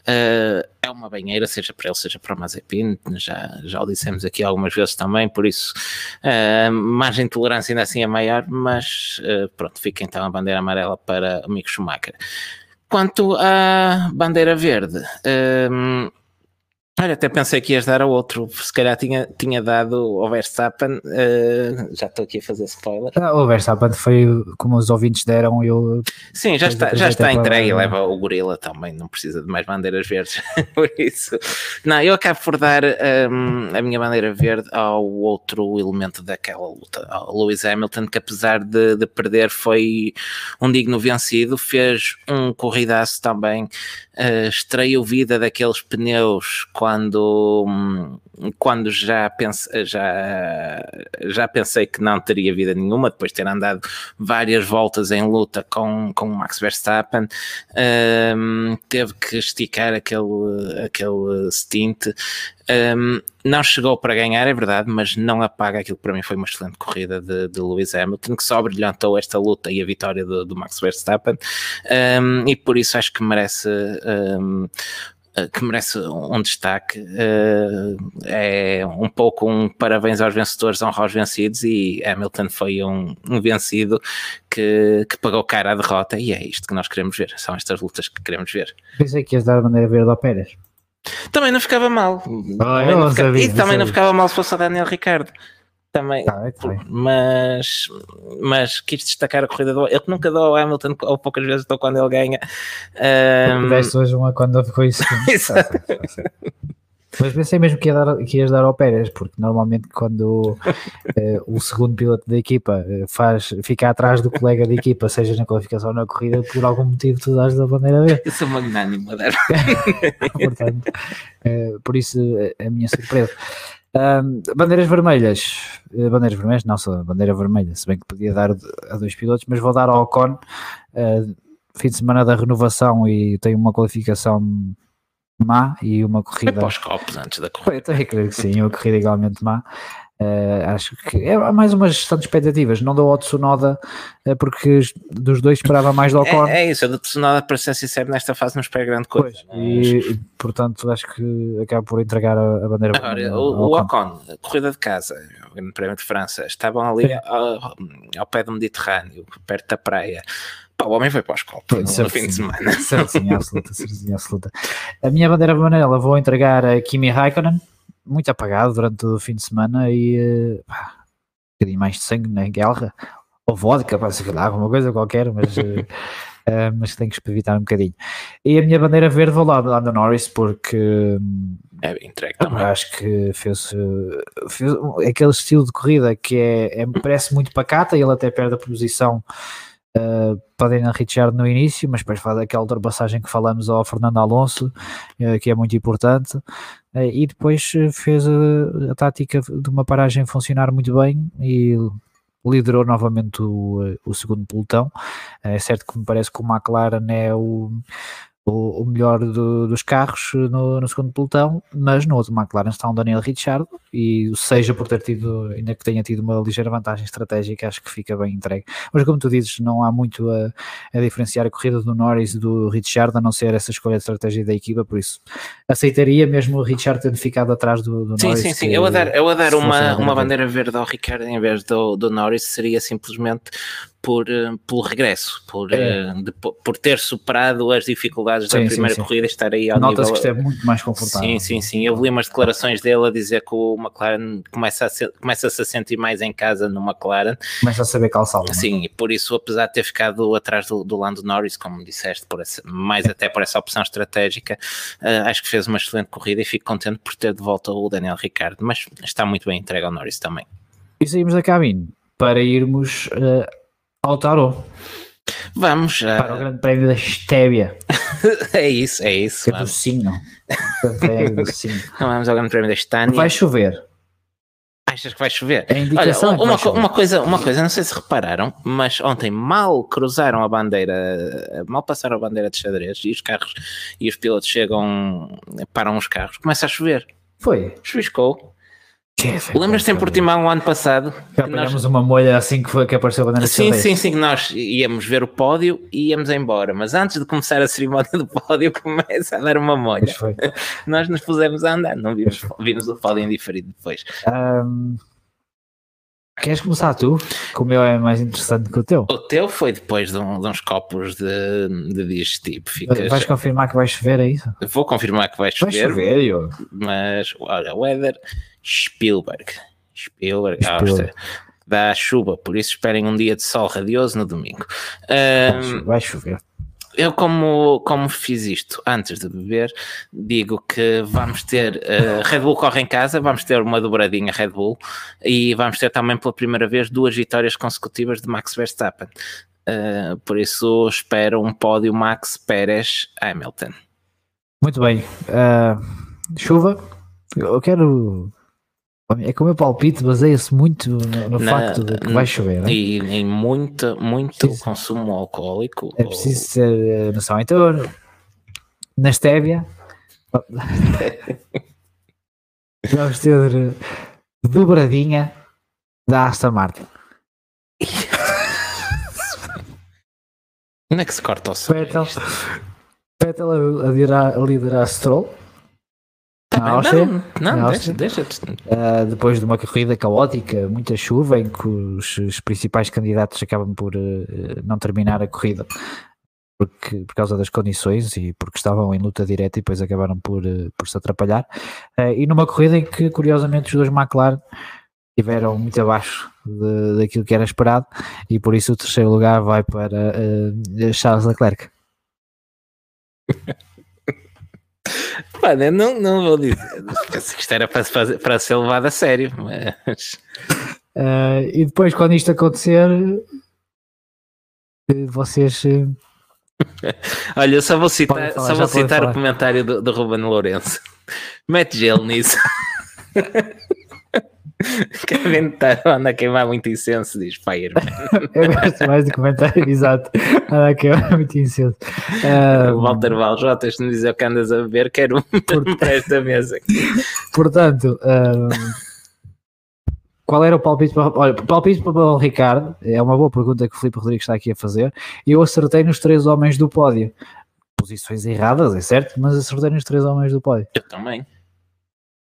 uh, é uma banheira, seja para ele, seja para o Mazepin, já, já o dissemos aqui algumas vezes também, por isso uh, margem de tolerância ainda assim é maior, mas uh, pronto, fica então a bandeira amarela para o Mick Schumacher. Quanto à bandeira verde, Olha, até pensei que ias dar a outro, se calhar tinha, tinha dado ao Verstappen, uh, já estou aqui a fazer spoiler. Ah, o Verstappen foi como os ouvintes deram, eu... Sim, já está, já está entregue e leva o gorila também, não precisa de mais bandeiras verdes, por isso. Não, eu acabo por dar um, a minha bandeira verde ao outro elemento daquela luta, ao Lewis Hamilton, que apesar de, de perder foi um digno vencido, fez um corridaço também, uh, extraiu vida daqueles pneus quando, quando já, pense, já, já pensei que não teria vida nenhuma, depois de ter andado várias voltas em luta com, com o Max Verstappen, um, teve que esticar aquele, aquele stint. Um, não chegou para ganhar, é verdade, mas não apaga aquilo que para mim foi uma excelente corrida de, de Lewis Hamilton, que só brilhantou esta luta e a vitória do, do Max Verstappen, um, e por isso acho que merece um, que merece um destaque. Uh, é um pouco um parabéns aos vencedores, honra aos vencidos, e Hamilton foi um, um vencido que, que, pagou cara à derrota, e é isto que nós queremos ver. São estas lutas que queremos ver. Pensei que ias dar a bandeira verde ao Pérez. Também não ficava mal. Ah, também não ficava, e também não ficava mal se fosse o Daniel Ricardo também, tá, tá mas, mas quis destacar a corrida do ele que nunca deu ao Hamilton, ou poucas vezes deu quando ele ganha. Um... Deste hoje uma quando ficou isso. Mas pensei mesmo que, ia dar, que ias dar ao Pérez, porque normalmente quando uh, o segundo piloto da equipa eh, faz, fica atrás do colega de equipa, seja na qualificação ou na corrida, por algum motivo tu dás da bandeira verde. Eu sou magnânimo a dar. Portanto, uh, por isso a minha surpresa. Um, bandeiras vermelhas, uh, bandeiras vermelhas, não só bandeira vermelha, se bem que podia dar a dois pilotos, mas vou dar ao Ocon. Uh, fim de semana da renovação e tem uma qualificação má e uma corrida. Os copos antes da corrida. Eu creio que sim, uma corrida igualmente má. Uh, acho que é mais uma gestão de expectativas. Não dou ao Tsunoda uh, porque dos dois esperava mais do Ocon. É, é isso, do Tsunoda, para ser sincero, nesta fase não espera grande coisa. Pois, e, e, portanto acho que acaba por entregar a, a bandeira. Agora, o, o Ocon, corrida de casa, o Grande Prémio de França, estavam ali ao, ao, pé do Mediterrâneo, perto da praia. O homem foi para os copos no, no fim de semana. Sim, absoluta, sim, absoluta. A minha bandeira amarela vou entregar a Kimi Raikkonen muito apagado durante o fim de semana e uh, pá, um bocadinho mais de sangue na guerra, ou vodka, para sei lá, alguma coisa qualquer, mas, uh, mas tenho que evitar um bocadinho. E a minha bandeira verde vou lá, do Norris, porque é entregue também. acho que fez, fez aquele estilo de corrida que é, é, parece muito pacata e ele até perde a posição Uh, podem Richard no início, mas depois faz aquela ultrapassagem que falamos ao Fernando Alonso, uh, que é muito importante, e depois fez a, a, tática de uma paragem funcionar muito bem e liderou novamente o, o segundo pelotão. É certo que me parece que o McLaren é o, o, o melhor do, dos carros no, no, segundo pelotão, mas no outro McLaren está um Daniel Ricciardo e seja por ter tido, ainda que tenha tido uma ligeira vantagem estratégica, acho que fica bem entregue. Mas como tu dizes, não há muito a, a diferenciar a corrida do Norris do Ricciardo, a não ser essa escolha de estratégia da equipa, por isso aceitaria mesmo o Ricciardo tendo ficado atrás do, do sim, Norris. Sim, sim, sim. Eu a dar, eu a dar uma, uma bandeira verde ao Ricardo em vez do, do Norris seria simplesmente por, eh, pelo regresso, por, é. Eh, de, por ter superado as dificuldades sim, da primeira sim, corrida e estar aí ao Notas nível... que esteve muito mais confortável. Sim, sim, sim. Eu li umas declarações dele a dizer que o McLaren começa a, ser, começa -se a sentir mais em casa no McLaren. Começa a saber calçá-lo. É? Sim, e por isso, apesar de ter ficado atrás do, do Lando Norris, como disseste, por essa, mais até por essa opção estratégica, uh, acho que fez uma excelente corrida e fico contente por ter de volta o Daniel Ricciardo, mas está muito bem entregue ao Norris também. E saímos da cabine para irmos... Uh ao tarô. Vamos. Uh... Para o Grande Prémio da Estévia. é isso, é isso. É do Sino. Vamos ao Grande Prémio da Estânia. Vai chover. Achas que vai chover? É Olha, uma, vai chover. uma, coisa, uma coisa, não sei se repararam, mas ontem mal cruzaram a bandeira, mal passaram a bandeira de xadrez e os carros e os pilotos chegam, param os carros, começa a chover. Foi. Chuviscou. Lembras-te em Portimão o ano passado? Já apanhámos nós... uma molha assim que, foi, que apareceu a Sim, sim, sim, nós íamos ver o pódio e íamos embora, mas antes de começar a cerimónia do pódio começa a dar uma molha. nós nos pusemos a andar, não vimos, vimos o pódio indiferido depois. Um, queres começar tu? Que o meu é mais interessante que o teu. O teu foi depois de, um, de uns copos de, de digestivo. Ficas... Vais confirmar que vai chover, é isso? Vou confirmar que vai chover. Vai chover, eu. Mas, olha, o weather Spielberg. Spielberg, Áustria. Dá chuva, por isso esperem um dia de sol radioso no domingo. Um, vai chover. Eu, como, como fiz isto antes de beber, digo que vamos ter uh, Red Bull corre em casa, vamos ter uma dobradinha Red Bull e vamos ter também pela primeira vez duas vitórias consecutivas de Max Verstappen. Uh, por isso espero um pódio Max Pérez Hamilton. Muito bem. Uh, chuva. Eu quero é que o meu palpite baseia-se muito no, no Na, facto de que vai chover. Né? E em muito, muito consumo alcoólico. É preciso ou... ter uh, noção. Então, na estévia, vamos ter uh, dobradinha da Aston Martin. Onde é que se corta o som? Vettel a, a, liderar, a liderar Stroll. Tá na Áustria, não, não na Áustria, deixa, deixa. Uh, depois de uma corrida caótica, muita chuva, em que os, os principais candidatos acabam por uh, não terminar a corrida porque, por causa das condições e porque estavam em luta direta e depois acabaram por, uh, por se atrapalhar. e numa corrida em que, curiosamente, os dois McLaren estiveram muito abaixo de, daquilo que era esperado e por isso o terceiro lugar vai para Charles Leclerc. Mano, eu não, não vou dizer. Pensei que isto era para, fazer, para ser levado a sério, mas. Uh, e depois, quando isto acontecer, vocês. Olha, eu só vou citar, falar, só vou citar o comentário do, do Ruben Lourenço. Mete gelo nisso. Tá, anda a queimar muito incenso, diz Fireman. Eu gosto mais do comentário, exato. Anda a queimar muito incenso. O Walter tens de me dizer o que andas a beber, quero um por... para esta mesa. Portanto, um, qual era o palpite para, olha, palpite para o Ricardo? É uma boa pergunta que o Filipe Rodrigues está aqui a fazer. Eu acertei nos três homens do pódio. Posições erradas, é certo, mas acertei nos três homens do pódio. Eu também.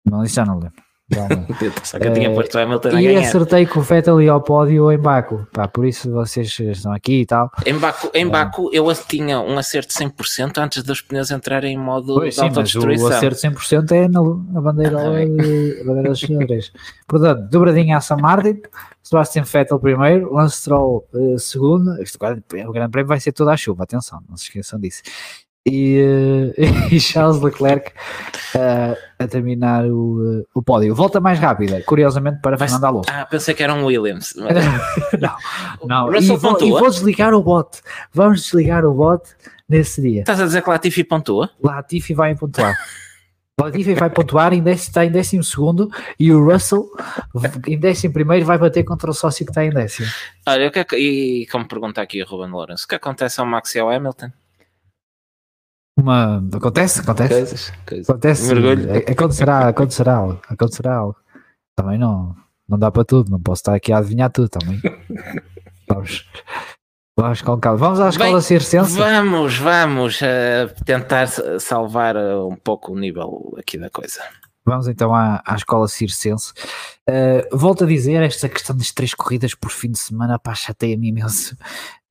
Não, isso já não lembro. Só que eu tinha posto o Hamilton a E acertei com o Vettel ia ao pódio em Baku. Pá, por isso vocês estão aqui e tal. Em Baku, em Baku eu tinha um acerto 100% antes dos pneus entrarem em modo pois, de autodestruição. O acerto 100% é na, na bandeira, ah, de, bandeira dos senhores. Portanto, dobradinha a San Martin, Sebastian Vettel primeiro, Lance Stroll uh, segundo. Isto, o grande prémio vai ser toda a chuva, atenção, não se esqueçam disso e, uh, e Charles Leclerc uh, a terminar o, uh, o pódio. Volta mais rápida, curiosamente, para Fernando Alonso. Ah, pensei que era um Williams. não, não. E vou, e, vou, desligar o bot. Vamos desligar o bot nesse dia. Estás a dizer que Latifi pontua? Latifi vai pontuar. Latifi vai pontuar, em décimo, está em décimo segundo e o Russell em décimo primeiro vai bater contra o sócio que está em décimo. Olha, que, e como pergunta aqui o Ruben Lawrence, o que acontece ao Max e ao Hamilton? Uma, acontece, acontece. Coisas, coisas. Acontece. Mergulho. É- Acontecerá, acontecerá algo. Acontecerá algo. Também não, não dá para tudo, não posso estar aqui a adivinhar tudo também. Vamos, vamos com calma. Vamos à escola Bem, circense. Vamos, vamos eh, tentar sa- salvar eh, um pouco o nível aqui da coisa. Vamos então à, à escola circense. Uh, volto a dizer, esta questão das três corridas por fim de semana, pá, chateia-me imenso.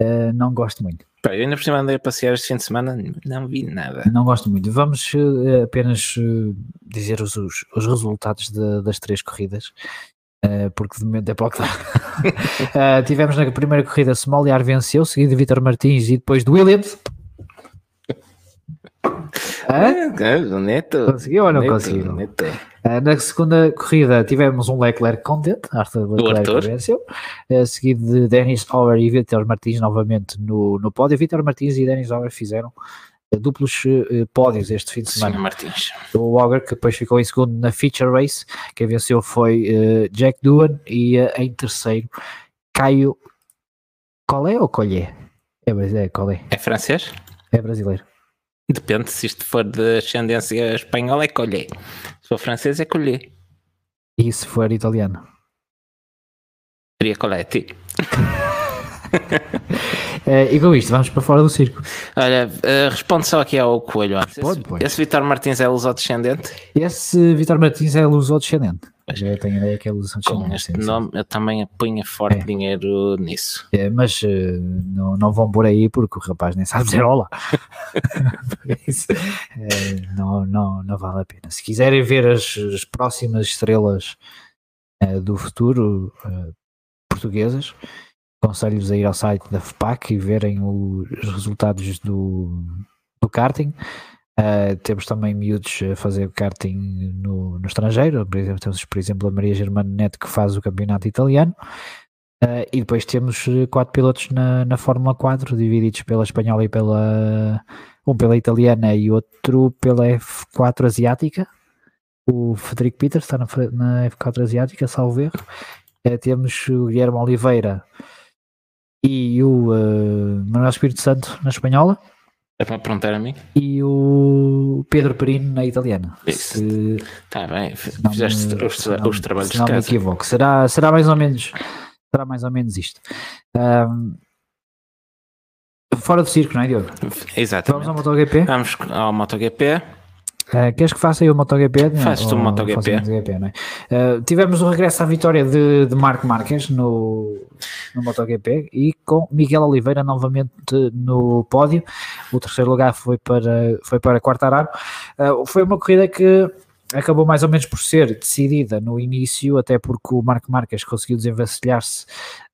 Uh, não gosto muito. Pá, eu ainda por cima andei a passear este fim de semana, não vi nada. Não gosto muito. Vamos uh, apenas uh, dizer os, os, os resultados de- das três corridas. uh, porque de momento é para o que dá. Tivemos na primeira corrida Smoliar venceu, seguido de Vitor Martins e depois de Williams. Hã? Ah, o Neto. Conseguiu ou não Neto, conseguiu? Neto. Uh, na segunda corrida tivemos um Leclerc contente, Arthur Leclerc Arthur. venceu, uh, seguido de Dennis Auer e Vitor Martins novamente no, no pódio. Vitor Martins e Dennis Auer fizeram uh, duplos uh, pódios este fim de semana. Martins. O Auger, que depois ficou em segundo na Feature Race, quem venceu foi uh, Jack Doohan e em terceiro Caio Collet ou Collet? É, é Collet, É francês? é brasileiro. Depende se isto for de ascendência espanhola, é colher. Se for francês, é colher. E se for italiano? Seria Coletti. Uh, e com isto, vamos para fora do circo. Olha, eh, responde só aqui ao coelho. Responde, esse, pois. esse Vitor Martins é lusodescendente? Esse Vitor Martins é lusodescendente. Já tenho ideia que é Com lusodescendente. este sim, sim. nome, eu também punha forte É. dinheiro nisso. É, mas eh, não, não vão por aí porque o rapaz nem sabe dizer olá. Isso, eh, não, não, não vale a pena. Se quiserem ver as, as próximas estrelas eh, do futuro eh, portuguesas, aconselho-vos a ir ao site da FPAC e verem o- os resultados do, do karting. Uh, temos também miúdos a fazer karting no, no estrangeiro, por exemplo, temos por exemplo a Maria Germano Neto que faz o campeonato italiano Uh, e depois temos uh, quatro pilotos na, na Fórmula 4, divididos pela espanhola e pela um pela italiana e outro pela F4 asiática. O Frederico Peters está na, na F4 asiática, salvo erro. Uh, temos o Guilherme Oliveira e o Manuel Espírito Santo na espanhola É para perguntar a mim? e o Pedro Perino na italiana. Está bem, me- fizeste os, não- os trabalhos se de não me casa. equivoco. Será, será mais ou menos será mais ou menos isto. Ahm, fora do circo, não é, Diogo? Vamos Exatamente. ao MotoGP. Vamos ao MotoGP. Ah, queres que faça aí o MotoGP? Fazes tu o MotoGP. MotoGP, é? Ah, tivemos o regresso à vitória de, de Marco Marques no, no MotoGP e com Miguel Oliveira novamente no pódio. O terceiro lugar foi para, foi para Quartararo. Ah, foi uma corrida que acabou mais ou menos por ser decidida no início, até porque o Marco Marques conseguiu desenvencilhar-se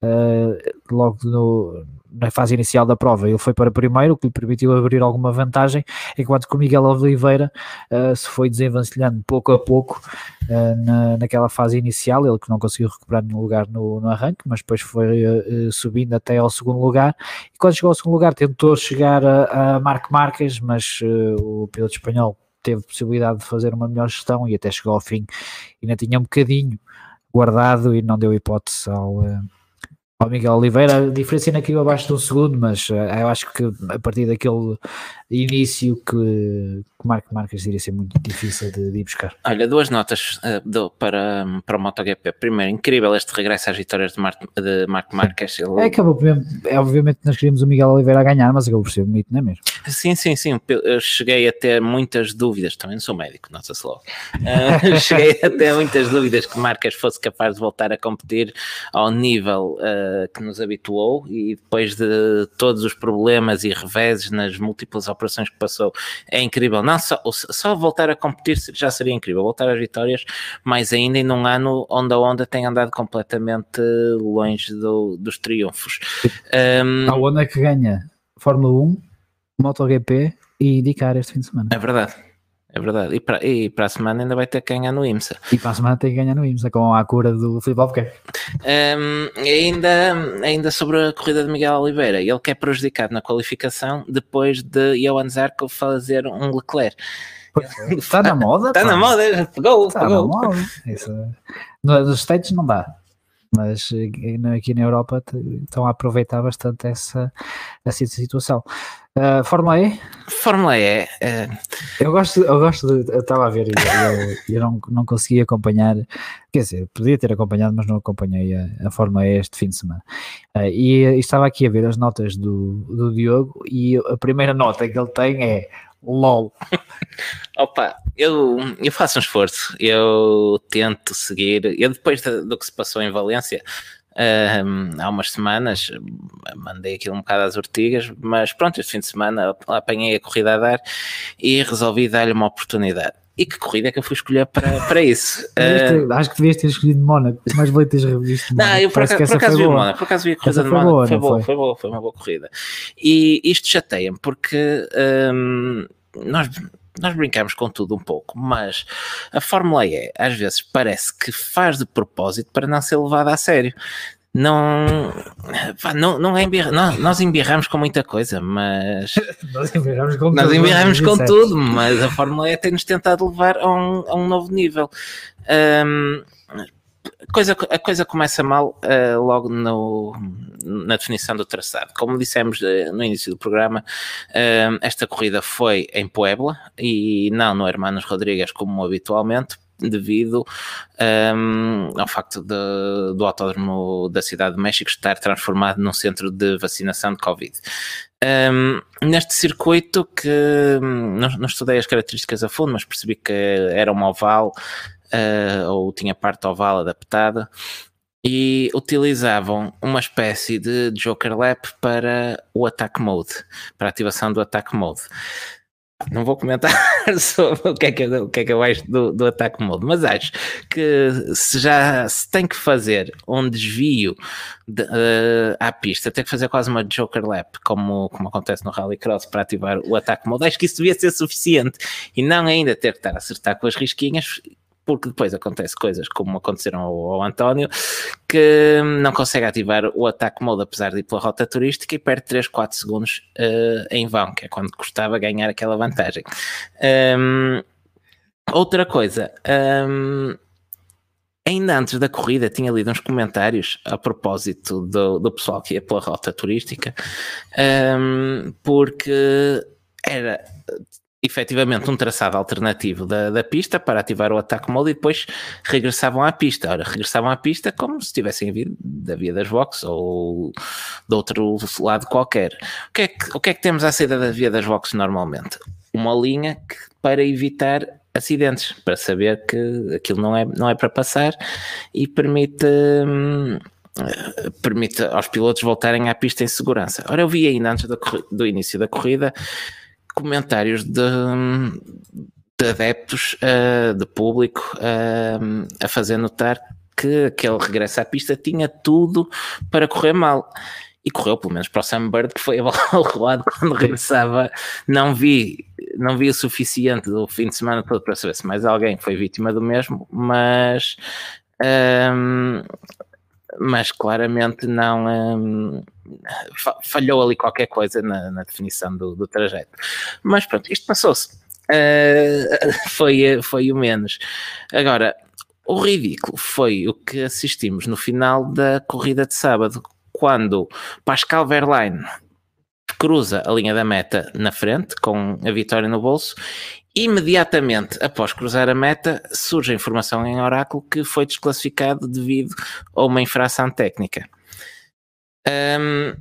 ah, logo no- na fase inicial da prova. Ele foi para primeiro, o que lhe permitiu abrir alguma vantagem, enquanto que o Miguel Oliveira uh, se foi desenvencilhando pouco a pouco uh, na, naquela fase inicial, ele que não conseguiu recuperar nenhum lugar no, no arranque, mas depois foi uh, uh, subindo até ao segundo lugar, e quando chegou ao segundo lugar tentou chegar a, a Marco Marques, mas uh, o piloto espanhol teve possibilidade de fazer uma melhor gestão e até chegou ao fim, ainda tinha um bocadinho guardado e não deu hipótese ao... uh, ao Miguel Oliveira, a diferença ainda caiu abaixo de um segundo, mas uh, eu acho que a partir daquele início que, que Marques iria ser muito difícil de, de ir buscar. Olha, duas notas dou para, para o MotoGP. Primeiro, incrível este regresso às vitórias de, Mar de Marco Marques. Ele- É, acabou é, obviamente nós queríamos o Miguel Oliveira a ganhar, mas acabou por ser bonito, não é mesmo? Sim, sim, sim. Eu cheguei a ter muitas dúvidas. Também não sou médico, nota-se logo. Eh, cheguei a ter muitas dúvidas que Marques fosse capaz de voltar a competir ao nível eh, que nos habituou e depois de todos os problemas e reveses nas múltiplas operações que passou, é incrível. Não só, só voltar a competir já seria incrível. Voltar às vitórias, mais ainda em num ano onde a Honda tem andado completamente longe do- dos triunfos. Um, A Honda que ganha Fórmula 1, MotoGP e IndyCar este fim de semana. É verdade, é verdade. E para, e para a semana ainda vai ter que ganhar no IMSA. E para a semana tem que ganhar no IMSA com a cura do Filipe Albuquerque. Um, ainda, ainda sobre a corrida de Miguel Oliveira, ele que é prejudicado na qualificação depois de Johan Zarco fazer um Leclerc. Está na moda? Está na moda, pegou, Está na moda. Isso, no- nos States não dá. Mas eh, aqui na Europa estão a aproveitar bastante essa, essa situação. Uh, Fórmula E? Fórmula E. Uh... Eu gosto, eu gosto de. Eu estava a ver e eu, eu, não, não consegui acompanhar. Quer dizer, podia ter acompanhado, mas não acompanhei a, a Fórmula E este fim de semana. Uh, e, e, estava aqui a ver as notas do, do Diogo e a primeira nota que ele tem é LOL. Opa, eu, eu faço um esforço, eu tento seguir. Eu, depois do que se passou em Valência, um, há umas semanas mandei aquilo um bocado às ortigas, mas pronto, este fim de semana apanhei a corrida a dar e resolvi dar-lhe uma oportunidade. E que corrida é que eu fui escolher para, para isso? uh, acho que devias ter escolhido Mónaco, mais vale teres revisto Não, eu por acaso, por acaso vi Mónaco, por acaso vi a corrida de Mónaco, foi, foi, boa, foi boa, foi uma boa corrida. E isto chateia-me porque um, nós nós brincamos com tudo um pouco, mas a Fórmula E às vezes parece que faz de propósito para não ser levada a sério. Não, não, não é embirra, não, nós embirramos com muita coisa, mas nós embirramos com, nós embirramos com tudo, mas a Fórmula E tem-nos tentado levar a um, a um novo nível. Um, coisa, a coisa começa mal uh, logo no, na definição do traçado. Como dissemos uh, no início do programa, uh, esta corrida foi em Puebla e não no Hermanos Rodrigues como habitualmente, devido um, ao facto de, do autódromo da cidade de México estar transformado num centro de vacinação de Covid. Um, neste circuito que não, não, estudei as características a fundo, mas percebi que era um oval uh, ou tinha parte oval adaptada, e utilizavam uma espécie de Joker Lap para o Attack Mode, para a ativação do Attack Mode. Não vou comentar sobre o que é que, o que, é que eu acho do, do Attack Mode, mas acho que se já se tem que fazer um desvio de, uh, à pista, tem que fazer quase uma Joker Lap, como, como acontece no Rallycross, para ativar o Attack Mode, acho que isso devia ser suficiente e não ainda ter que estar a acertar com as risquinhas porque depois acontece coisas como aconteceram ao, ao, António, que não consegue ativar o ataque mode apesar de ir pela rota turística e perde 3, 4 segundos uh, em vão, que é quando custava ganhar aquela vantagem. Um, outra coisa, um, ainda antes da corrida tinha lido uns comentários a propósito do, do pessoal que ia pela rota turística, um, porque era efetivamente um traçado alternativo da, da pista para ativar o ataque mode e depois regressavam à pista. Ora, regressavam à pista como se tivessem vindo da via das boxes ou de outro lado qualquer. O que é que, o que, é que temos à saída da via das boxes normalmente? Uma linha que, para evitar acidentes, para saber que aquilo não é, não é para passar e permite. Hum, permite aos pilotos voltarem à pista em segurança. Ora, eu vi ainda antes do, do início da corrida comentários de, de adeptos, uh, de público, uh, a fazer notar que aquele regresso à pista tinha tudo para correr mal. E correu pelo menos para o Sam Bird, que foi abalroado quando regressava. Não vi, não vi o suficiente do fim de semana todo para saber se mais alguém foi vítima do mesmo, mas um, mas claramente não um, falhou ali qualquer coisa na, na definição do, do, trajeto. Mas pronto, isto passou-se. Uh, foi, foi o menos. Agora, o ridículo foi o que assistimos no final da corrida de sábado, quando Pascal Verlaine cruza a linha da meta na frente, com a vitória no bolso, Imediatamente após cruzar a meta, surge a informação em Oráculo que foi desclassificado devido a uma infração técnica. Um,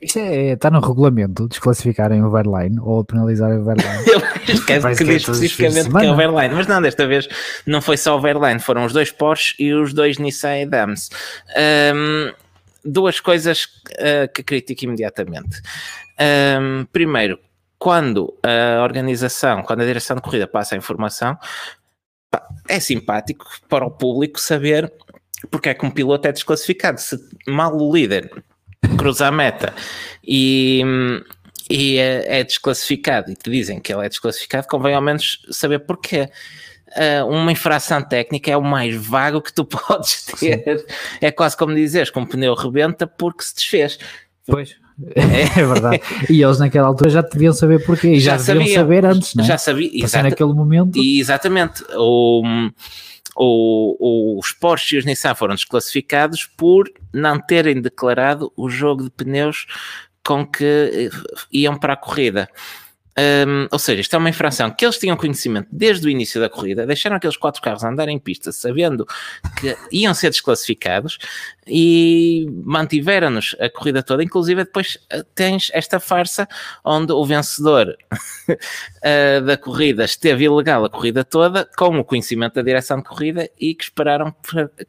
Isso é, está no regulamento, desclassificarem o Verline ou penalizarem o Verline. Eu esqueço que, que diz especificamente que é o Verline, mas não, desta vez não foi só o Verline, foram os dois Porsche e os dois Nissan Dams. Um, duas coisas uh, que critico imediatamente. Um, primeiro, quando a organização, quando a direção de corrida passa a informação, é simpático para o público saber porque é que um piloto é desclassificado. Se mal o líder cruza a meta e, e é, é, desclassificado e te dizem que ele é desclassificado, convém ao menos saber porquê. Uh, uma infração técnica é o mais vago que tu podes ter. Sim. É quase como dizeres que um pneu rebenta porque se desfez. Pois. É, é verdade. E eles naquela altura já deviam saber porquê. E já, já deviam saber antes, não é? Já sabia. Exata, naquele momento. Exatamente. O, o, os Porsche e os Nissan foram desclassificados por não terem declarado o jogo de pneus com que iam para a corrida. Um, ou seja, isto é uma infração que eles tinham conhecimento desde o início da corrida, deixaram aqueles quatro carros andarem em pista sabendo que iam ser desclassificados e mantiveram-nos a corrida toda. Inclusive, depois eh, tens esta farsa onde o vencedor uh, da corrida esteve ilegal a corrida toda, com o conhecimento da direção de corrida e que esperaram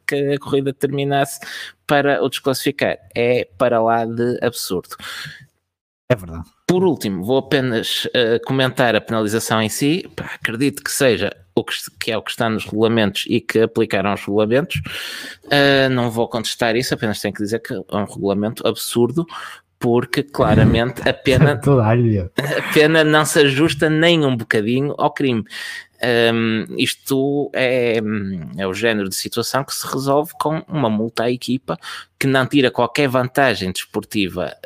que a corrida terminasse para o desclassificar. É para lá de absurdo. É verdade. Por último, vou apenas uh, comentar a penalização em si. Pá, acredito que seja o que, que, é o que está nos regulamentos e que aplicaram os regulamentos. Uh, não vou contestar isso, apenas tenho que dizer que é um regulamento absurdo, porque claramente a pena, a pena não se ajusta nem um bocadinho ao crime. Um, isto é, é o género de situação que se resolve com uma multa à equipa que não tira qualquer vantagem desportiva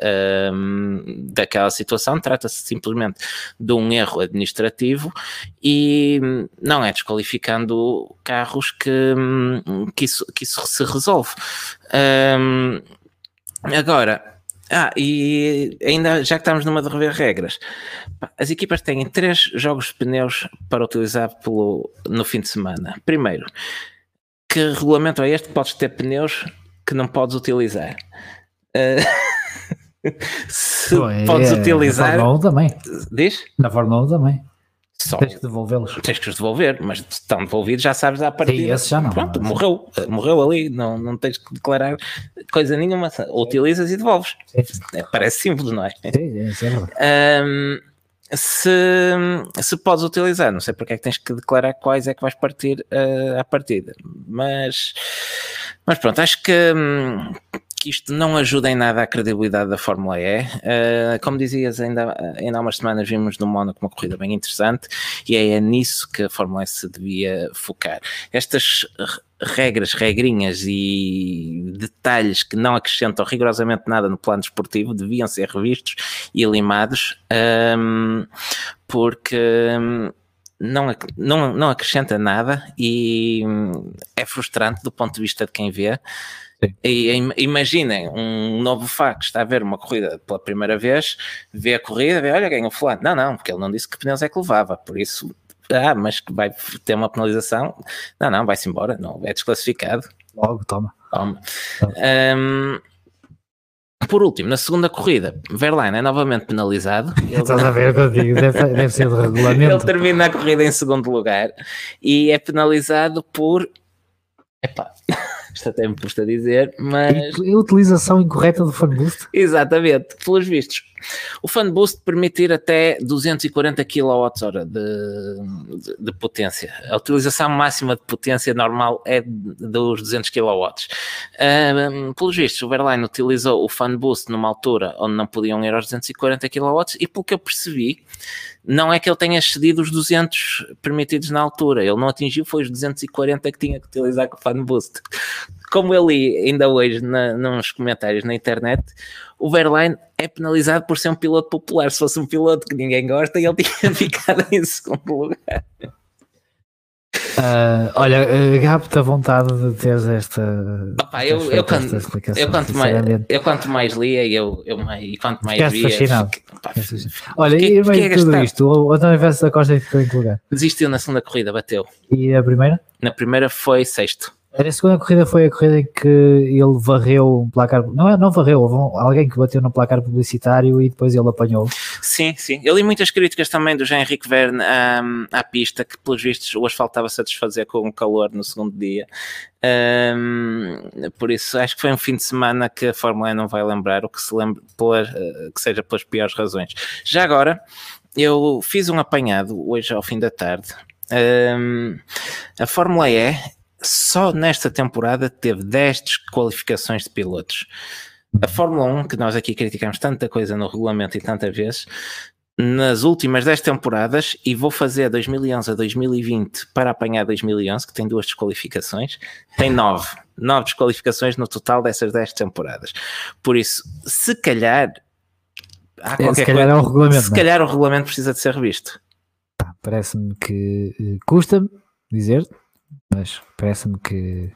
um, daquela situação, trata-se simplesmente de um erro administrativo e não é desqualificando carros que, que, isso, que isso se resolve. Um, agora, ah, e ainda já que estamos numa de rever regras, as equipas têm três jogos de pneus para utilizar pelo, no fim de semana. Primeiro, que regulamento é este? Podes ter pneus que não podes utilizar. Uh, se Pô, é, podes utilizar. Na Fórmula 1 também. Diz? Na Fórmula 1 também. Só, tens que devolvê-los. Tens que os devolver, mas estão devolvidos, já sabes à partida. Sim, esse já não. Pronto, morreu, morreu ali, não, não tens que declarar coisa nenhuma. Utilizas e devolves. É, parece simples, não é? Sim, é. Um, se, se podes utilizar, não sei porque é que tens que declarar quais é que vais partir uh, à partida, mas, mas pronto, acho que. Hum, que isto não ajuda em nada à credibilidade da Fórmula E. Uh, como dizias, ainda, ainda há umas semanas vimos no Mónaco uma corrida bem interessante e é nisso que a Fórmula E se devia focar. Estas regras, regrinhas e detalhes que não acrescentam rigorosamente nada no plano desportivo deviam ser revistos e limados um, ehm, porque não, não, não acrescenta nada e é frustrante do ponto de vista de quem vê. E, imaginem um novo Fá que está a ver uma corrida pela primeira vez, vê a corrida, vê, olha, ganhou fulano. Não, não, porque ele não disse que pneus é que levava, por isso, ah, mas que vai ter uma penalização. Não, não, vai-se embora, não, é desclassificado. Logo, toma. Toma. Um, por último, na segunda corrida, Verlaine é novamente penalizado. Ele... Estás a ver o que eu digo, deve, deve ser de regulamento. Ele termina a corrida em segundo lugar e é penalizado por. Epá, isto até me custa dizer, mas. A utilização incorreta do fanboost? Exatamente, pelos vistos. O fanboost permitir até 240 kWh de, de, de, potência. A utilização máxima de potência normal é dos 200 kW. Um, pelos vistos, o Verline utilizou o fanboost numa altura onde não podiam ir aos 240 kW e, pelo que eu percebi, não é que ele tenha excedido os 200 permitidos na altura, ele não atingiu, foi os 240 que tinha que utilizar com o fan boost. Como eu li ainda hoje na, nos comentários na internet, o Verline é penalizado por ser um piloto popular. Se fosse um piloto que ninguém gosta, ele tinha ficado em segundo lugar. Uh, olha, uh, a vontade de teres esta. Opa, eu, eu, quando, eu, quanto mais, eu quanto mais lia, eu, eu mais, e quanto mais Ficaste via. Fascinado. Opa, olha, e meio de tudo isto, o António Veste da Costa ficou em que lugar? Desistiu na segunda corrida, bateu. E a primeira? Na primeira foi sexto. A segunda corrida foi a corrida em que ele varreu um placar, não, é, não varreu, houve alguém que bateu no placar publicitário e depois ele apanhou. Sim, sim. Eu li muitas críticas também do Jean-Henrique Verne à pista, que pelos vistos o asfalto estava a satisfazer com o calor no segundo dia. Um, por isso acho que foi um fim de semana que a Fórmula 1 não vai lembrar, o que se lembre por, uh, que seja pelas piores razões. Já agora, eu fiz um apanhado hoje ao fim da tarde. Um, a Fórmula E só nesta temporada teve 10 desqualificações de pilotos. A Fórmula 1, que nós aqui criticamos tanta coisa no regulamento e tantas vezes, nas últimas 10 temporadas, e vou fazer 2011 a 2020 para apanhar 2011, que tem duas desqualificações, tem 9. 9 desqualificações no total dessas 10 temporadas. Por isso, se calhar. Há é, se calhar coisa, é o regulamento. Se é? calhar o regulamento precisa de ser revisto. Parece-me que uh, custa dizer mas parece-me que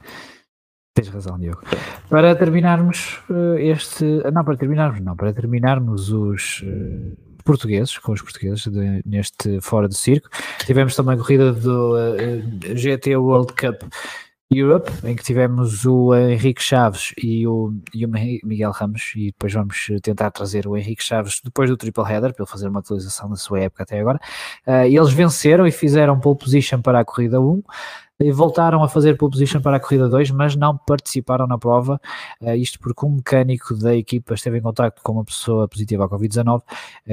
Tens razão, Diogo. Para terminarmos uh, este. Não, para terminarmos, não, para terminarmos os. Uh, portugueses, com os portugueses de, neste Fora do Circo. Tivemos também a corrida do uh, GT World Cup Europe, em que tivemos o Henrique Chaves e o, e o Miguel Ramos, e depois vamos tentar trazer o Henrique Chaves depois do triple header, para ele fazer uma atualização da sua época até agora. Uh, eles venceram e fizeram pole position para a corrida 1 e voltaram a fazer pole position para a corrida 2, mas não participaram na prova, uh, isto porque um mecânico da equipa esteve em contato com uma pessoa positiva à Covid-19 uh,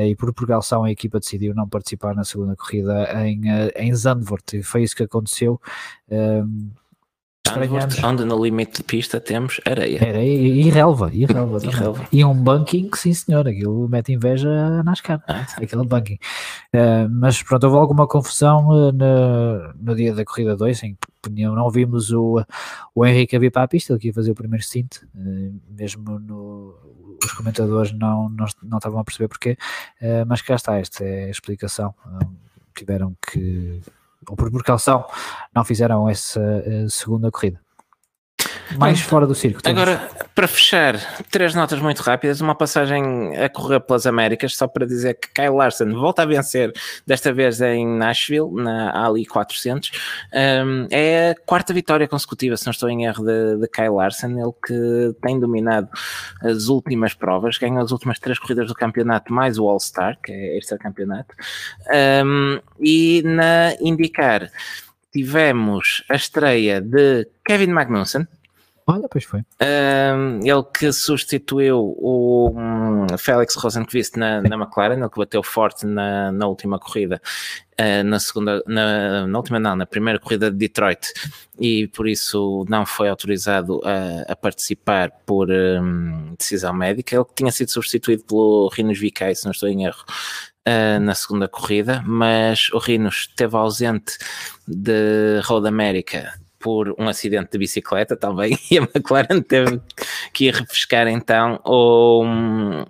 e por precaução a equipa decidiu não participar na segunda corrida em, em Zandvoort, e foi isso que aconteceu. Onde no limite de pista temos areia. Areia e relva. E, relva, e, relva. e um banking, sim senhor, aquilo mete inveja a NASCAR, ah, aquele banking. Uh, mas pronto, houve alguma confusão uh, no, no dia da corrida 2, em que não vimos o, o Henrique a vir para a pista, ele que ia fazer o primeiro stint, uh, mesmo no, os comentadores não, não, não estavam a perceber porquê, mas cá está, esta é a explicação. tiveram que ou por precaução, não fizeram essa uh, segunda corrida. Mais fora do circo. Temos. Agora, para fechar, três notas muito rápidas. Uma passagem a correr pelas Américas, só para dizer que Kyle Larson volta a vencer, desta vez em Nashville, na Ali 400. Um, é a quarta vitória consecutiva, se não estou em erro, de, de Kyle Larson. Ele que tem dominado as últimas provas, ganhou as últimas três corridas do campeonato, mais o All-Star, que é este campeonato. Um, e na IndyCar tivemos a estreia de Kevin Magnussen Olha, pois foi. Um, ele que substituiu o um, Félix Rosenqvist na, na McLaren, ele que bateu forte na, na última corrida, uh, na segunda, na, na, última não, na primeira corrida de Detroit, e por isso não foi autorizado a, a participar por um, decisão médica. Ele que tinha sido substituído pelo Rinos Vickay, se não estou em erro, Uh, na segunda corrida, mas o Rinos esteve ausente de Road America por um acidente de bicicleta também e a McLaren teve que ir refrescar então ou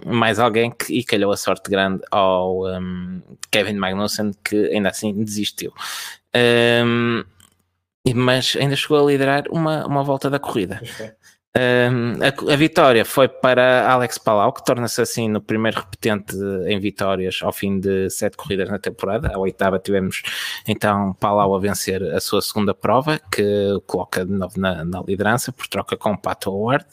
mais alguém que, e calhou a sorte grande ao um, Kevin Magnussen que ainda assim desistiu. Um, mas ainda chegou a liderar uma, uma volta da corrida a, a, vitória foi para Alex Palau, que torna-se assim no primeiro repetente em vitórias ao fim de sete corridas na temporada. A oitava tivemos então Palau a vencer a sua segunda prova, que coloca de novo na, na liderança, por troca com Pato Howard.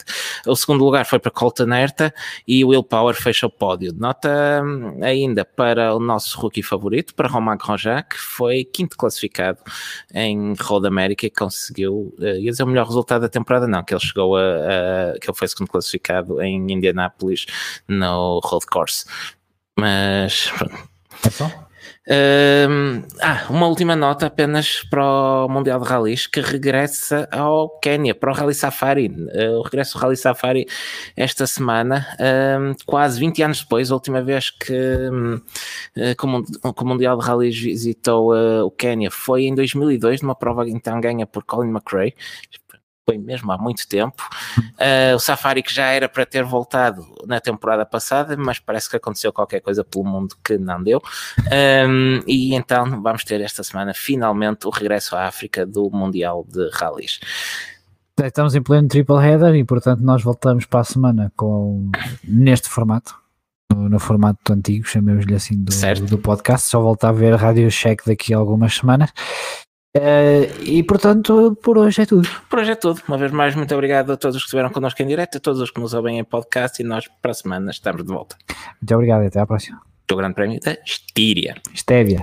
O segundo lugar foi para Colton Herta e Will Power fecha o pódio. Nota hum, ainda para o nosso rookie favorito, para Romain Grosjean, que foi quinto classificado em Road America e conseguiu, ia dizer o melhor resultado da temporada, não, que ele chegou a uh, que ele foi segundo classificado em Indianapolis no Road Course. Mas pronto. É só? Uh, ah, uma última nota apenas para o Mundial de Rallys que regressa ao Quênia, para o Rally Safari. Uh, o regresso ao Rally Safari esta semana, uh, quase 20 anos depois, a última vez que, uh, que, o, Mundial de Rallys visitou o Quênia foi em 2002, numa prova então ganha por Colin McRae foi mesmo há muito tempo. Uh, o Safari que já era para ter voltado na temporada passada, mas parece que aconteceu qualquer coisa pelo mundo que não deu. Um, e então vamos ter esta semana finalmente o regresso à África do Mundial de Rallys. Estamos em pleno triple header e portanto nós voltamos para a semana com neste formato. No, no formato antigo, chamemos-lhe assim do, do, podcast, só voltar a ver Radio Check daqui a algumas semanas Uh, e portanto, por hoje é tudo. Por hoje é tudo. Uma vez mais, muito obrigado a todos os que estiveram connosco em direto, a todos os que nos ouvem em podcast e nós para a semana estamos de volta. Muito obrigado e até à próxima. O Grande Prémio da Estíria. Estévia.